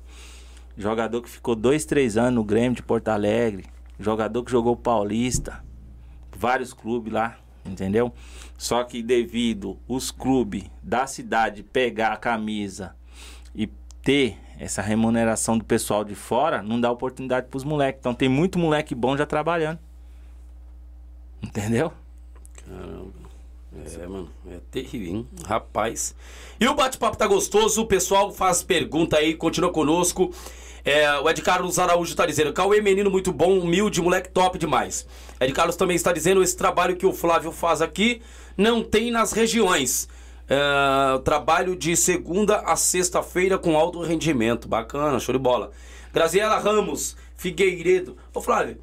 Jogador que ficou dois, três anos no Grêmio de Porto Alegre. Jogador que jogou Paulista. Vários clubes lá, entendeu? Só que devido os clubes da cidade pegar a camisa ter essa remuneração do pessoal de fora, não dá oportunidade pros moleques. Então tem muito moleque bom já trabalhando. Entendeu? Caramba. É, mano, é terrível, hein? Rapaz. E o bate-papo tá gostoso, o pessoal faz pergunta aí, continua conosco. É, o Ed Carlos Araújo tá dizendo: Cauê, menino muito bom, humilde, moleque top demais. Ed Carlos também está dizendo: esse trabalho que o Flávio faz aqui não tem nas regiões. É, trabalho de segunda a sexta-feira com alto rendimento. Bacana, show de bola. Graziela Ramos, Figueiredo. Ô, Flávio,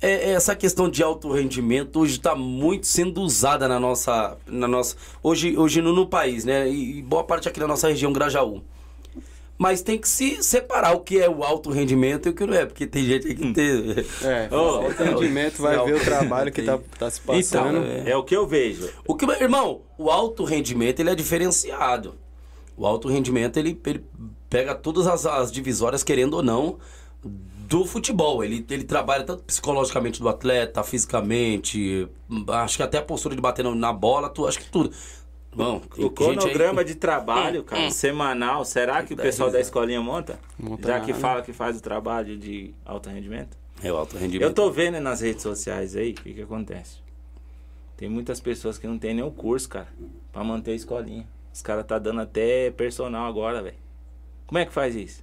é, é, essa questão de alto rendimento hoje está muito sendo usada na nossa, na nossa hoje, hoje no, no país, né? E, e boa parte aqui na nossa região Grajaú. Mas tem que se separar o que é o alto rendimento e o que não é, porque tem gente aí que tem. É, Ô, <laughs> o atendimento vai é, ver o- trabalho que tá, tá se passando. Então, é. o que eu vejo. O que, irmão, o alto rendimento ele é diferenciado. O alto rendimento ele, ele pega todas as, as divisórias, querendo ou não, do futebol. Ele, ele trabalha tanto psicologicamente do atleta, fisicamente, acho que até a postura de bater na, na bola, tu, acho que tudo. Bom, O gente aí- cronograma de trabalho, cara, semanal, será que o pessoal da risada. escolinha monta? Monta Já que fala que faz o trabalho de alto rendimento? É o alto rendimento. Eu tô vendo nas redes sociais aí, o que que acontece? Tem muitas pessoas que não tem nem o curso, cara, pra manter a escolinha. Os caras tá dando até personal agora, velho. Como é que faz isso?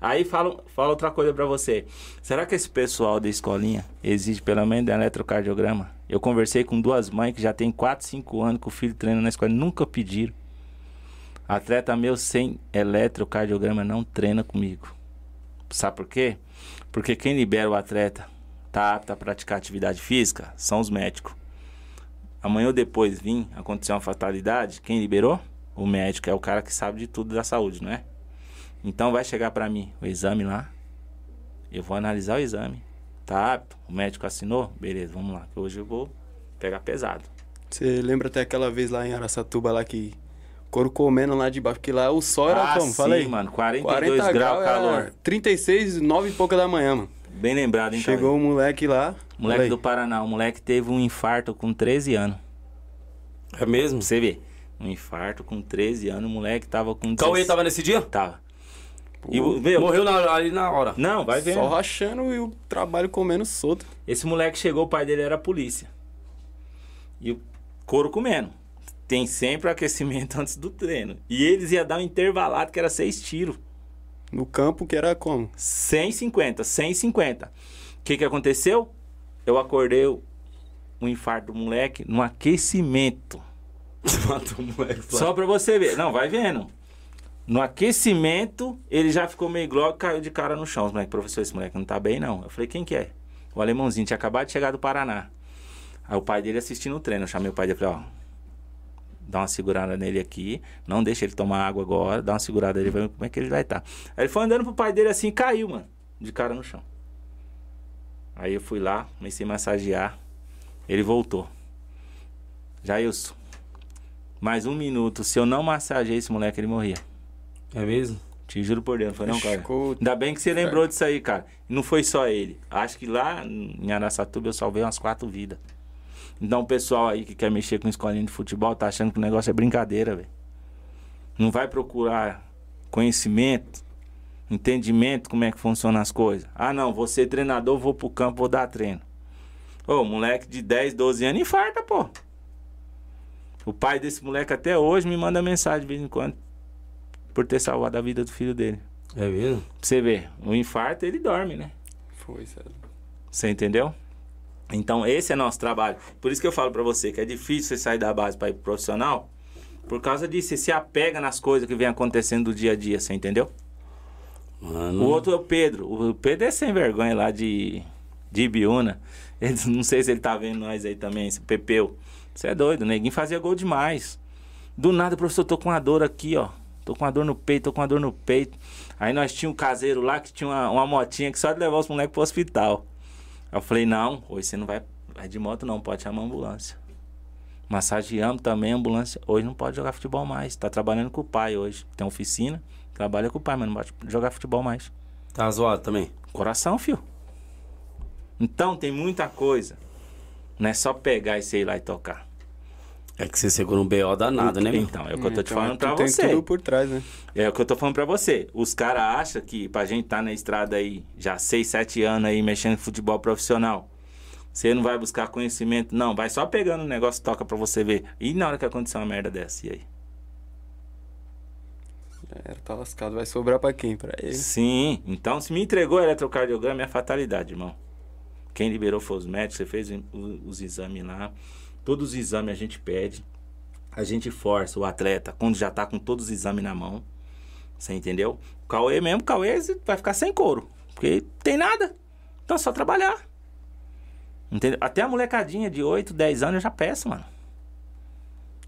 Aí fala, fala outra coisa pra você. Será que esse pessoal da escolinha exige pelo menos eletrocardiograma? Eu conversei com duas mães que já tem 4, 5 anos que o filho treina na escola, nunca pediram. Atleta meu sem eletrocardiograma não treina comigo. Sabe por quê? Porque quem libera o atleta tá apto a praticar atividade física são os médicos. Amanhã ou depois vir acontecer uma fatalidade, quem liberou? O médico é o cara que sabe de tudo da saúde, não é? Então vai chegar pra mim o exame lá. Eu vou analisar o exame. Tá apto? O médico assinou? Beleza, vamos lá. que Hoje eu vou pegar pesado. Você lembra até aquela vez lá em Araçatuba lá que couro comendo lá de baixo, porque lá o sol era Ah, como? Sim, aí. mano. 42 graus, era calor. 36, 9 e pouca da manhã, mano. Bem lembrado, hein, Chegou Cauê? o moleque lá. Moleque fala aí. do Paraná. O moleque teve um infarto com 13 anos. É mesmo? Você ver. Um infarto com 13 anos. O moleque tava com... Cauê 16 tava nesse dia? Tava. E, meu, Morreu na- ali na hora. Não, vai vendo. Só rachando e o trabalho comendo solto. Esse moleque chegou, o pai dele era polícia. E o couro comendo. Tem sempre aquecimento <laughs> antes do treino. E eles iam dar um intervalado que era seis tiros. No campo que era como? 150, 150. O que que aconteceu? Eu acordei um infarto do moleque no aquecimento. <laughs> Matou o moleque. Só pra você ver. Não, vai vendo. No aquecimento, ele já ficou meio globo e caiu de cara no chão. Os moleques, professor, esse moleque não tá bem, não. Eu falei, quem que é? O alemãozinho tinha acabado de chegar do Paraná. Aí o pai dele assistindo o treino. Eu chamei o pai dele e falei, ó, dá uma segurada nele aqui. Não deixa ele tomar água agora. Dá uma segurada nele, ver como é que ele vai estar. Aí ele foi andando pro pai dele assim e caiu, mano. De cara no chão. Aí eu fui lá, comecei a massagear. Ele voltou. Jailson, mais um minuto. Se eu não massagear esse moleque, ele morria. É mesmo? Te juro por Deus, não foi não, cara. Ficou- Ainda bem que você lembrou disso aí, cara. Não foi só ele. Acho que lá em Araçatuba eu salvei umas quatro vidas. Então o pessoal aí que quer mexer com escolinha de futebol tá achando que o negócio é brincadeira, velho. Não vai procurar conhecimento, entendimento, como é que funcionam as coisas. Ah, não, vou ser treinador, vou pro campo, vou dar treino. Ô, moleque de 10, 12 anos infarta, pô. O pai desse moleque até hoje me manda mensagem de vez em quando. Por ter salvado a vida do filho dele. É mesmo? Pra você ver, o infarto ele dorme, né? Foi, sério. Você entendeu? Então esse é nosso trabalho. Por isso que eu falo pra você que é difícil você sair da base pra ir pro profissional. Por causa disso, você se apega nas coisas que vem acontecendo do dia a dia, você entendeu? Mano. O outro é o Pedro. O Pedro é sem vergonha lá de, de Ibiúna. Ele, <laughs> não sei se ele tá vendo nós aí também, esse Pepeu. Você é doido, neguinho fazia gol demais. Do nada, professor, tô com uma dor aqui, ó. Tô com uma dor no peito, tô com uma dor no peito. Aí nós tinha um caseiro lá que tinha uma, uma motinha que só de levar os moleques pro hospital. Aí eu falei, não, hoje você não vai, vai de moto não, pode chamar a ambulância. Massageamos também ambulância. Hoje não pode jogar futebol mais. Tá trabalhando com o pai hoje. Tem oficina, trabalha com o pai, mas não pode jogar futebol mais. Tá zoado também. Coração, fio. Então tem muita coisa. Não é só pegar e sei lá e tocar. É que você segura um BO danado, né, meu? Então, é o que eu tô te Então, falando tu pra tem você. tudo por trás, né? É o que eu tô falando pra você. Os caras acham que pra gente tá na estrada aí, já 6, 7 anos aí, mexendo em futebol profissional, você não vai buscar conhecimento. Não, vai só pegando o negócio, toca pra você ver. E na hora que acontecer uma merda dessa, e aí? Já era, tá lascado. Vai sobrar pra quem? Pra ele. Sim, então se me entregou o eletrocardiograma é fatalidade, irmão. Quem liberou foi os médicos, você fez os exames lá. Todos os exames a gente pede. A gente força o atleta quando já tá com todos os exames na mão. Você entendeu? O Cauê mesmo, o Cauê vai ficar sem couro. Porque tem nada. Então é só trabalhar. Entendeu? Até a molecadinha de 8, 10 anos eu já peço, mano.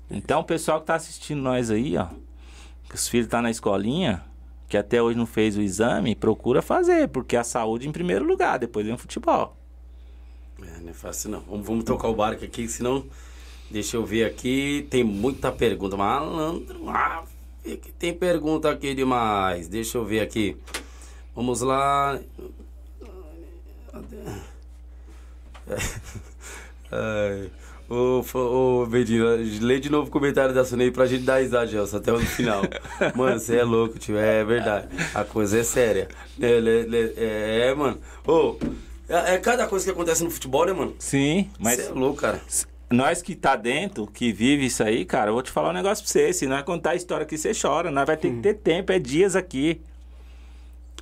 Então o pessoal que tá assistindo nós aí, ó. Que os filhos tá na escolinha, que até hoje não fez o exame, procura fazer, porque a saúde em primeiro lugar, depois vem o futebol. É, não é fácil não. Vamos, vamos tocar o barco aqui, senão. Deixa eu ver aqui. Tem muita pergunta. Malandro. Ah, que tem pergunta aqui demais. Deixa eu ver aqui. Vamos lá. <laughs> Ai. Ô, ô, Bedinho, lê de novo o comentário da Sunei pra gente dar risada, Gelson, até o final. <laughs> Mano, você é louco, tio. É verdade. A coisa é séria. É, lê- é, é, mano. Ô, é, é cada coisa que acontece no futebol, né, mano? Sim, Mas Você é louco, cara. nós que tá dentro, que vive isso aí, cara, eu vou te falar um negócio pra você. Se nós contar a história aqui, você chora. Nós vai ter que ter tempo, é dias aqui.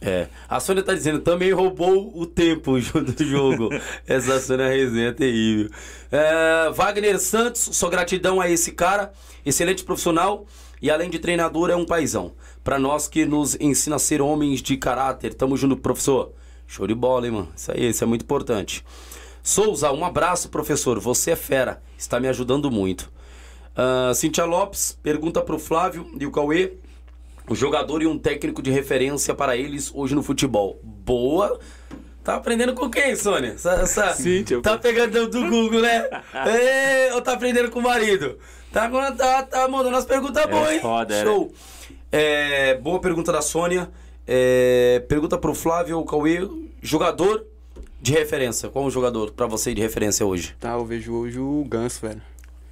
É. A Sônia tá dizendo, também roubou o tempo <laughs> do jogo. <laughs> Essa Sônia resenha é terrível. É, Wagner Santos, só gratidão a esse cara, excelente profissional e além de treinador é um paizão. Pra nós que nos ensina a ser homens de caráter. Tamo junto, professor. Show de bola, hein, mano? Isso aí, isso é muito importante. Souza, um abraço, professor. Você é fera. Está me ajudando muito. Ah, Cintia Lopes pergunta pro Flávio e o Cauê. O jogador e um técnico de referência para eles hoje no futebol. Boa. Tá aprendendo com quem, Sônia? Essa, essa- Cíntia. Tá pegando do Google, né? <laughs> Ê, ou tá aprendendo com o marido? Tá, tá, tá mandando as perguntas boas, hein? foda, é. Show. É, boa pergunta da Sônia. É, pergunta pro Flávio Cauê. Jogador de referência. Qual o jogador pra você de referência hoje? Tá, eu vejo hoje o Ganso, velho.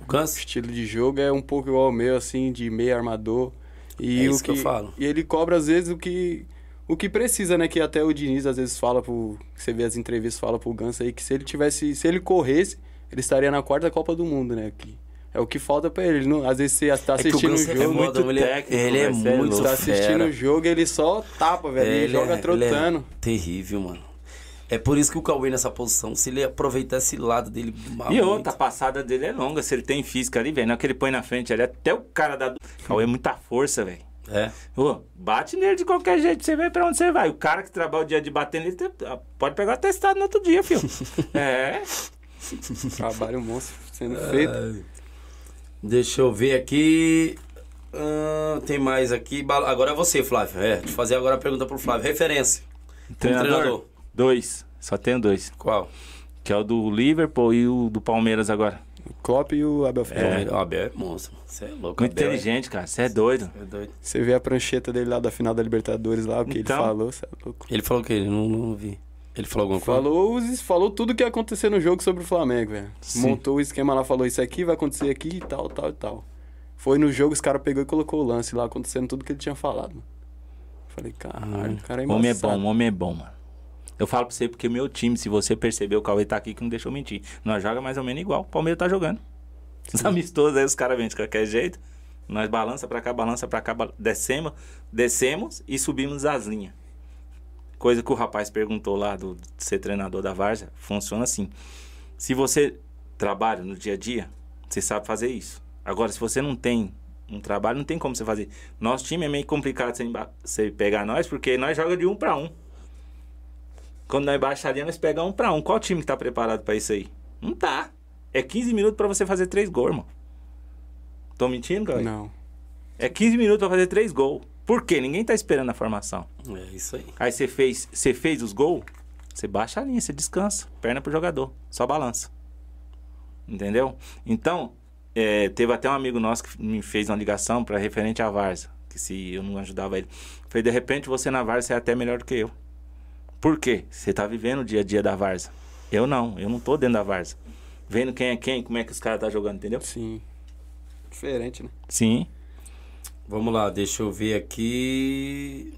O O Gans? estilo de jogo é um pouco igual ao meu, assim, de meio armador. E É o isso que eu falo. E ele cobra, às vezes, o que, o que precisa, né? Que até o Diniz, às vezes, fala pro... Você vê as entrevistas, fala pro Ganso aí que se ele tivesse... Se ele corresse, ele estaria na quarta Copa do Mundo, né? Que é o que falta pra ele. Ele não, às vezes você tá É que o assistindo o Ganso é jogo... foda, muito ele é- técnico, ele é velho, cê é muito Você tá assistindo o jogo, ele só tapa, velho. É, ele, joga é- ele trotando. é terrível, mano. É por isso que o Cauê nessa posição, se ele aproveitar esse lado dele. E muito- outra, a passada dele é longa. Se ele tem física ali, velho, não é que ele põe na frente ali, até o cara da. Cauê é muita força, velho. É. Ô, bate nele de qualquer jeito, você vê pra onde você vai. O cara que trabalha o dia de bater nele te- pode pegar o atestado no outro dia, filho. <laughs> é. Trabalho monstro sendo feito. Ai. Deixa eu ver aqui. Ah, tem mais aqui. Agora é você, Flávio. É, deixa eu fazer agora a pergunta pro Flávio. Referência. Como Treinador? Dois. Só tenho dois. Qual? Que é o do Liverpool e o do Palmeiras agora. O Klopp e o Abel Ferreira. É, o Abel é monstro. Você é louco. Muito Abel é- inteligente, cara. Você é doido. É doido. Você vê a prancheta dele lá da final da Libertadores lá, o que Então. ele falou, você é louco. Ele falou o quê? Não, não vi. Ele falou alguma coisa? Falou, falou tudo que ia acontecer no jogo sobre o Flamengo, velho. Montou o esquema lá, falou isso aqui vai acontecer aqui e tal, tal e tal. Foi no jogo, os caras pegou e colocou o lance lá, acontecendo tudo que ele tinha falado. mano. Falei, caralho, o cara é O homem é embaçado. bom, o homem é bom, mano. Eu falo pra você porque meu time, se você percebeu, o Cauê tá aqui que não deixou mentir. Nós joga mais ou menos igual. O Palmeiras tá jogando. Os amistosos aí, os caras vêm de qualquer jeito. Nós balança pra cá, balança pra cá, descemos, descemos e subimos as linhas. Coisa que o rapaz perguntou lá do de ser treinador da Várzea, funciona assim. Se você trabalha no dia a dia, você sabe fazer isso. Agora, se você não tem um trabalho, não tem como você fazer. Nosso time é meio complicado você, você pegar nós, porque nós joga de um pra um. Quando nós baixa ali, nós pegamos um pra um. Qual time que tá preparado pra isso aí? Não tá. É 15 minutos pra você fazer três gols, irmão. Tô mentindo, cara? Não. É 15 minutos pra fazer três gols. Por quê? Ninguém tá esperando a formação. É isso aí. Aí você fez, você fez os gols, você baixa a linha, você descansa. Perna pro jogador. Só balança. Entendeu? Então, é, teve até um amigo nosso que me fez uma ligação para referente à Varsa. Que se eu não ajudava ele. Falei, de repente você na Varsa é até melhor do que eu. Por quê? Você tá vivendo o dia a dia da Varsa. Eu não, eu não tô dentro da Varsa. Vendo quem é quem, como é que os caras tá jogando, entendeu? Sim. Diferente, né? Sim. Vamos lá, deixa eu ver aqui.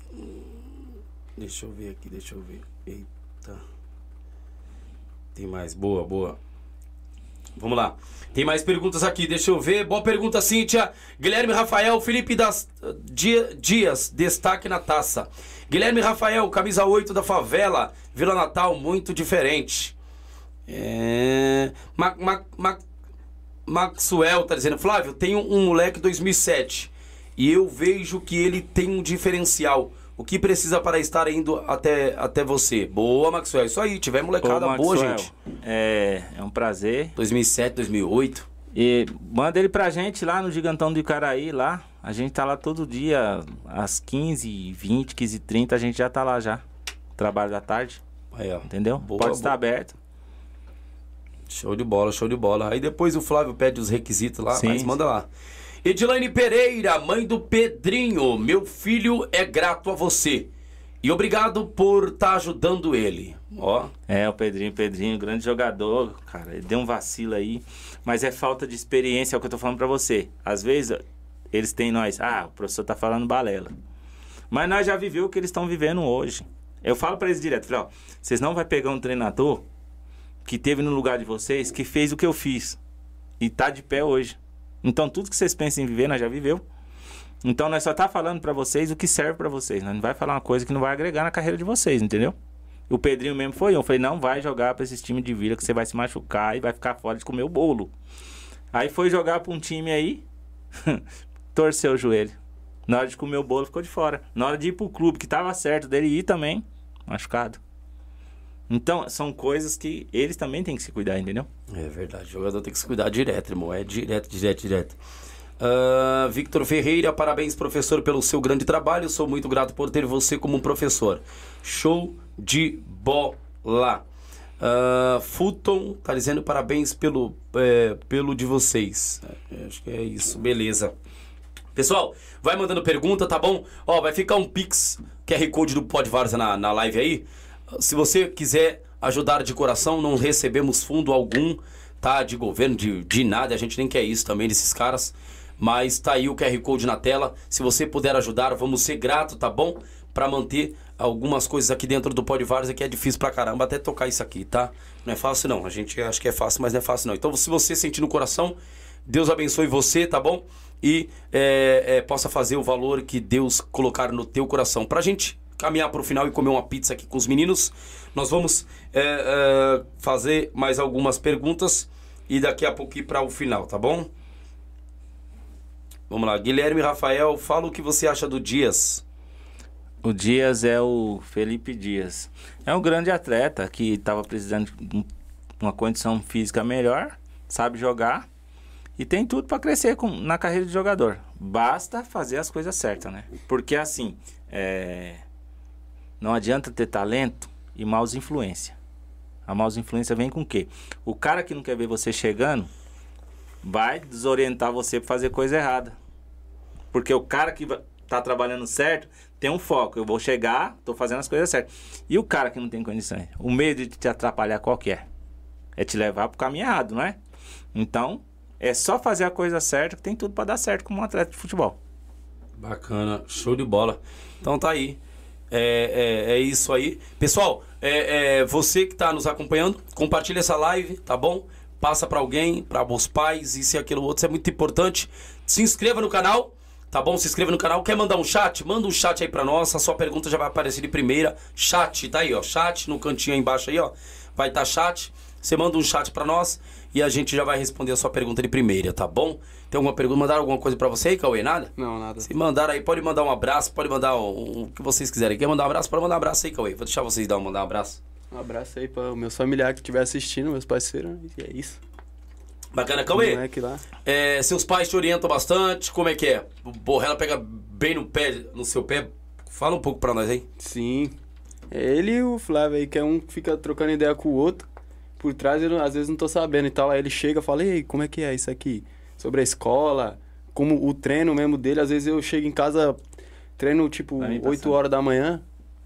Deixa eu ver aqui, deixa eu ver. Eita. Tem mais. Boa, boa. Vamos lá. Tem mais perguntas aqui, deixa eu ver. Boa pergunta, Cíntia. Guilherme Rafael, Felipe das, Dia- Dias, destaque na taça. Guilherme Rafael, camisa 8 da favela, Vila Natal, muito diferente. É. Ma, Ma, Ma- Maxwell tá dizendo, Flávio, tem um moleque 2007 e eu vejo que ele tem um diferencial. O que precisa para estar indo até, até você? Boa, Maxwell. Isso aí, tiver molecada Ô, boa, gente. É, é um prazer. 2007, 2008. E manda ele pra gente lá no Gigantão do Icaraí, lá. A gente tá lá todo dia, às 15, 20, 15 30, a gente já tá lá já. Trabalho da tarde, Aí, ó. entendeu? Boa, Pode estar boa. aberto. Show de bola, show de bola. Aí depois o Flávio pede os requisitos lá, Sim. mas manda lá. Edilane Pereira, mãe do Pedrinho, meu filho é grato a você. E obrigado por estar ajudando ele. Ó, É, o Pedrinho, Pedrinho, grande jogador, cara. Ele deu um vacilo aí. Mas é falta de experiência, é o que eu tô falando pra você. Às vezes, eles têm nós. Ah, o professor tá falando balela. Mas nós já viveu o que eles estão vivendo hoje. Eu falo pra eles direto, falei, ó, vocês não vai pegar um treinador que teve no lugar de vocês, que fez o que eu fiz. E tá de pé hoje. Então, tudo que vocês pensam em viver, nós já viveu. Então, nós só tá falando pra vocês o que serve pra vocês. Nós não vai falar uma coisa que não vai agregar na carreira de vocês, entendeu? O Pedrinho mesmo foi eu. Falei, não vai jogar pra esses times de vila que você vai se machucar e vai ficar fora de comer o bolo. Aí foi jogar pra um time aí, <laughs> torceu o joelho. Na hora de comer o bolo, ficou de fora. Na hora de ir pro clube, que tava certo dele ir também, machucado. Então, são coisas que eles também têm que se cuidar, entendeu? É verdade, o jogador tem que se cuidar direto, irmão. É direto, direto, direto. Ah, Victor Ferreira, parabéns, professor, pelo seu grande trabalho. Sou muito grato por ter você como professor. Show de bola. Ah, Fulton tá dizendo parabéns pelo, é, pelo de vocês. É, acho que é isso, beleza. Pessoal, vai mandando pergunta, tá bom? Ó, vai ficar um Pix QR Code do Pod Varsa na, na live aí. Se você quiser ajudar de coração, não recebemos fundo algum, tá? De governo, de, de nada, a gente nem quer isso também desses caras. Mas tá aí o QR Code na tela. Se você puder ajudar, vamos ser grato, tá bom? Pra manter algumas coisas aqui dentro do Pod Varsa que é difícil pra caramba até tocar isso aqui, tá? Não é fácil não. A gente acha que é fácil, mas não é fácil não. Então, se você sentir no coração, Deus abençoe você, tá bom? E é, é, possa fazer o valor que Deus colocar no teu coração. Pra gente caminhar pro final e comer uma pizza aqui com os meninos, nós vamos é, é, fazer mais algumas perguntas e daqui a pouco ir para o final, tá bom? Vamos lá, Guilherme Rafael, fala o que você acha do Dias. O Dias é o Felipe Dias. É um grande atleta que estava precisando de um- uma condição física melhor, sabe jogar e tem tudo para crescer com- na carreira de jogador. Basta fazer as coisas certas, né? Porque assim, é, não adianta ter talento e maus influência. A maus influência vem com o quê? O cara que não quer ver você chegando vai desorientar você para fazer coisa errada. Porque o cara que tá trabalhando certo tem um foco. Eu vou chegar, tô fazendo as coisas certas. E o cara que não tem condições? O medo de te atrapalhar qual que é? É te levar pro caminho errado, não é? Então, é só fazer a coisa certa que tem tudo para dar certo como um atleta de futebol. Bacana, show de bola. Então tá aí. É, é, é isso aí. Pessoal, é, é, você que está nos acompanhando, compartilha essa live, tá bom? Passa para alguém, para os pais, isso e aquilo outro, isso é muito importante. Se inscreva no canal, tá bom? Se inscreva no canal. Quer mandar um chat? Manda um chat aí para nós, a sua pergunta já vai aparecer de primeira. Chat, tá aí, ó. Chat no cantinho aí embaixo aí, ó. Vai estar tá chat. Você manda um chat para nós e a gente já vai responder a sua pergunta de primeira, tá bom? Tem alguma pergunta? Mandaram alguma coisa para você aí, Cauê? Nada? Não, nada. Se mandar aí, pode mandar um abraço, pode mandar o, o que vocês quiserem. Quer mandar um abraço? Pode mandar um abraço aí, Cauê. Vou deixar vocês dar um, mandar um abraço. Um abraço aí para meus familiares que estiver assistindo, meus parceiros, e é isso. Bacana, Cauê. Lá. É, seus pais te orientam bastante, como é que é? Porra, ela pega bem no pé, no seu pé. Fala um pouco pra nós aí. Sim. É ele e o Flávio aí, que é um que fica trocando ideia com o outro. Por trás, eu às vezes não tô sabendo e tal. Aí ele chega e fala, ei, como é que é isso aqui? Sobre a escola, como o treino mesmo dele. Às vezes eu chego em casa, treino tipo 8 horas da manhã.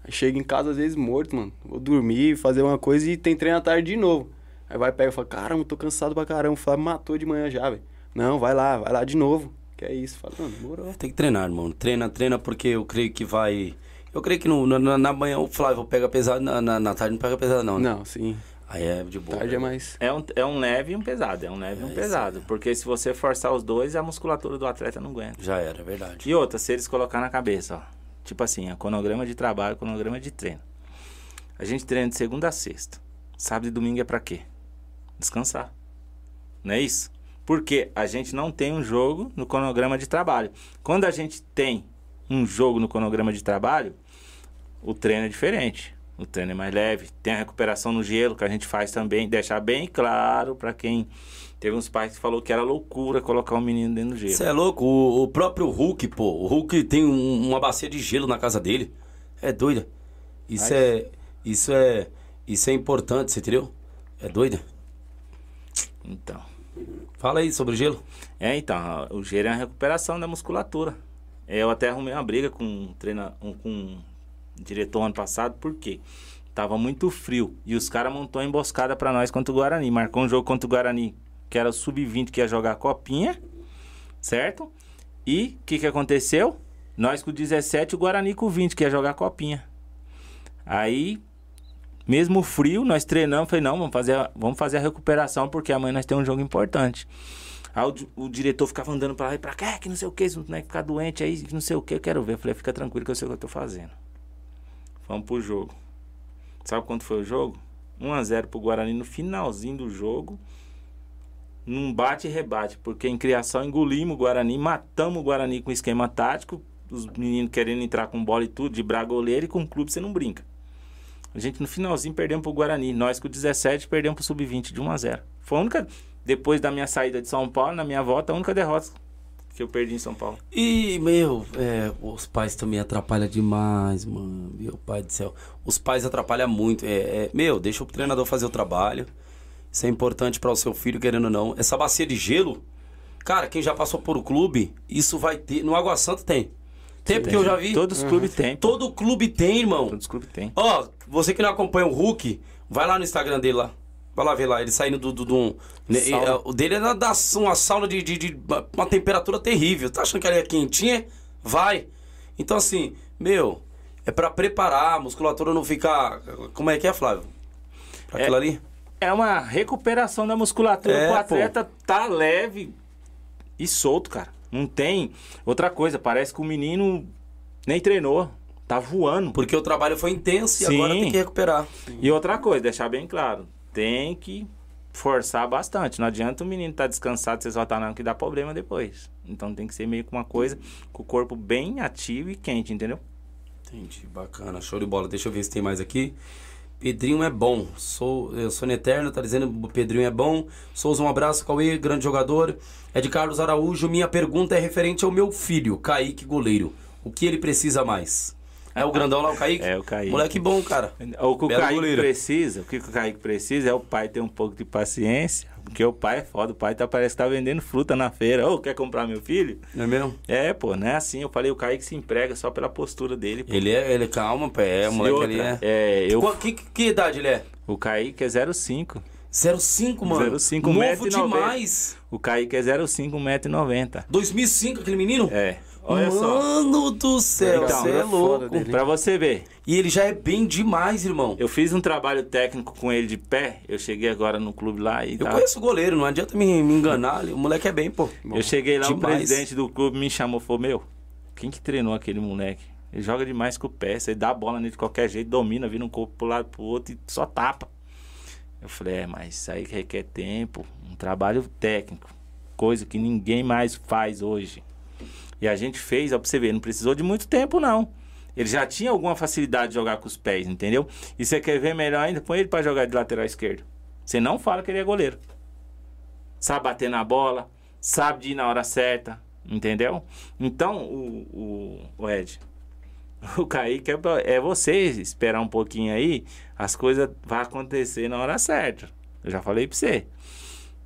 Chego em casa às vezes morto, mano. Vou dormir, fazer uma coisa e tem treino à tarde de novo. Aí vai pega e fala, caramba, tô cansado pra caramba. O Flávio matou de manhã já, velho. Não, vai lá, vai lá de novo. Que é isso. Fala, mano, demorou. Tem que treinar, irmão. Treina, treina, porque eu creio que vai. Eu creio que no, na, na manhã o Flávio pega pesado, na, na, na tarde não pega pesado, não. Né? Não, sim. Aí é de boa. Tarde é mais. É um, é um leve e um pesado. É um leve e um É, pesado. isso Porque se você forçar os dois, a musculatura do atleta não aguenta. Já era, é verdade. E outra, se eles colocar na cabeça, ó. Tipo assim, ó, cronograma de trabalho, cronograma de treino. A gente treina de segunda a sexta. Sábado e domingo é pra quê? Descansar. Não é isso? Porque a gente não tem um jogo no cronograma de trabalho. Quando a gente tem um jogo no cronograma de trabalho, o treino é diferente. O treino é mais leve. Tem a recuperação no gelo que a gente faz também. Deixar bem claro pra quem. Teve uns pais que falou que era loucura colocar um menino dentro do gelo. Você é louco? O, o próprio Hulk, pô. O Hulk tem um- uma bacia de gelo na casa dele. É doida. Isso Ai. é. Isso é. Isso é importante, você entendeu? É doida. Então. Fala aí sobre o gelo. É, então, o gelo é a recuperação da musculatura. Eu até arrumei uma briga com um, treina, um, com um diretor ano passado, por quê? Tava muito frio e os caras montou emboscada pra nós contra o Guarani. Marcou um jogo contra o Guarani, que era o sub-20 que ia jogar a copinha, certo? E o que, que aconteceu? Nós com 17 e o Guarani com 20, que ia jogar a copinha. Aí, mesmo frio, nós treinamos, falei, não, vamos fazer, a- vamos fazer a recuperação, porque amanhã nós temos um jogo importante. Aí o, o diretor ficava andando pra lá e pra cá, "É, que não sei o que, não é ficar doente aí, que não sei o que, eu quero ver. Eu falei, fica tranquilo que eu sei o que eu tô fazendo. Vamos pro jogo. Sabe quanto foi o jogo? 1x0 pro Guarani no finalzinho do jogo. Num bate e rebate, porque em criação engolimos o Guarani, matamos o Guarani com esquema tático, os meninos querendo entrar com bola e tudo, de bragoleiro e com clube você não brinca. A gente no finalzinho perdemos pro Guarani. Nós com 17 perdemos pro Sub-20 de 1 a 0 Foi a única. Depois da minha saída de São Paulo, na minha volta, a única derrota que eu perdi em São Paulo. E, meu, é, os pais também atrapalham demais, mano. Meu pai do céu. Os pais atrapalham muito. É, é, meu, deixa o treinador fazer o trabalho. Isso é importante para o seu filho, querendo ou não. Essa bacia de gelo, cara, quem já passou por o clube, isso vai ter. No Água Santa tem. Tempo que eu já vi. Todos os clubes têm. Todo clube tem, irmão. Todos os clubes têm. Ó, você que não acompanha o Hulk, vai lá no Instagram dele lá. Vai lá ver lá, ele saindo do. do, do- né, e, é, o dele é da, uma sauna de, de, de uma temperatura terrível. Tá achando que ela é quentinha? Vai. Então, assim, meu, é pra preparar a musculatura não ficar. Como é que é, Flávio? Pra É. aquilo ali? É uma recuperação da musculatura. É, o atleta tá leve e solto, cara. Não tem. Outra coisa, parece que o menino nem treinou. Tá voando. Porque o trabalho foi intenso e Sim. agora tem que recuperar. E outra coisa, deixar bem claro, tem que forçar bastante. Não adianta o menino estar descansado, você soltar não, que dá problema depois. Então tem que ser meio que uma coisa com o corpo bem ativo e quente, entendeu? Entendi, bacana, show de bola. Deixa eu ver se tem mais aqui. Pedrinho é bom. Sou, eu sou Eterno, tá dizendo Pedrinho é bom. Souza, um abraço, Cauê, grande jogador. É de Carlos Araújo. Minha pergunta é referente ao meu filho, Kaique Goleiro. O que ele precisa mais? É o grandão lá, o Kaique? É, o Kaique. Moleque bom, cara. O que o Belo Kaique goleiro. precisa, o que o Kaique precisa é o pai ter um pouco de paciência, porque o pai é foda, o pai tá, parece que tá vendendo fruta na feira. Ô, quer comprar meu filho? Não é mesmo? É, pô, não é assim. Eu falei, o Kaique se emprega só pela postura dele. Pô. Ele é, ele calma, pé. É, o E moleque outra, ali é. é, eu, Qual- que, que, que idade ele é? o Kaique é 0,5. 05, mano. 05, Novo 1,90 m. demais. O Kaique é 0,5, 1,90m. 2005, aquele menino? É. Olha só. Mano do céu, Então, você é louco. dele. Pra você ver, E ele já é bem demais, irmão. eu fiz um trabalho técnico com ele de pé. Eu cheguei agora no clube lá e Eu tá- conheço o goleiro, não adianta me, me enganar. O moleque é bem, pô. Eu cheguei lá, o demais. presidente do clube me chamou e falou: Meu, quem que treinou aquele moleque? Ele joga demais com o pé, você dá a bola nele de qualquer jeito, domina, vira um corpo pro lado pro outro e só tapa. Eu falei: É, mas isso aí requer tempo, um trabalho técnico, coisa que ninguém mais faz hoje. E a gente fez, ó, pra você ver, não precisou de muito tempo, não. Ele já tinha alguma facilidade de jogar com os pés, entendeu? E você quer ver melhor ainda? Põe ele pra jogar de lateral esquerdo. Você não fala que ele é goleiro sabe bater na bola, sabe de ir na hora certa, entendeu? Então, o, o, o Ed, <laughs> o Kaique é, é você esperar um pouquinho aí, as coisas vão acontecer na hora certa. Eu já falei pra você.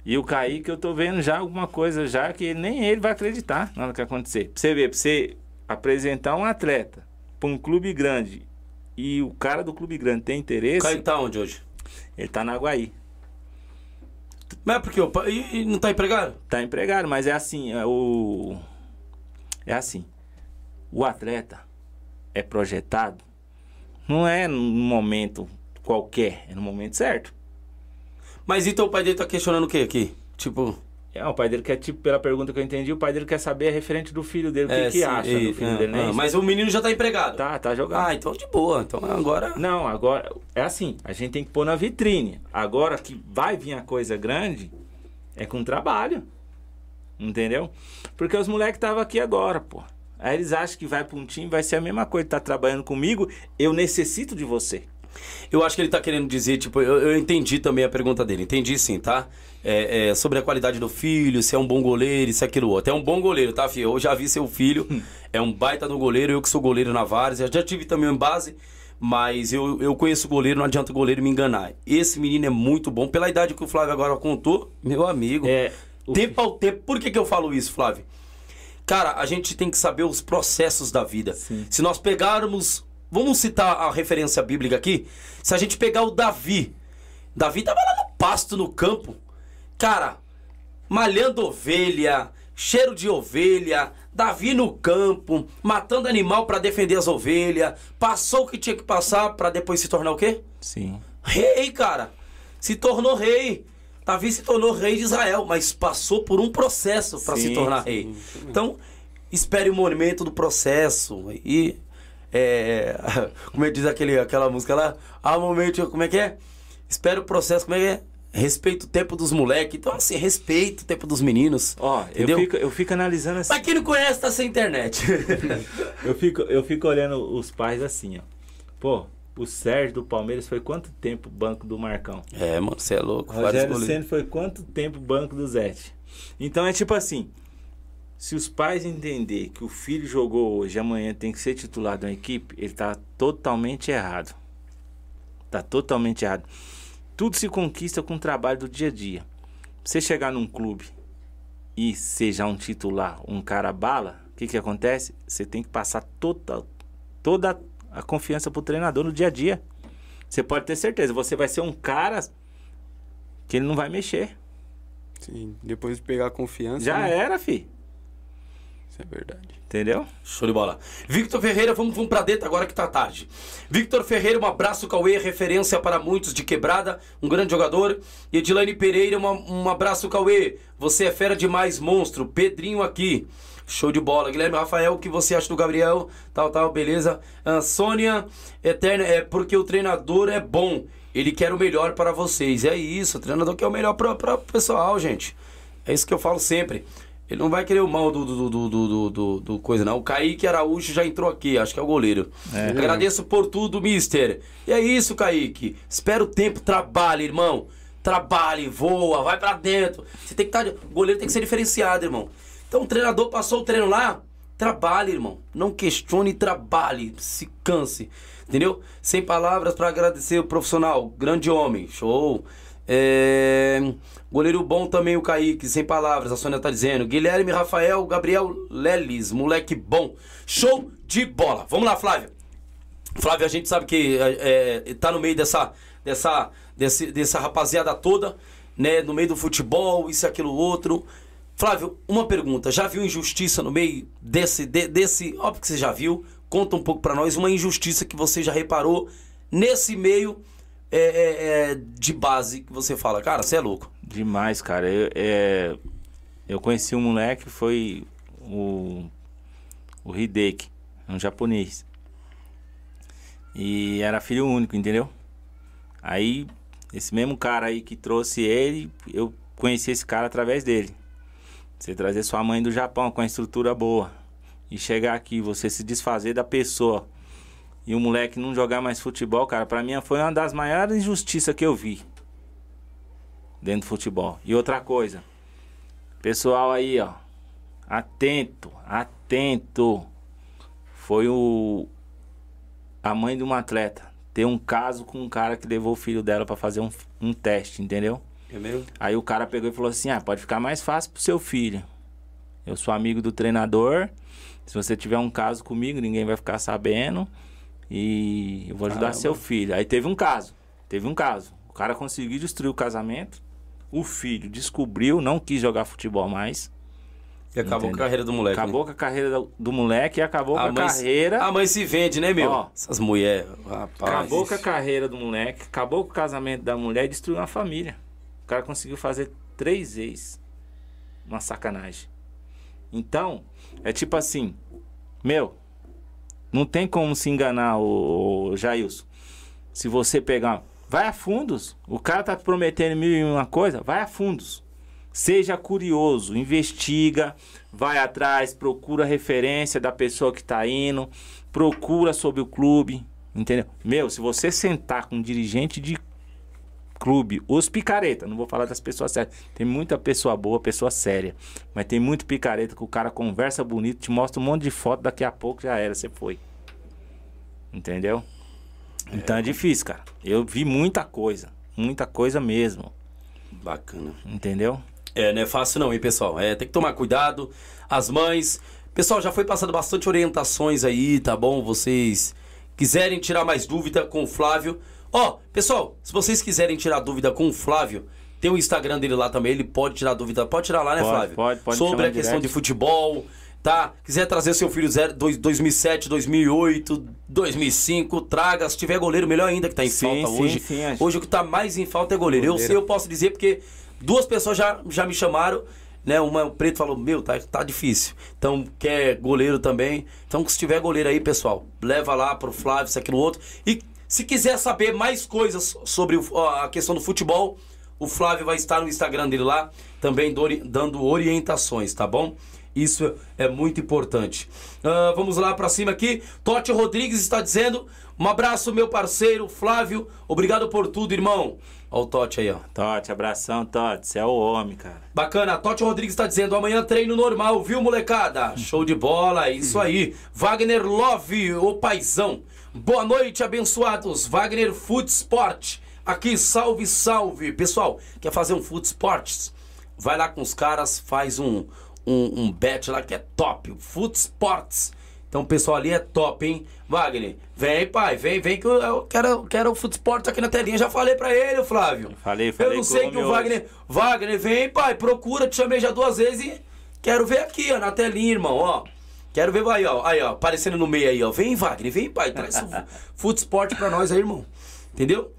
E o Kaique, eu tô vendo já alguma coisa já que nem ele vai acreditar na hora que acontecer. Pra você ver, pra você apresentar um atleta pra um clube grande e o cara do clube grande tem O interesse, Kaique tá onde hoje? ele tá na Guaí. Mas é porque o. E e não tá empregado? Tá empregado, mas é assim, é o é assim. O atleta é projetado não é num momento qualquer, é no momento certo. Mas então o pai dele tá questionando o quê aqui? Tipo. É, o pai dele quer, tipo, pela pergunta que eu entendi, o pai dele quer saber a referente do filho dele, o que, é, que sim, acha e- do filho ah, dele, né? mas o menino já tá empregado. Tá, tá jogando. Ah, então de boa. Então agora. Não, agora é assim, a gente tem que pôr na vitrine. Agora que vai vir a coisa grande, é com trabalho. Entendeu? Porque os moleques estavam aqui agora, pô. Aí eles acham que vai pra um time, vai ser a mesma coisa, tá trabalhando comigo, eu necessito de você. Eu acho que ele tá querendo dizer, tipo, eu, eu entendi também a pergunta dele. Entendi sim, tá? É, é, sobre a qualidade do filho, se é um bom goleiro, isso, aquilo, outro. É um bom goleiro, tá, filho? Eu já vi seu filho, é um baita do goleiro, eu que sou goleiro na Várzea, já tive também em base, mas eu, eu conheço o goleiro, não adianta o goleiro me enganar. Esse menino é muito bom, pela idade que o Flávio agora contou, meu amigo. É, o Tempo ao tempo. Por que, que eu falo isso, Flávio? Cara, a gente tem que saber os processos da vida. Sim. Se nós pegarmos. Vamos citar a referência bíblica aqui. Se a gente pegar o Davi. Davi tava lá no pasto, no campo. Cara, malhando ovelha, cheiro de ovelha, Davi no campo, matando animal pra defender as ovelhas. Passou o que tinha que passar pra depois se tornar o quê? Sim. Rei, cara. Se tornou rei. Davi se tornou rei de Israel, mas passou por um processo para se Sim, tornar sim, rei. Então, espere o momento do processo. E. É, <laughs> como é que diz aquele, aquela música lá? Ah, momento. Como é que é? Espere o processo. Como é que é? Respeita o tempo dos moleques. Então, assim, respeita o tempo dos meninos. Ó, eu entendeu? fico, eu fico analisando assim. Mas quem não conhece tá sem internet. <laughs> Eu fico, eu fico olhando os pais assim, ó. Pô, o Sérgio do Palmeiras foi quanto tempo banco do Marcão? é, mano, você é louco. O Rogério. Senna foi quanto tempo banco do Zete? Então é tipo assim, se os pais entender que o filho jogou hoje e amanhã tem que ser titular de uma equipe, ele tá totalmente errado. Tá totalmente errado. Tudo se conquista com o trabalho do dia a dia. Você chegar num clube e seja um titular, um cara bala, o que que acontece? Você tem que passar toda, toda a confiança pro treinador no dia a dia. Você pode ter certeza, você vai ser um cara que ele não vai mexer. Sim, depois de pegar confiança. Já né? era, fi. Isso é verdade. Entendeu? Show de bola. Victor Ferreira, vamos, vamos pra dentro agora que tá tarde. Victor Ferreira, um abraço, Cauê, referência para muitos de quebrada, um grande jogador. E Edilane Pereira, uma- um abraço, Cauê. Você é fera demais, monstro. Pedrinho aqui. Show de bola. Guilherme Rafael, o que você acha do Gabriel? Tal, tal, beleza. Ah, Sônia, eterna, é porque o treinador é bom. Ele quer o melhor para vocês. É isso, o treinador quer o melhor para o pessoal, gente. É isso que eu falo sempre. Ele não vai querer o mal do, do, do, do, do, do- coisa, não. O Kaique Araújo já entrou aqui, acho que é o goleiro. Agradeço por tudo, mister. E é isso, Kaique. Espera o tempo, trabalhe, irmão. Trabalhe, voa, vai pra dentro. Você tem que estar. O goleiro tem que ser diferenciado, irmão. Então o treinador passou o treino lá, trabalhe, irmão. Não questione, trabalhe. Se canse. Entendeu? Sem palavras pra agradecer o profissional. Grande homem. Show. É, Goleiro bom também o Kaique, sem palavras, a Sônia tá dizendo. Guilherme Rafael, Gabriel Lelis, moleque bom. Show de bola. Vamos lá, Flávio. Flávio, a gente sabe que é, é, tá no meio dessa, dessa, desse, dessa rapaziada toda, né? No meio do futebol, isso, aquilo, outro. Flávio, uma pergunta. Já viu injustiça no meio desse. de- desse óbvio que você já viu. Conta um pouco pra nós uma injustiça que você já reparou nesse meio é, é, é, de base que você fala. Cara, você é louco. Demais, cara. Eu, é, eu conheci um moleque, foi o, o Hideki, um japonês. E era filho único, entendeu? Aí, esse mesmo cara aí que trouxe ele, eu conheci esse cara através dele. Você trazer sua mãe do Japão com a estrutura boa e chegar aqui, você se desfazer da pessoa e o moleque não jogar mais futebol, cara, pra mim foi uma das maiores injustiças que eu vi dentro do futebol. E outra coisa, pessoal aí, ó, atento, atento. Foi o a mãe de um atleta ter um caso com um cara que levou o filho dela pra fazer um, um teste, entendeu? É mesmo? Aí o cara pegou e falou assim: "Ah, pode ficar mais fácil pro seu filho. Eu sou amigo do treinador. Se você tiver um caso comigo, ninguém vai ficar sabendo e eu vou ajudar Caramba. seu filho". Aí teve um caso. Teve um caso. O cara conseguiu destruir o casamento. O filho descobriu, não quis jogar futebol mais. E acabou com Entendeu? a carreira do moleque. Acabou com a carreira do, moleque e acabou né? com a mãe, carreira. A mãe se vende, né, meu? Ó. Essas mulheres, rapaz. Acabou com a carreira do moleque, acabou com o casamento da mulher e destruiu uma família. O cara conseguiu fazer três vezes. Uma sacanagem. Então, é tipo assim, meu, não tem como se enganar o, o Jailson. Se você pegar, vai a fundos. O cara tá te prometendo mil e uma coisa, vai a fundos. Seja curioso, investiga, vai atrás, procura referência da pessoa que tá indo, procura sobre o clube, entendeu? Meu, se você sentar com um dirigente de clube, os picareta, não vou falar das pessoas sérias, tem muita pessoa boa, pessoa séria, mas tem muito picareta que o cara conversa bonito, te mostra um monte de foto, daqui a pouco já era, você foi. Entendeu? Então é difícil, cara. Eu vi muita coisa, muita coisa mesmo, Bacana. entendeu? É, não é fácil não, hein, pessoal? É, tem que tomar cuidado. As mães. Pessoal, já foi passando bastante orientações aí, tá bom? Vocês quiserem tirar mais dúvida com o Flávio. Ó, pessoal, se vocês quiserem tirar dúvida com o Flávio, tem o Instagram dele lá também, ele pode tirar dúvida. Pode tirar lá, né, Pode, Flávio? pode, pode Sobre a questão direct. de futebol, tá? Quiser trazer seu filho zero, dois- 2007, 2008, 2005, traga. Se tiver goleiro, melhor ainda, que tá em Sim, falta sim, hoje. sim. Hoje o que tá mais em falta é goleiro. Eu Goleiro. sei, eu posso dizer, porque duas pessoas já, já me chamaram, né? Uma, o preto falou, meu, tá, tá difícil. Então, quer goleiro também. Então, se tiver goleiro aí, pessoal, leva lá pro Flávio, isso, aquilo, outro. E se quiser saber mais coisas sobre o- a questão do futebol, o Flávio vai estar no Instagram dele lá, também dando orientações, tá bom? Isso é muito importante. Ah, vamos lá pra cima aqui. Totti Rodrigues está dizendo: um abraço, meu parceiro Flávio. Obrigado por tudo, irmão. Olha o Totti aí, ó. Tote, abração, Tote, você é o homem, cara. Bacana, Totti Rodrigues está dizendo: amanhã treino normal, viu, molecada? Show de bola, é isso aí. Wagner Love, o paizão. Boa noite, abençoados. Wagner Food Sport. Aqui, salve, salve. Pessoal, quer fazer um Food Sports? Vai lá com os caras, faz um, um, um bet lá que é top. o Food Sports. Então o pessoal ali é top, hein? Wagner, vem, pai, vem, vem que eu, eu quero, eu quero o Food Sports aqui na telinha. Já falei pra ele, Flávio. Falei, falei Eu não sei que o Wagner. Wagner, vem, pai, procura, te chamei já duas vezes e quero ver aqui, ó, na telinha, irmão, ó. Quero ver, aí, ó, aí, ó, aparecendo no meio aí, ó. Vem, Wagner, vem, pai, traz o Food Sport pra nós aí, irmão. Entendeu?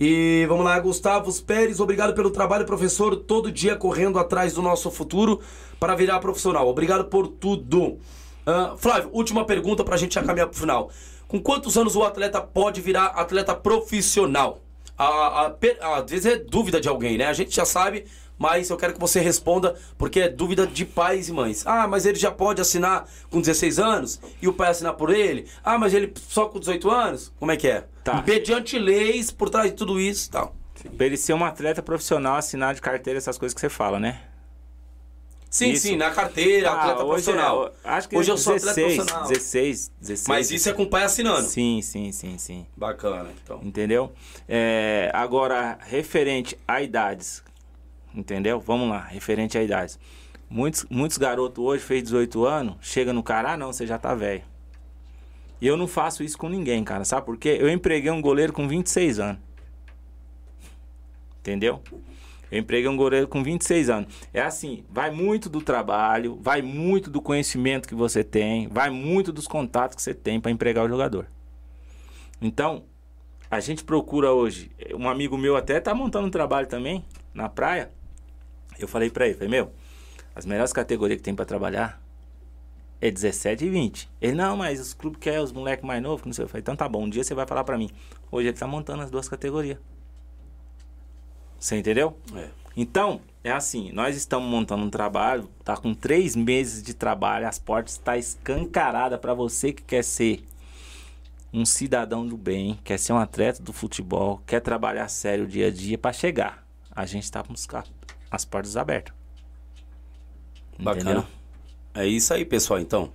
E vamos lá, Gustavo Pérez, obrigado pelo trabalho, professor, todo dia correndo atrás do nosso futuro para virar profissional. Obrigado por tudo. Ah, Flávio, última pergunta pra gente já caminhar pro final. Com quantos anos o atleta pode virar atleta profissional? A, a, per- às vezes é dúvida de alguém, né? A gente já sabe, mas eu quero que você responda, porque é dúvida de pais e mães. Ah, mas ele já pode assinar com 16 anos e o pai assinar por ele? Ah, mas ele só com 18 anos? Como é que é? Tá. Mediante leis por trás de tudo isso e tal. Pra ele ser um atleta profissional, assinar de carteira, essas coisas que você fala, né? Sim, Isso. sim, na carteira, Ah, atleta hoje profissional. É, acho que hoje é eu sou atleta 16, profissional. 16, 16. Mas isso é com o pai assinando. Sim, sim, sim, sim. Bacana, então. Entendeu? É, agora, referente a idades. Entendeu? Vamos lá, referente a idades. Muitos, muitos garotos hoje, fez 18 anos, chega no cara, ah, não, você já tá velho. E eu não faço isso com ninguém, cara. Sabe por quê? Eu empreguei um goleiro com 26 anos. Entendeu? Eu empreguei um goleiro com 26 anos. É assim, vai muito do trabalho, vai muito do conhecimento que você tem, vai muito dos contatos que você tem para empregar o jogador. Então, a gente procura hoje, um amigo meu até tá montando um trabalho também na praia. Eu falei para ele, falei, meu, as melhores categorias que tem para trabalhar é 17 e 20. Ele, não, mas os clubes querem os moleques mais novos, não sei. Eu falei, então tá bom, um dia você vai falar para mim. Hoje ele tá montando as duas categorias. Você entendeu? É. Então, é assim, nós estamos montando um trabalho, tá com três meses de trabalho, as portas estão tá escancaradas para você que quer ser um cidadão do bem, quer ser um atleta do futebol, quer trabalhar sério dia a dia para chegar. A gente está as portas abertas. Bacana. Entendeu? É isso aí, pessoal. Então,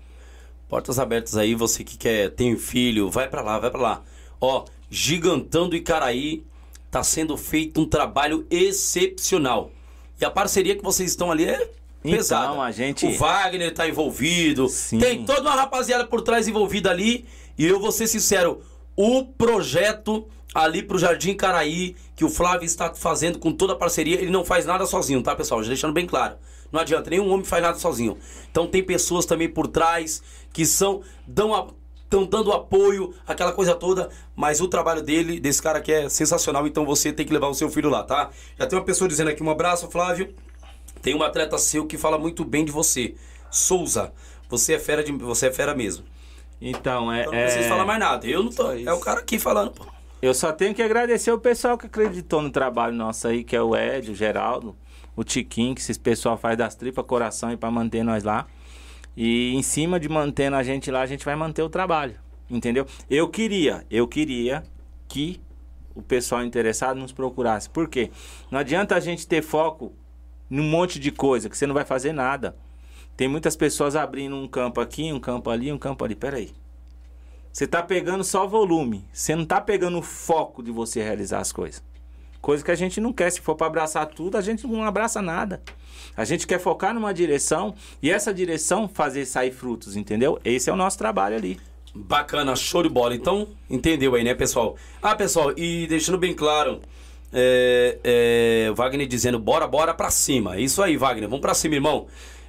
portas abertas aí. Você que quer, tem filho, vai para lá, vai para lá. Ó, Gigantão do Icaraí tá sendo feito um trabalho excepcional. E a parceria que vocês estão ali é pesada. Então, a gente... O Wagner tá envolvido. Sim. Tem toda uma rapaziada por trás envolvida ali. E eu vou ser sincero, o projeto ali pro Jardim Caraí, que o Flávio está fazendo com toda a parceria, ele não faz nada sozinho, tá, pessoal? Já deixando bem claro. Não adianta, nenhum homem faz nada sozinho. Então tem pessoas também por trás que são dão a, estão dando apoio, aquela coisa toda, mas o trabalho dele, desse cara aqui é sensacional, então você tem que levar o seu filho lá, tá? Já tem uma pessoa dizendo aqui, um abraço, Flávio. Tem um atleta seu que fala muito bem de você. Souza, você é fera de, você é fera mesmo. Então, é. Então não precisa é... falar mais nada. Eu não tô. É o cara aqui falando, pô. Eu só tenho que agradecer o pessoal que acreditou no trabalho nosso aí, que é o Ed, o Geraldo, o Tiquinho, que esse pessoal faz das tripas coração e para manter nós lá. E em cima de mantendo a gente lá, a gente vai manter o trabalho. Entendeu? Eu queria, eu queria que o pessoal interessado nos procurasse. Por quê? Não adianta a gente ter foco num monte de coisa, que você não vai fazer nada. Tem muitas pessoas abrindo um campo aqui, um campo ali, um campo ali. Peraí. Você tá pegando só volume. Você não tá pegando o foco de você realizar as coisas. Coisa que a gente não quer. Se for para abraçar tudo, a gente não abraça nada. A gente quer focar numa direção e essa direção fazer sair frutos, entendeu? Esse é o nosso trabalho ali. Bacana, show de bola. Então, entendeu aí, né, pessoal? Ah, pessoal, e deixando bem claro, é, é, Wagner dizendo, bora, bora pra cima. Isso aí, Wagner, vamos pra cima, irmão.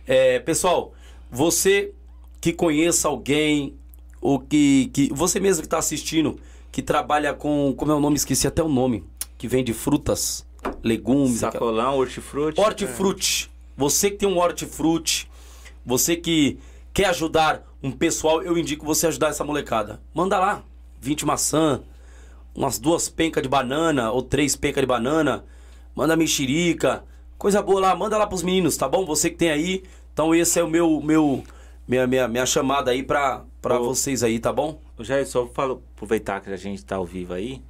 É, pessoal, você que conheça alguém, ou que, que você mesmo que está assistindo, que trabalha com, como é o nome, esqueci até o nome que vende frutas, legumes. Sacolão, hortifruti. Hortifruti. É. Você que tem um hortifruti, você que quer ajudar um pessoal, eu indico você ajudar essa molecada. Manda lá, 20 maçã, umas duas pencas de banana ou três pencas de banana, manda mexerica, coisa boa lá, manda lá pros meninos, tá bom? Você que tem aí. Então esse é o meu meu minha, minha, minha chamada aí pra, pra vocês aí, tá bom? Já só falo, aproveitar que a gente tá ao vivo aí.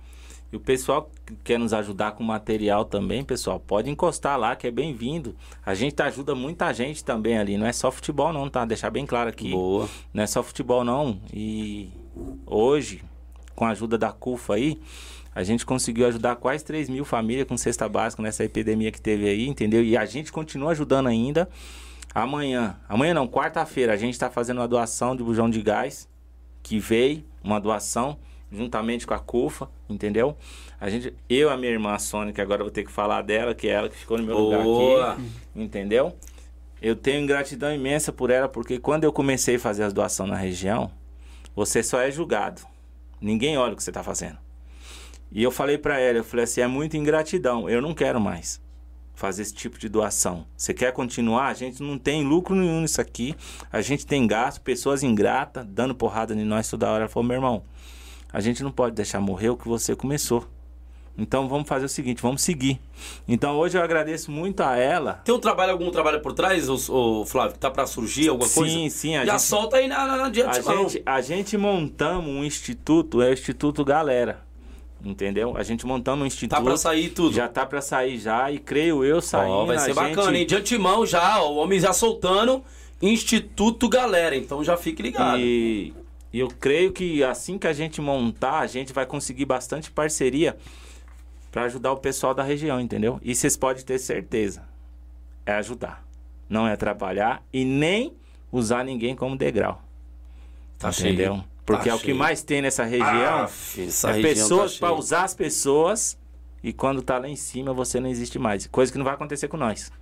E o pessoal que quer nos ajudar com material também, pessoal, pode encostar lá, que é bem-vindo. A gente ajuda muita gente também ali. Não é só futebol, não, tá? Deixar bem claro aqui. Boa. Não é só futebol, não. E hoje, com a ajuda da CUFA aí, a gente conseguiu ajudar quase 3 mil famílias com cesta básica nessa epidemia que teve aí, entendeu? E a gente continua ajudando ainda. Amanhã, amanhã não, quarta-feira, a gente está fazendo uma doação de bujão de gás, que veio, uma doação juntamente com a CUFA, entendeu? A gente, eu e a minha irmã a Sônia, que agora eu vou ter que falar dela, que é ela que ficou no meu Boa. lugar aqui, entendeu? Eu tenho gratidão imensa por ela, porque quando eu comecei a fazer as doações na região, você só é julgado. Ninguém olha o que você está fazendo. E eu falei para ela, eu falei assim, é muita ingratidão, eu não quero mais fazer esse tipo de doação. Você quer continuar? A gente não tem lucro nenhum nisso aqui. A gente tem gasto, pessoas ingratas, dando porrada em nós toda hora. Ela falou, meu irmão, a gente não pode deixar morrer o que você começou. Então vamos fazer o seguinte, vamos seguir. Então hoje eu agradeço muito a ela. Tem um trabalho, algum trabalho por trás, o, Flávio, que tá para surgir alguma sim, coisa? Sim, sim. Já gente, solta aí na, na, na diante, a gente, a gente montamos um instituto, é o Instituto Galera. Entendeu? A gente montando um instituto. Tá pra sair tudo. Já tá pra sair já e creio eu saindo. Oh, vai ser bacana, gente... hein? De antemão já, ó, o homem já soltando Instituto Galera. Então já fique ligado. E e eu creio que assim que a gente montar, a gente vai conseguir bastante parceria para ajudar o pessoal da região, entendeu? E vocês podem ter certeza. É ajudar. Não é atrapalhar e nem usar ninguém como degrau. Tá entendeu? Cheio. Porque tá é o que mais tem nessa região. Ah, é região pessoas tá para usar as pessoas e quando tá lá em cima você não existe mais. Coisa que não vai acontecer com nós.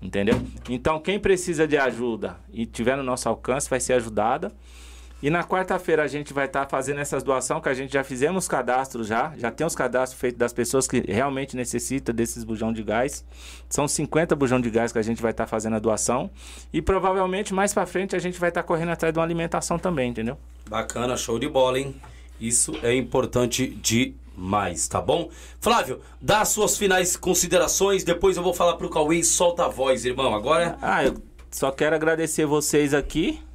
Entendeu? Então, quem precisa de ajuda e tiver no nosso alcance vai ser ajudada. E na quarta-feira a gente vai estar tá fazendo essas doações, que a gente já fizemos cadastros já, já tem os cadastros feitos das pessoas que realmente necessitam desses bujão de gás. São 50 bujão de gás que a gente vai estar tá fazendo a doação. E provavelmente mais para frente a gente vai estar tá correndo atrás de uma alimentação também, entendeu? Bacana, show de bola, hein? Isso é importante demais, tá bom? Flávio, dá as suas finais considerações, depois eu vou falar pro Cauê e solta a voz, irmão. Agora. Ah, eu só quero agradecer vocês aqui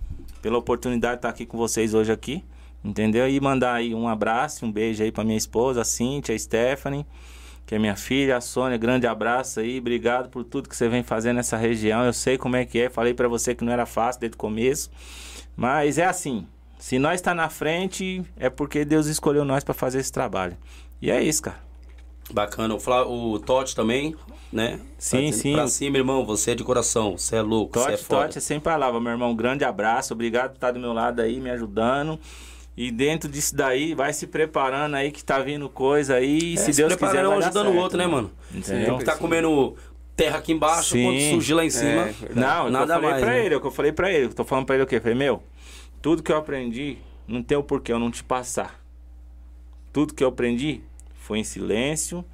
pela oportunidade de estar aqui com vocês hoje aqui. Entendeu? E mandar aí um abraço, um beijo aí pra minha esposa, a Cintia, a Stephanie, que é minha filha, a Sônia. Grande abraço aí. Obrigado por tudo que você vem fazendo nessa região. Eu sei como é que é. Falei para você que não era fácil desde o começo. Mas é assim. Se nós está na frente, é porque Deus escolheu nós para fazer esse trabalho. E é isso, cara. Bacana. O, Flá, o Totti também, né? Sim, tá sim. Pra cima, irmão. Você é de coração. Você é louco. Você é Totti, foda. Totti é sem palavra, meu irmão. Grande abraço. Obrigado por estar do meu lado aí, me ajudando. E dentro disso daí, vai se preparando aí que tá vindo coisa aí. É, se Deus quiser, vai um dar ajudando certo, o outro, né, mano? Entendeu? Tem que tá comendo terra aqui embaixo, Sim. quando surgir lá em cima. É. Não, é o que nada eu falei mais. pra né? ele, é o que eu falei pra ele. Eu tô falando pra ele o quê? Eu falei, meu, tudo que eu aprendi, não tem o porquê eu não te passar. Tudo que eu aprendi foi em silêncio.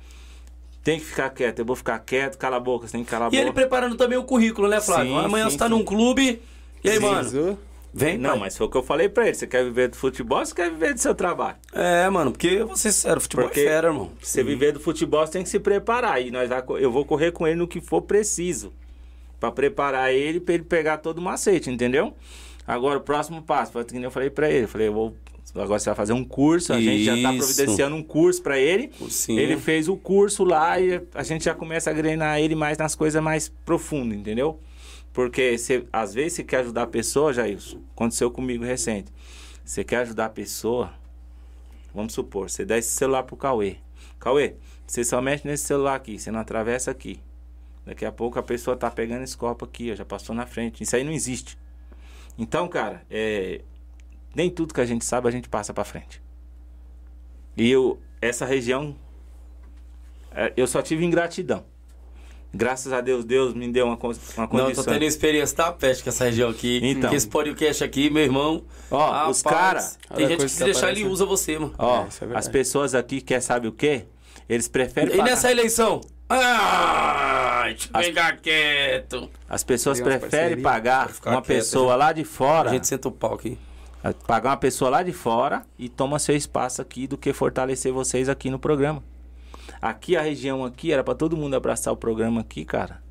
Tem que ficar quieto, eu vou ficar quieto, cala a boca, você tem que calar a E boca. ele preparando também o currículo, né, Flávio? Sim, Amanhã sim, você tá sim. num clube. E aí, Sim. mano? Vem, Não, pai. mas foi o que eu falei pra ele. Você quer viver do futebol ou você quer viver do seu trabalho? É, mano, porque eu vou ser sério, futebol Porque é fera, irmão. Você viver do futebol, você tem que se preparar. E nós eu vou correr com ele no que for preciso. Pra preparar ele, pra ele pegar todo o macete, entendeu? Agora, o próximo passo, foi o que eu falei pra ele. Eu falei, eu vou. Agora você vai fazer um curso, a gente já tá Isso. providenciando um curso pra ele. Sim. Ele fez o curso lá e a gente já começa a grenar ele mais nas coisas mais profundas, entendeu? Porque você, às vezes você quer ajudar a pessoa, Jailson. Aconteceu comigo recente. Você quer ajudar a pessoa, vamos supor, você dá esse celular pro Cauê. Cauê, você só mexe nesse celular aqui, você não atravessa aqui. Daqui a pouco a pessoa tá pegando esse copo aqui, ó, já passou na frente. Isso aí não existe. Então, cara, é, nem tudo que a gente sabe a gente passa pra frente. E eu, essa região, é, eu só tive ingratidão. Graças a Deus, Deus me deu uma, uma condição. Não, tô tendo experiência da peste com essa região aqui. Então. Porque esse podcast aqui, meu irmão. Ó, os cara- Tem gente que se que deixar, aparece, ele usa você, mano. Ó, É, é as pessoas aqui quer sabe o quê? Eles preferem E nessa eleição? Ah, deixa eu ficar quieto. As pessoas preferem pagar uma quieto, pessoa lá de fora, A gente senta o pau aqui. Pagar uma pessoa lá de fora e toma seu espaço aqui do que fortalecer vocês aqui no programa. Aqui a região aqui era pra todo mundo abraçar o programa aqui, cara.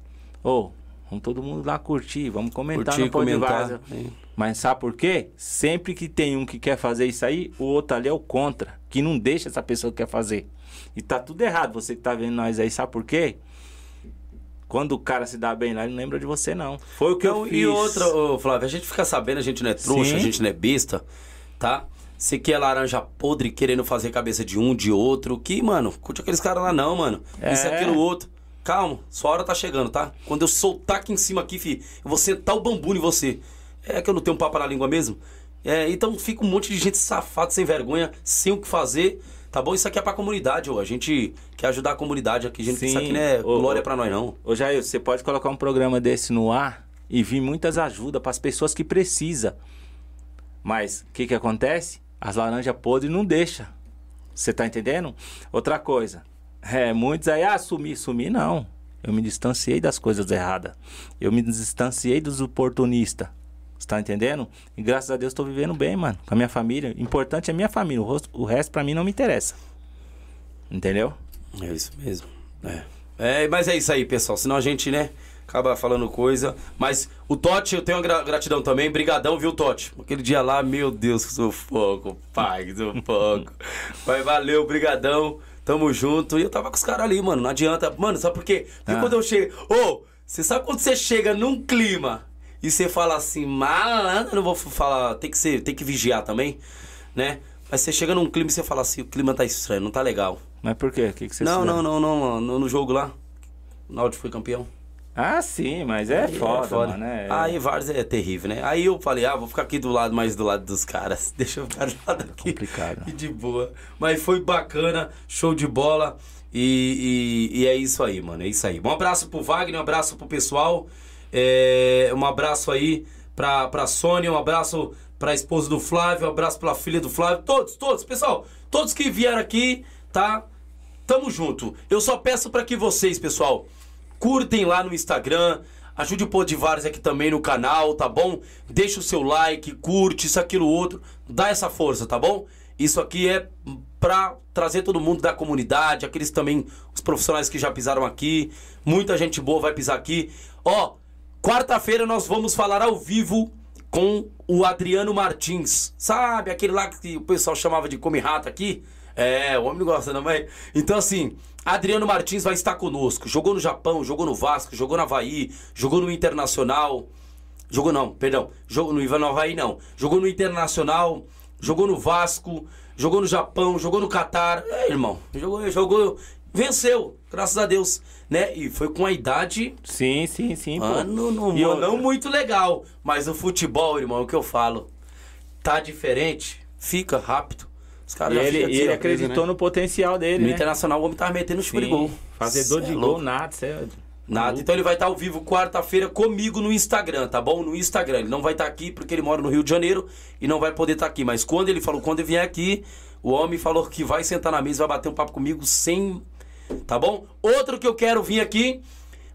Ô, vamos todo mundo lá curtir, vamos comentar Curtir, no comentar. É. Mas sabe por quê? Sempre que tem um que quer fazer isso aí, o outro ali é o contra, que não deixa essa pessoa que quer fazer. E tá tudo errado, você que tá vendo nós aí, sabe por quê? Quando o cara se dá bem lá, ele não lembra de você, não. Foi o que Então, eu fiz. e outra, ô, Flávio, a gente fica sabendo, a gente não é trouxa, Sim. a gente não é besta, tá? Você que é laranja podre querendo fazer cabeça de um, de outro. Que, mano, curte aqueles caras lá não, mano. Isso, É. aquilo, outro. Calma, sua hora tá chegando, tá? Quando eu soltar aqui em cima aqui, fi, eu vou sentar o bambu em você. É que eu não tenho um papo na língua mesmo? É, então fica um monte de gente safada, sem vergonha, sem o que fazer. Tá bom? Isso aqui é pra comunidade, ó. A gente quer ajudar a comunidade aqui. Gente, isso Sim. aqui não é Ô, glória ô. pra nós, não. Ô Jair, você pode colocar um programa desse no ar e vir muitas ajudas para as pessoas que precisam. Mas o que que acontece? As laranjas podres não deixa. Você tá entendendo? Outra coisa. É, muitos aí, ah, sumi, sumi, não. Eu me distanciei das coisas erradas. Eu me distanciei dos oportunistas. Você tá entendendo? E graças a Deus tô vivendo bem, mano. Com a minha família. Importante é a minha família. O, rosto- o resto pra mim não me interessa. Entendeu? É isso mesmo. É. É, mas é isso aí, pessoal. Senão a gente, né, acaba falando coisa. Mas o Totti, eu tenho uma gra- gratidão também. Brigadão, viu, Totti? Aquele dia lá, meu Deus, que sufoco, pai, que sufoco. <laughs> Mas valeu, brigadão. Tamo junto. E eu tava com os caras ali, mano. Não adianta. Mano, sabe por quê? Porque Ah. quando eu chego... Ô, você sabe quando você chega num clima e você fala assim, malandro, não vou falar... Tem que ser, tem que vigiar também, né? Mas você chega num clima e você fala assim, o clima tá estranho, não tá legal. Mas por quê? O que, que vocês Não, fizeram? não, não, não, no, jogo lá. O Náutico foi campeão. Ah, sim, mas é Aí foda, mano. É... Aí Várzea é terrível, né? Aí eu falei, ah, vou ficar aqui do lado, mais do lado dos caras. <laughs> Deixa eu ficar do lado aqui. complicado. E de boa. Mas foi bacana, show de bola. E, e, e é isso aí, mano. É isso aí. Um abraço pro Wagner, um abraço pro pessoal. É, um abraço aí pra, pra Sônia, um abraço pra esposa do Flávio, um abraço pra filha do Flávio. Todos, todos, pessoal. Todos que vieram aqui, tá? Tamo junto. Eu só peço para que vocês, pessoal, curtem lá no Instagram. Ajude o Podivares aqui também no canal, tá bom? Deixa o seu like, curte isso, aquilo, outro. Dá essa força, tá bom? Isso aqui é pra trazer todo mundo da comunidade, aqueles também, os profissionais que já pisaram aqui. Muita gente boa vai pisar aqui. Ó, quarta-feira nós vamos falar ao vivo com o Adriano Martins. Sabe, aquele lá que o pessoal chamava de come rato aqui? É, o homem não gosta, não, mas. Então, assim, Adriano Martins vai estar conosco. Jogou no Japão, jogou no Vasco, jogou no Havaí, jogou no Internacional. Jogou não, perdão. Jogou no Ivan Havaí, não. Jogou no Internacional, jogou no Vasco, jogou no Japão, jogou no Catar. É, irmão, jogou, jogou. Venceu, graças a Deus, né? E foi com a idade. Sim, sim, sim. Mano, não, eu... não muito legal. Mas o futebol, irmão, é o que eu falo. Tá diferente, fica rápido. Os caras e ele, assim, ele acreditou né? no potencial dele. No né? Internacional, o homem tava metendo os gol. Fazedor de é gol, nada, é Nada. Então ele vai estar ao vivo quarta-feira comigo no Instagram, tá bom? No Instagram. Ele não vai estar aqui porque ele mora no Rio de Janeiro e não vai poder estar aqui. Mas quando ele falou, quando ele vier aqui, o homem falou que vai sentar na mesa, vai bater um papo comigo sem. Tá bom? Outro que eu quero vir aqui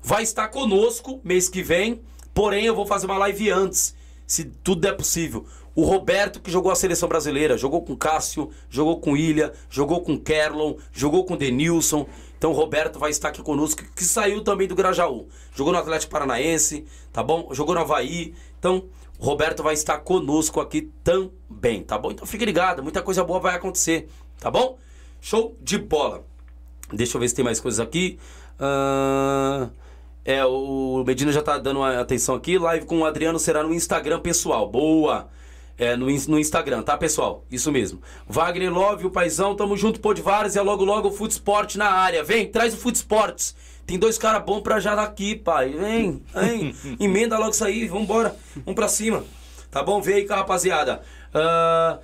vai estar conosco mês que vem. Porém, eu vou fazer uma live antes, se tudo der possível. O Roberto, que jogou a seleção brasileira, jogou com Cássio, jogou com Ilha, jogou com Kerlon, jogou com Denilson. Então o Roberto vai estar aqui conosco, que saiu também do Grajaú. Jogou no Atlético Paranaense, tá bom? Jogou no Havaí. Então, o Roberto vai estar conosco aqui também, tá bom? Então fique ligado, muita coisa boa vai acontecer, tá bom? Show de bola. Deixa eu ver se tem mais coisas aqui. Uh... É, o Medina já tá dando atenção aqui. Live com o Adriano será no Instagram pessoal. Boa! é, no, no Instagram, tá, pessoal? Isso mesmo. Wagner Love, o paizão, tamo junto, Podvares, é logo logo o Food Sport na área. Vem, traz o Food Sports. Tem dois caras bons pra já daqui, pai. Vem, vem. <laughs> Emenda logo isso aí, vambora. Vamos pra cima. Tá bom? Vem aí com a rapaziada. Uh,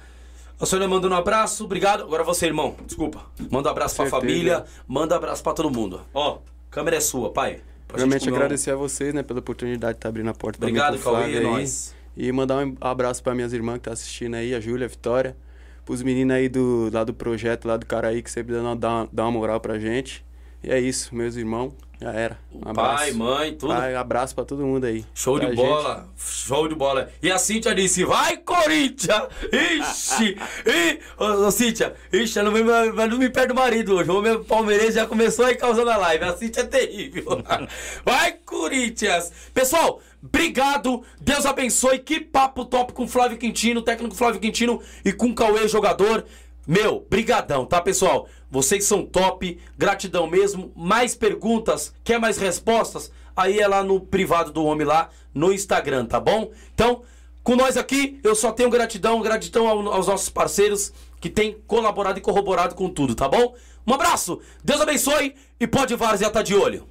a senhora mandando um abraço, obrigado. Agora você, irmão, desculpa. Manda um abraço pra família, manda um abraço pra todo mundo. Ó, câmera é sua, pai. Realmente agradecer um... a vocês, né, pela oportunidade de estar abrindo a porta Obrigado, Cauê, é nóis. E mandar um abraço para minhas irmãs que tá assistindo aí, a Júlia, a Vitória. Pros meninos aí do, lá do projeto, lá do Caraí, que sempre dá, dá uma moral pra gente. E é isso, meus irmãos. Já era. Um Pai, mãe, tudo. Pai, abraço pra todo mundo aí. Show de bola. Gente. Show de bola. E a Cíntia disse: Vai, Corinthians! Ixi! <laughs> e, ô, ô, Cíntia, ixi, não me, não me perde o marido hoje. O meu palmeirense já começou aí causando a live. A Cíntia é terrível. <laughs> Vai, Corinthians! Pessoal, Obrigado, Deus abençoe. Que papo top com Flávio Quintino, técnico Flávio Quintino e com Cauê, jogador. Meu, brigadão, tá, pessoal? Vocês são top, gratidão mesmo. Mais perguntas, quer mais respostas? Aí é lá no privado do homem lá, no Instagram, tá bom? Então, com nós aqui, eu só tenho gratidão, gratidão aos nossos parceiros que têm colaborado e corroborado com tudo, tá bom? Um abraço, Deus abençoe e pode Várzea tá de olho.